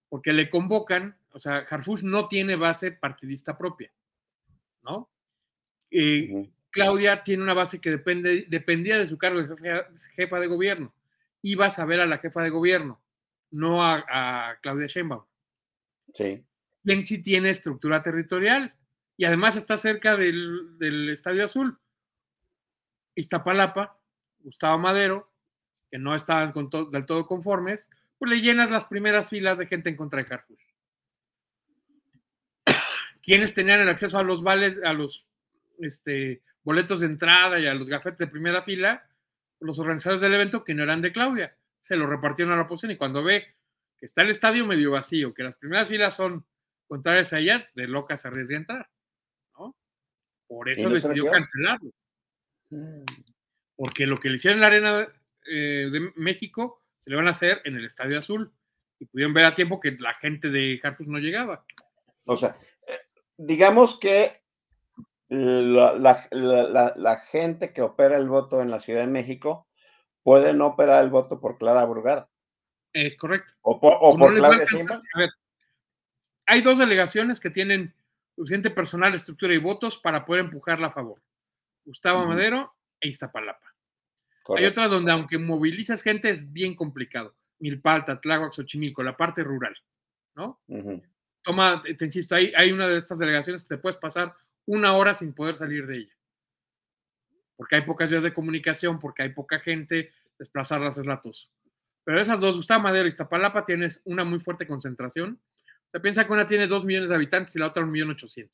B: Porque le convocan, o sea, Harfush no tiene base partidista propia, ¿no? Eh, Claudia tiene una base que depende, dependía de su cargo de jefa, de gobierno. Ibas a ver a la jefa de gobierno, no a, a Claudia Sheinbaum.
A: Sí
B: quien sí tiene estructura territorial y además está cerca del, Estadio Azul. Iztapalapa, Gustavo Madero, que no estaban del todo conformes, pues le llenas las primeras filas de gente en contra de Carrefour. Quienes tenían el acceso a los vales, a los este, boletos de entrada y a los gafetes de primera fila, los organizadores del evento que no eran de Claudia, se lo repartieron a la oposición y cuando ve que está el estadio medio vacío, que las primeras filas son contrarias a ellas, de loca se arriesga a entrar, ¿no? Por eso decidió cancelarlo. Mm. Porque lo que le hicieron en la Arena eh, de México se le van a hacer en el Estadio Azul. Y pudieron ver a tiempo que la gente de Harfus no llegaba.
A: O sea, eh, digamos que la, gente que opera el voto en la Ciudad de México puede no operar el voto por Clara Brugada.
B: Es correcto.
A: O por, Claudia
B: A ver, hay dos delegaciones que tienen suficiente personal, estructura y votos para poder empujarla a favor. Gustavo Madero e Iztapalapa. Hay otras donde aunque movilizas gente es bien complicado. Milpalta, Tláhuac, Xochimilco, la parte rural, ¿no? Toma, te insisto, hay, hay una de estas delegaciones que te puedes pasar una hora sin poder salir de ella. Porque hay pocas vías de comunicación, porque hay poca gente, desplazarlas es latoso. Pero esas dos, Gustavo Madero y Iztapalapa, tienes una muy fuerte concentración se piensa que una tiene 2 millones de habitantes y la otra 1.800.000.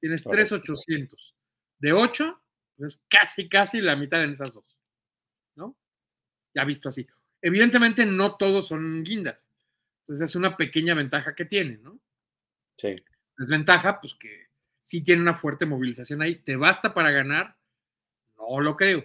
B: Tienes 3.800. De 8, pues es casi, casi la mitad en esas dos. ¿No? Ya visto así. Evidentemente no todos son guindas. Entonces es una pequeña ventaja que tiene, ¿no?
A: Sí.
B: Desventaja, pues que si tiene una fuerte movilización ahí. ¿Te basta para ganar? No lo creo.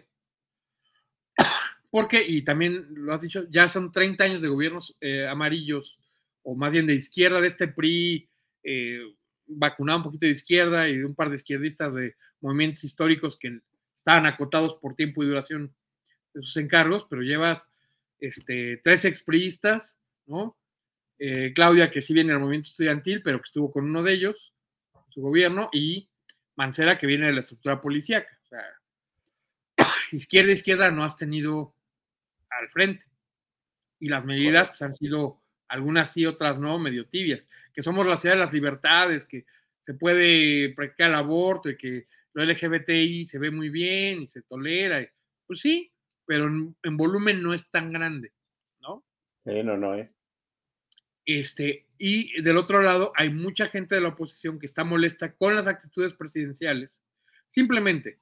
B: Porque, y también lo has dicho, ya son 30 años de gobiernos eh, amarillos o más bien de izquierda, de este PRI eh, vacunado un poquito de izquierda y de un par de izquierdistas de movimientos históricos que estaban acotados por tiempo y duración de sus encargos, pero llevas este, tres expriistas, ¿no? Eh, Claudia, que sí viene del movimiento estudiantil, pero que estuvo con uno de ellos, su gobierno, y Mancera, que viene de la estructura policíaca. O sea, izquierda, izquierda no has tenido al frente. Y las medidas pues, han sido algunas sí, otras no, medio tibias. Que somos la ciudad de las libertades, que se puede practicar el aborto y que lo LGBTI se ve muy bien y se tolera. Pues sí, pero en, en volumen no es tan grande, ¿no?
A: Sí, no, no es.
B: Este, y del otro lado, hay mucha gente de la oposición que está molesta con las actitudes presidenciales. Simplemente,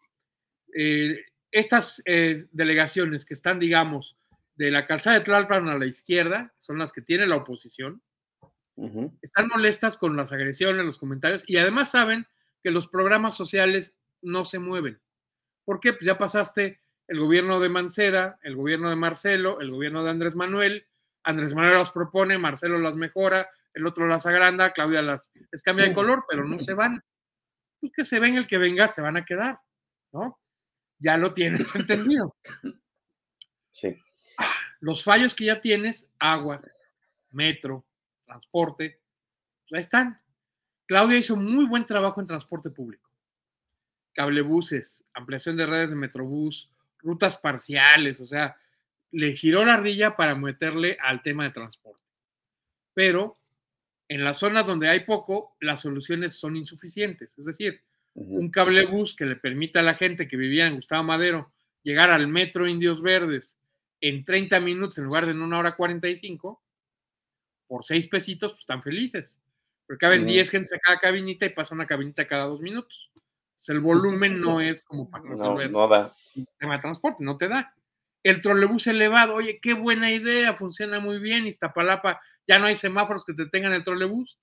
B: eh, estas eh, delegaciones que están, digamos, de la calzada de Tlalpan a la izquierda, son las que tiene la oposición, están molestas con las agresiones, los comentarios, y además saben que los programas sociales no se mueven. ¿Por qué? Pues ya pasaste el gobierno de Mancera, el gobierno de Marcelo, el gobierno de Andrés Manuel, Andrés Manuel las propone, Marcelo las mejora, el otro las agranda, Claudia las les cambia de color, pero no se van. Pues que se ven el que venga, se van a quedar, ¿no? Ya lo tienes entendido.
A: Sí.
B: Los fallos que ya tienes, agua, metro, transporte, pues ahí están. Claudia hizo muy buen trabajo en transporte público. Cablebuses, ampliación de redes de Metrobús, rutas parciales, o sea, le giró la ardilla para meterle al tema de transporte. Pero en las zonas donde hay poco, las soluciones son insuficientes. Es decir, un cablebús que le permita a la gente que vivía en Gustavo Madero llegar al metro Indios Verdes en 30 minutos en lugar de en una hora 45, por seis pesitos, pues están felices. Porque caben 10 gente a cada cabinita y pasa una cabinita cada dos minutos. el volumen no es como para resolver
A: no, da.
B: el tema de transporte, no te da. El trolebús elevado, oye, qué buena idea, funciona muy bien. Iztapalapa, ya no hay semáforos que te tengan el trolebús.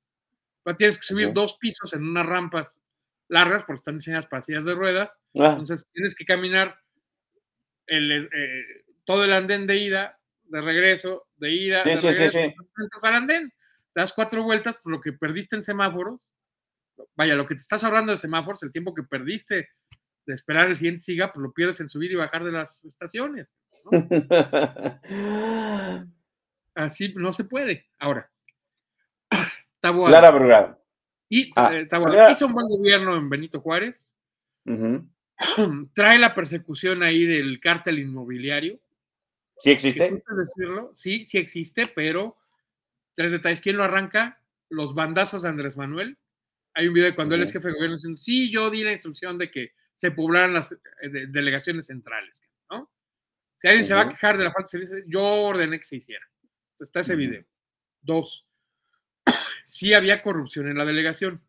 B: Pero tienes que subir dos pisos en unas rampas largas porque están diseñadas para sillas de ruedas.
A: Ah.
B: Entonces tienes que caminar el, eh, todo el andén de ida, de regreso, de ida,
A: Sí,
B: de
A: sí,
B: regreso,
A: sí.
B: al andén, das cuatro vueltas por lo que perdiste en semáforos. Vaya, lo que te estás ahorrando de semáforos, el tiempo que perdiste de esperar el siguiente siga, pues lo pierdes en subir y bajar de las estaciones. ¿no? Así no se puede. Ahora, Taboada.
A: Brugada.
B: Y
A: Ah,
B: eh, Taboada hizo un buen gobierno en Benito Juárez. Trae la persecución ahí del cártel inmobiliario.
A: ¿Sí existe?
B: decirlo, sí, sí existe, pero tres detalles. ¿Quién lo arranca? Los bandazos de Andrés Manuel. Hay un video de cuando él es jefe de gobierno diciendo, sí, yo di la instrucción de que se poblaran las eh, de- delegaciones centrales, ¿no? Si alguien se va a quejar de la falta de servicio, yo ordené que se hiciera. Entonces está ese video. Dos, sí había corrupción en la delegación,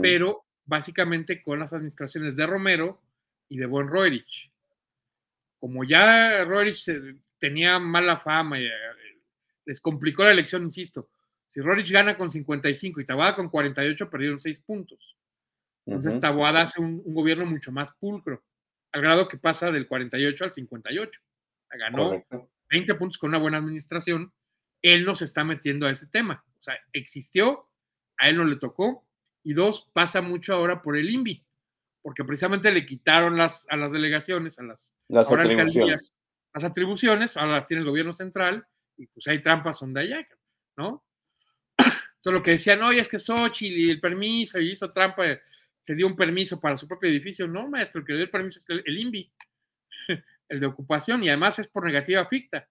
B: pero básicamente con las administraciones de Romero y de Buen Roerich. Como ya Roerich tenía mala fama y eh, les complicó la elección, insisto. Si Roerich gana con 55 y Taboada con 48, perdieron 6 puntos. Entonces
A: Ujú.
B: Taboada hace un, un gobierno mucho más pulcro, al grado que pasa del 48 al 58. O sea, Ganó
A: Correcto.
B: 20 puntos con una buena administración. Él no se está metiendo a ese tema. O sea, existió, a él no le tocó. Y dos, pasa mucho ahora por el INVI, porque precisamente le quitaron las, a las delegaciones, a las,
A: Las atribuciones.
B: las atribuciones, ahora las tiene el gobierno central, y pues hay trampas donde allá, ¿no? Todo lo que decían, oye, es que Xochitl y el permiso, y hizo trampa, se dio un permiso para su propio edificio. No, maestro, el que le dio el permiso es el, el INVI, el de ocupación, y además es por negativa ficta.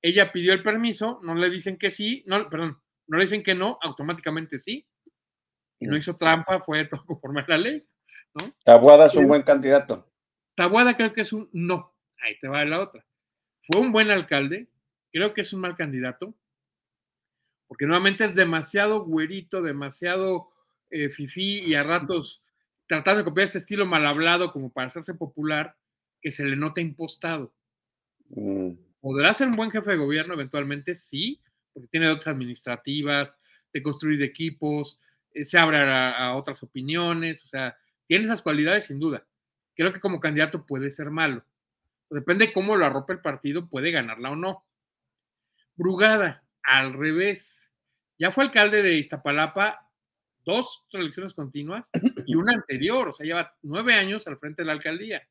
B: Ella pidió el permiso, no le dicen que sí, no, perdón, no le dicen que no, automáticamente sí. Y no hizo trampa, fue todo conforme a la ley, ¿no?
A: Tabuada es un buen candidato.
B: Tabuada creo que es un no. Ahí te va la otra. Fue un buen alcalde, creo que es un mal candidato, porque nuevamente es demasiado güerito, demasiado eh, fifí y a ratos tratando de copiar este estilo mal hablado como para hacerse popular, que se le nota impostado.
A: Mm.
B: ¿Podrá ser un buen jefe de gobierno eventualmente? Sí, porque tiene dotes administrativas, de construir equipos, eh, se abre a, a otras opiniones, o sea, tiene esas cualidades sin duda. Creo que como candidato puede ser malo. Depende de cómo lo arrope el partido, puede ganarla o no. Brugada, al revés. Ya fue alcalde de Iztapalapa dos elecciones continuas y una anterior, o sea, lleva nueve años al frente de la alcaldía.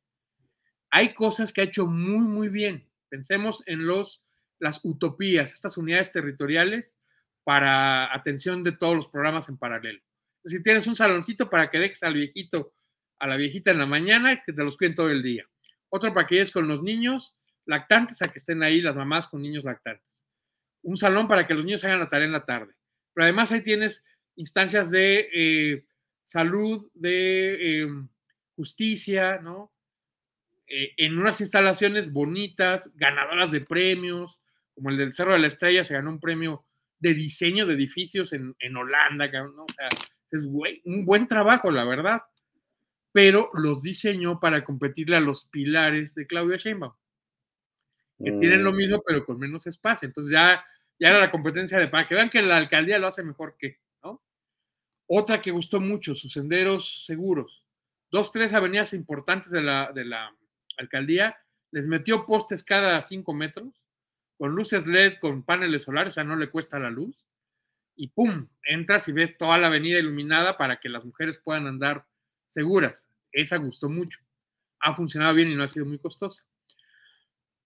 B: hay cosas que ha hecho muy, muy bien. Pensemos en los, las utopías, estas unidades territoriales para atención de todos los programas en paralelo. Si tienes un saloncito para que dejes al viejito, a la viejita en la mañana, que te los cuiden todo el día. Otro para que llegues con los niños lactantes a que estén ahí las mamás con niños lactantes. Un salón para que los niños hagan la tarea en la tarde. Pero además ahí tienes instancias de eh, salud, de eh, justicia, ¿no? Eh, en unas instalaciones bonitas, ganadoras de premios, como el del Cerro de la Estrella, se ganó un premio de diseño de edificios en, en Holanda, ¿no? O sea, es un buen trabajo, la verdad. Pero los diseñó para competirle a los pilares de Claudia Sheinbaum, que tienen lo mm. mismo, pero con menos espacio. Entonces ya, ya era la competencia de para que vean que la alcaldía lo hace mejor que, ¿no? Otra que gustó mucho, sus senderos seguros. Dos, tres avenidas importantes de la, de la alcaldía, les metió postes cada cinco metros, con luces LED, con paneles solares, o sea, no le cuesta la luz, y ¡pum! Entras y ves toda la avenida iluminada para que las mujeres puedan andar seguras. Esa gustó mucho. Ha funcionado bien y no ha sido muy costosa.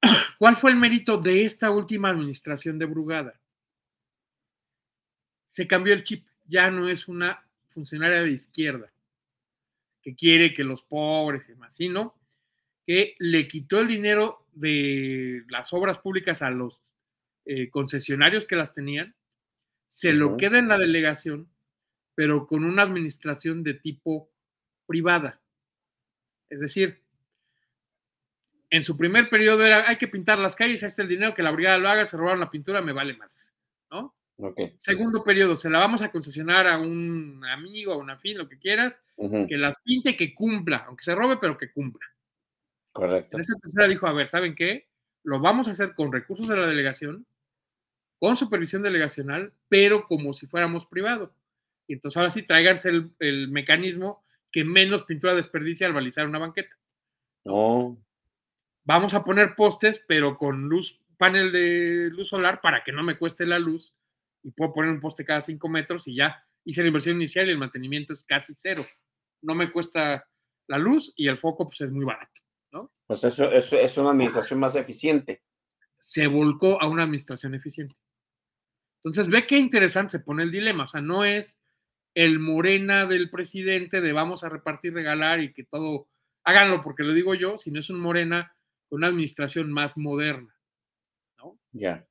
B: ¿Cuál fue el mérito de esta última administración de Brugada? Se cambió el chip, ya no es una funcionaria de izquierda que quiere que los pobres y demás, sino que le quitó el dinero de las obras públicas a los eh, concesionarios que las tenían, se lo queda en la delegación, pero con una administración de tipo privada. Es decir, en su primer periodo era, hay que pintar las calles, ahí está el dinero, que la brigada lo haga, se robaron la pintura, me vale más, ¿no? Segundo periodo, se la vamos a concesionar a un amigo, a una fin, lo que quieras, que las pinte, que cumpla, aunque se robe, pero que cumpla.
A: Correcto.
B: En esa tercera dijo, a ver, ¿saben qué? Lo vamos a hacer con recursos de la delegación, con supervisión delegacional, pero como si fuéramos privado. Y entonces ahora sí tráiganse el, el mecanismo que menos pintura desperdicia al balizar una banqueta.
A: No.
B: Vamos a poner postes, pero con luz, panel de luz solar para que no me cueste la luz y puedo poner un poste cada cinco metros y ya hice la inversión inicial y el mantenimiento es casi cero. No me cuesta la luz y el foco pues es muy barato, ¿no?
A: Pues eso, eso es una administración más eficiente.
B: Se volcó a una administración eficiente. Entonces ve qué interesante se pone el dilema, o sea, no es el morena del presidente de vamos a repartir, regalar y que todo, háganlo porque lo digo yo, sino es un morena con una administración más moderna, ¿no?
A: Ya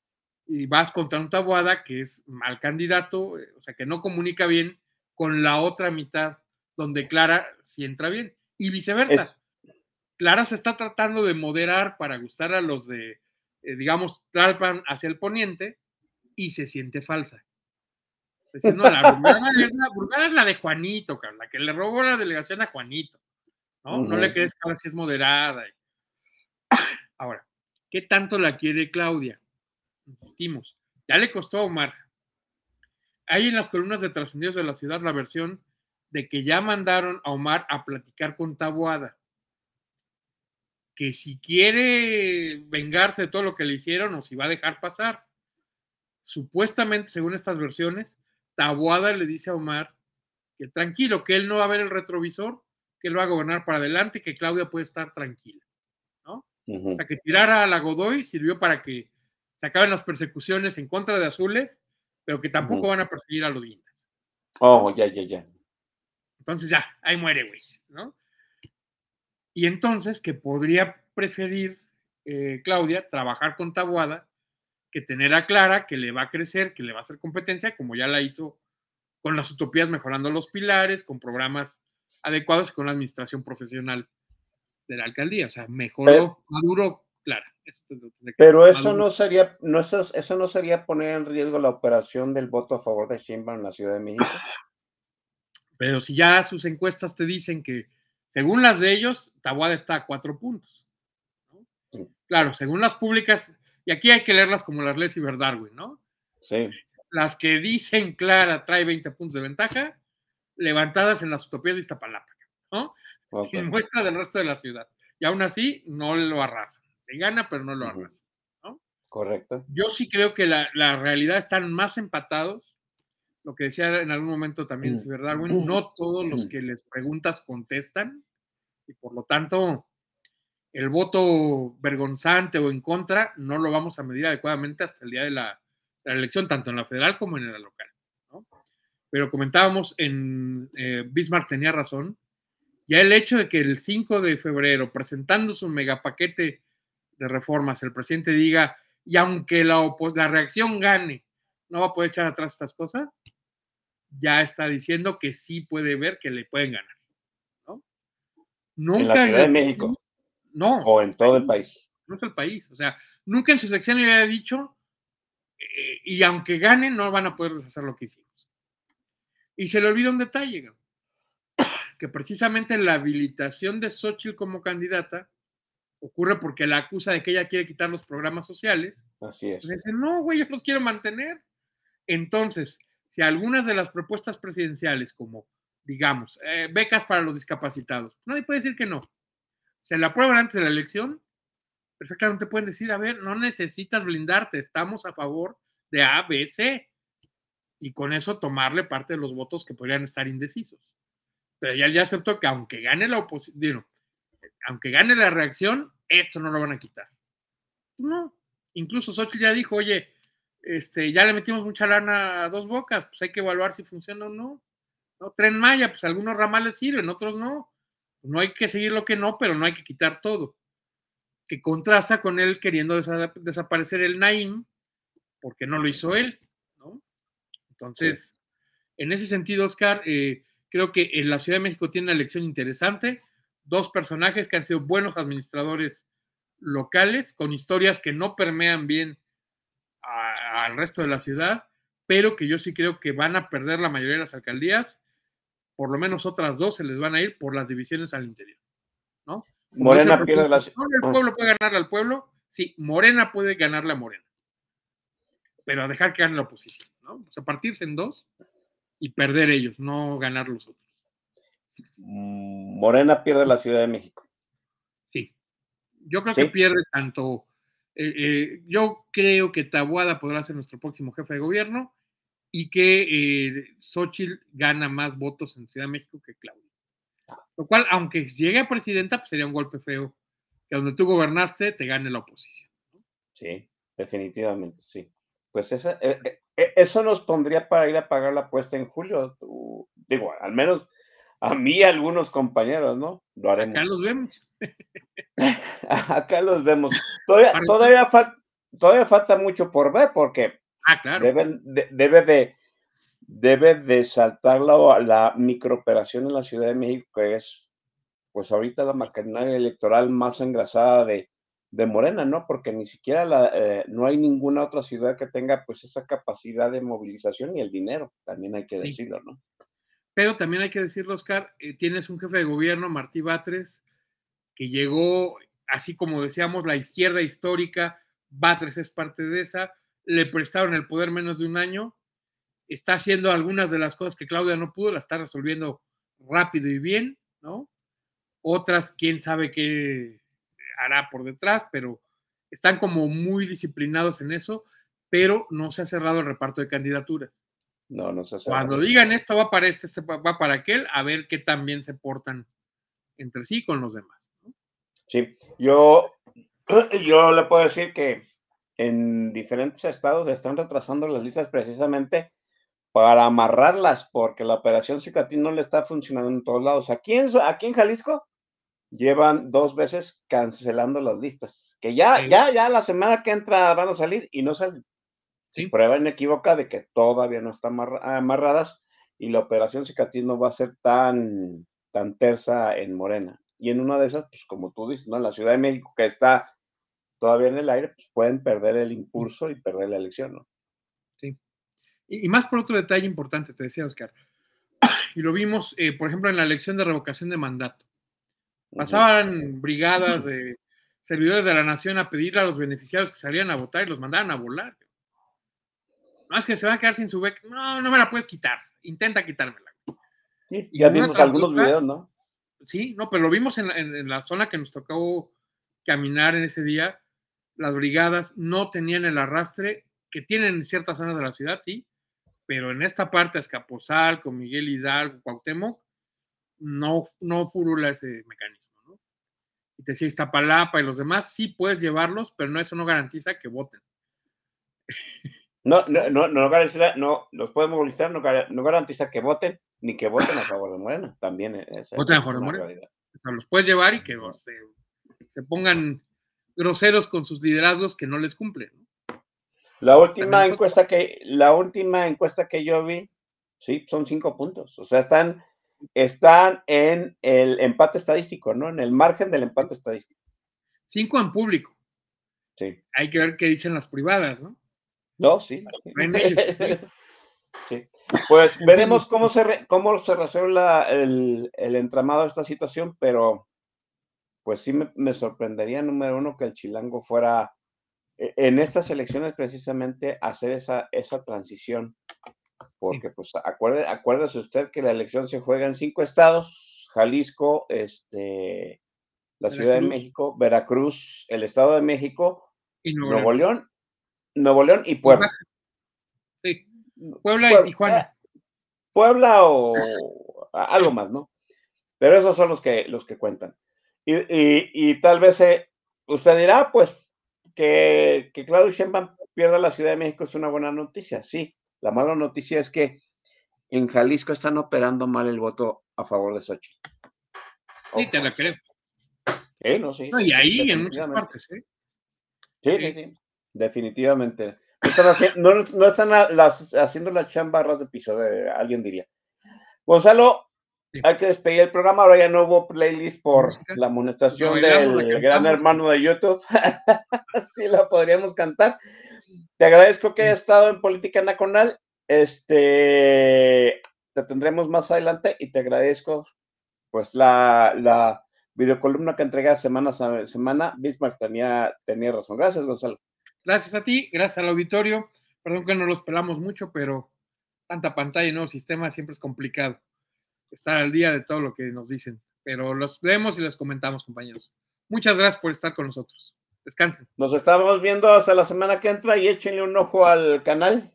B: y vas contra un Tabuada que es mal candidato, eh, o sea, que no comunica bien con la otra mitad, donde Clara sí entra bien, y viceversa. Clara se está tratando de moderar para gustar a los de, eh, digamos, Tlalpan hacia el poniente, y se siente falsa. Diciendo, la burgada es la, de Juanito, la que le robó la delegación a Juanito. ¿no? No le crees que ahora sí es moderada. Ahora, ¿qué tanto la quiere Claudia? insistimos, ya le costó a Omar. Hay en las columnas de trascendidos de la ciudad la versión de que ya mandaron a Omar a platicar con Taboada. Que si quiere vengarse de todo lo que le hicieron o si va a dejar pasar. Supuestamente, según estas versiones, Taboada le dice a Omar que tranquilo, que él no va a ver el retrovisor, que él va a gobernar para adelante, que Claudia puede estar tranquila. ¿no? O sea, que tirar a la Godoy sirvió para que se acaben las persecuciones en contra de azules, pero que tampoco van a perseguir a los guindas.
A: Oh, ya, ya, ya.
B: Entonces ya, ahí muere, güey, ¿no? Y entonces que podría preferir eh, Claudia trabajar con Tabuada que tener a Clara, que le va a crecer, que le va a hacer competencia, como ya la hizo con las utopías mejorando los pilares, con programas adecuados y con la administración profesional de la alcaldía. O sea, mejoró, maduro Clara.
A: Pero eso no sería, no, eso, eso no sería poner en riesgo la operación del voto a favor de Sheinbaum en la Ciudad de México.
B: Pero si ya sus encuestas te dicen que, según las de ellos, Tabuada está a cuatro puntos. Claro, según las públicas, y aquí hay que leerlas como las leyes y Darwin, ¿no?
A: Sí.
B: Las que dicen Clara trae 20 puntos de ventaja, levantadas en las utopías de Iztapalapa, ¿no? Sin muestra del resto de la ciudad. Y aún así, no lo arrasan gana, pero no lo arrasa. ¿no?
A: Correcto.
B: Yo sí creo que la, la, realidad están más empatados. Lo que decía en algún momento también, mm. ¿verdad? Bueno, no todos los mm. que les preguntas contestan y por lo tanto el voto vergonzante o en contra no lo vamos a medir adecuadamente hasta el día de la, la elección, tanto en la federal como en la local. ¿no? Pero comentábamos en eh, Bismarck tenía razón, ya el hecho de que el 5 de febrero, presentando su megapaquete de reformas, el presidente diga, y aunque la, la reacción gane, no va a poder echar atrás estas cosas, ya está diciendo que sí puede ver que le pueden ganar. ¿no?
A: Nunca en la Ciudad de México.
B: No.
A: O en todo el país.
B: No es el país. O sea, nunca en su sección le había dicho, eh, y aunque ganen, no van a poder deshacer lo que hicimos. Y se le olvida un detalle, que precisamente la habilitación de Xochitl como candidata ocurre porque la acusa de que ella quiere quitar los programas sociales.
A: Así es.
B: Le dicen, no, güey, yo los quiero mantener. Entonces, si algunas de las propuestas presidenciales, como, digamos, eh, becas para los discapacitados, nadie puede decir que no. Se la aprueban antes de la elección, perfectamente pueden decir, a ver, no necesitas blindarte, estamos a favor de A, B, C. Y con eso tomarle parte de los votos que podrían estar indecisos. Pero ya, ya aceptó que aunque gane la oposición, aunque gane la reacción, esto no lo van a quitar. No, incluso Xochitl ya dijo, oye, este, ya le metimos mucha lana a dos bocas, pues hay que evaluar si funciona o no. ¿No? Tren Maya, pues algunos ramales sirven, otros no. No hay que seguir lo que no, pero no hay que quitar todo. Que contrasta con él queriendo desaparecer el Naim, porque no lo hizo él, ¿no? Entonces, en ese sentido, Oscar, eh, creo que en la Ciudad de México tiene una elección interesante, dos personajes que han sido buenos administradores locales, con historias que no permean bien al resto de la ciudad, pero que yo sí creo que van a perder la mayoría de las alcaldías, por lo menos otras dos se les van a ir por las divisiones al interior, ¿no?
A: Morena pierde la
B: El pueblo puede ganarle al pueblo, sí, Morena puede ganarle a Morena, pero dejar que gane la oposición, ¿no? O sea, partirse en dos y perder ellos, no ganar los otros.
A: Morena pierde la Ciudad de México.
B: Sí, yo creo que pierde tanto eh, eh, yo creo que Tabuada podrá ser nuestro próximo jefe de gobierno y que eh, Xochitl gana más votos en Ciudad de México que Claudia. Lo cual, aunque llegue a presidenta, pues sería un golpe feo que donde tú gobernaste te gane la oposición.
A: Sí, definitivamente, sí. Pues esa, eso nos pondría para ir a pagar la apuesta en julio. digo, al menos a mí y a algunos compañeros, ¿no?
B: Lo haremos. Acá los vemos.
A: Acá los vemos. Todavía, todavía, falta, todavía falta mucho por ver porque
B: ah,
A: debe, de, debe de saltar la, la microoperación en la Ciudad de México, que es pues ahorita la maquinaria electoral más engrasada de, de Morena, ¿no? Porque ni siquiera la, eh, no hay ninguna otra ciudad que tenga pues esa capacidad de movilización y el dinero, también hay que decirlo, ¿no?
B: Pero también hay que decirlo, Oscar, eh, tienes un jefe de gobierno, Martí Batres, que llegó, así como decíamos, la izquierda histórica, Batres es parte de esa, le prestaron el poder menos de un año, está haciendo algunas de las cosas que Claudia no pudo, las está resolviendo rápido y bien, ¿no? Otras, quién sabe qué hará por detrás, pero están como muy disciplinados en eso, pero no se ha cerrado el reparto de candidaturas.
A: No, no se ha
B: cerrado. Cuando digan esto va para este, este va para aquel, a ver qué tan bien se portan entre sí con los demás.
A: Sí, yo, yo le puedo decir que en diferentes estados están retrasando las listas precisamente para amarrarlas, porque la operación Cicatín no le está funcionando en todos lados. Aquí en, aquí en Jalisco llevan dos veces cancelando las listas, que ya, ya, ya la semana que entra van a salir y no salen. Sí. Prueba inequívoca de que todavía no están amarradas y la operación Cicatín no va a ser tan, tan tersa en Morena y en una de esas, pues como tú dices, ¿no? En la Ciudad de México, que está todavía en el aire, pues pueden perder el impulso y perder la elección, ¿no?
B: Sí. Y, más por otro detalle importante, te decía Oscar, y lo vimos, eh, por ejemplo, en la elección de revocación de mandato. Pasaban brigadas de servidores de la nación a pedirle a los beneficiarios que salieran a votar y los mandaban a volar. Es que se van a quedar sin su beca. No, no me la puedes quitar. Intenta quitármela.
A: Sí, ya vimos algunos videos, ¿no?
B: Sí, no, pero lo vimos en, la zona que nos tocó caminar en ese día. Las brigadas no tenían el arrastre que tienen en ciertas zonas de la ciudad, sí, pero en esta parte, Escaposal, con Miguel Hidalgo, Cuauhtémoc, no, no furula ese mecanismo. ¿no? y te decía Iztapalapa y los demás, sí puedes llevarlos, pero no eso no garantiza que voten.
A: No, no, no, no garantiza, no, los pueden movilizar, no, no, garantiza que voten, ni que voten a favor de Morena, también es,
B: voten a favor de Morena. O sea, los puedes llevar y que se, se, pongan groseros con sus liderazgos que no les cumplen.
A: La última encuesta que, la última encuesta que yo vi, sí, son cinco puntos. O sea, están, están en el empate estadístico, ¿no? En el margen del empate estadístico.
B: Cinco en público.
A: Sí.
B: Hay que ver qué dicen las privadas, ¿no?
A: No, sí. sí. Pues veremos cómo se, cómo se resuelve el, el, entramado de esta situación, pero pues sí me, me, sorprendería, número uno, que el chilango fuera e, en estas elecciones precisamente hacer esa, esa transición. Porque, pues, acuerde, acuérdese usted que la elección se juega en cinco estados, Jalisco, este, la Ciudad de México, Veracruz, el Estado de México, y Nuevo León Nuevo León y Puebla.
B: Sí, Puebla, y Tijuana.
A: Puebla o algo más, ¿no? Pero esos son los que, los que cuentan. Y, y, tal vez eh, usted dirá, pues, que, que Claudio Sheinbaum pierda la Ciudad de México es una buena noticia. Sí, la mala noticia es que en Jalisco están operando mal el voto a favor de Sochi.
B: Sí, te lo creo.
A: no, sí,
B: y ahí en muchas partes, ¿eh?
A: Sí, sí, sí. Definitivamente. No están, haciendo las chambarras de piso, alguien diría. Gonzalo, hay que despedir el programa. Ahora ya no hubo playlist por la amonestación del gran hermano de YouTube. Así la podríamos cantar. Te agradezco que hayas estado en Política Nacional. Este, te tendremos más adelante y te agradezco pues la, la videocolumna que entregas semana a semana. Bismarck tenía, tenía razón. Gracias, Gonzalo.
B: Gracias a ti, gracias al auditorio. Perdón que no los pelamos mucho, pero tanta pantalla y nuevo sistema siempre es complicado estar al día de todo lo que nos dicen. Pero los leemos y les comentamos, compañeros. Muchas gracias por estar con nosotros. Descansen.
A: Nos estamos viendo hasta la semana que entra y échenle un ojo al canal,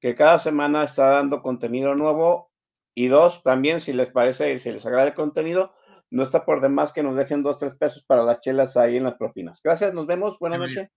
A: que cada semana está dando contenido nuevo. Y dos, también si les parece, si les agrada el contenido, no está por demás que nos dejen dos, tres pesos para las chelas ahí en las propinas. Gracias, nos vemos. Buenas noches.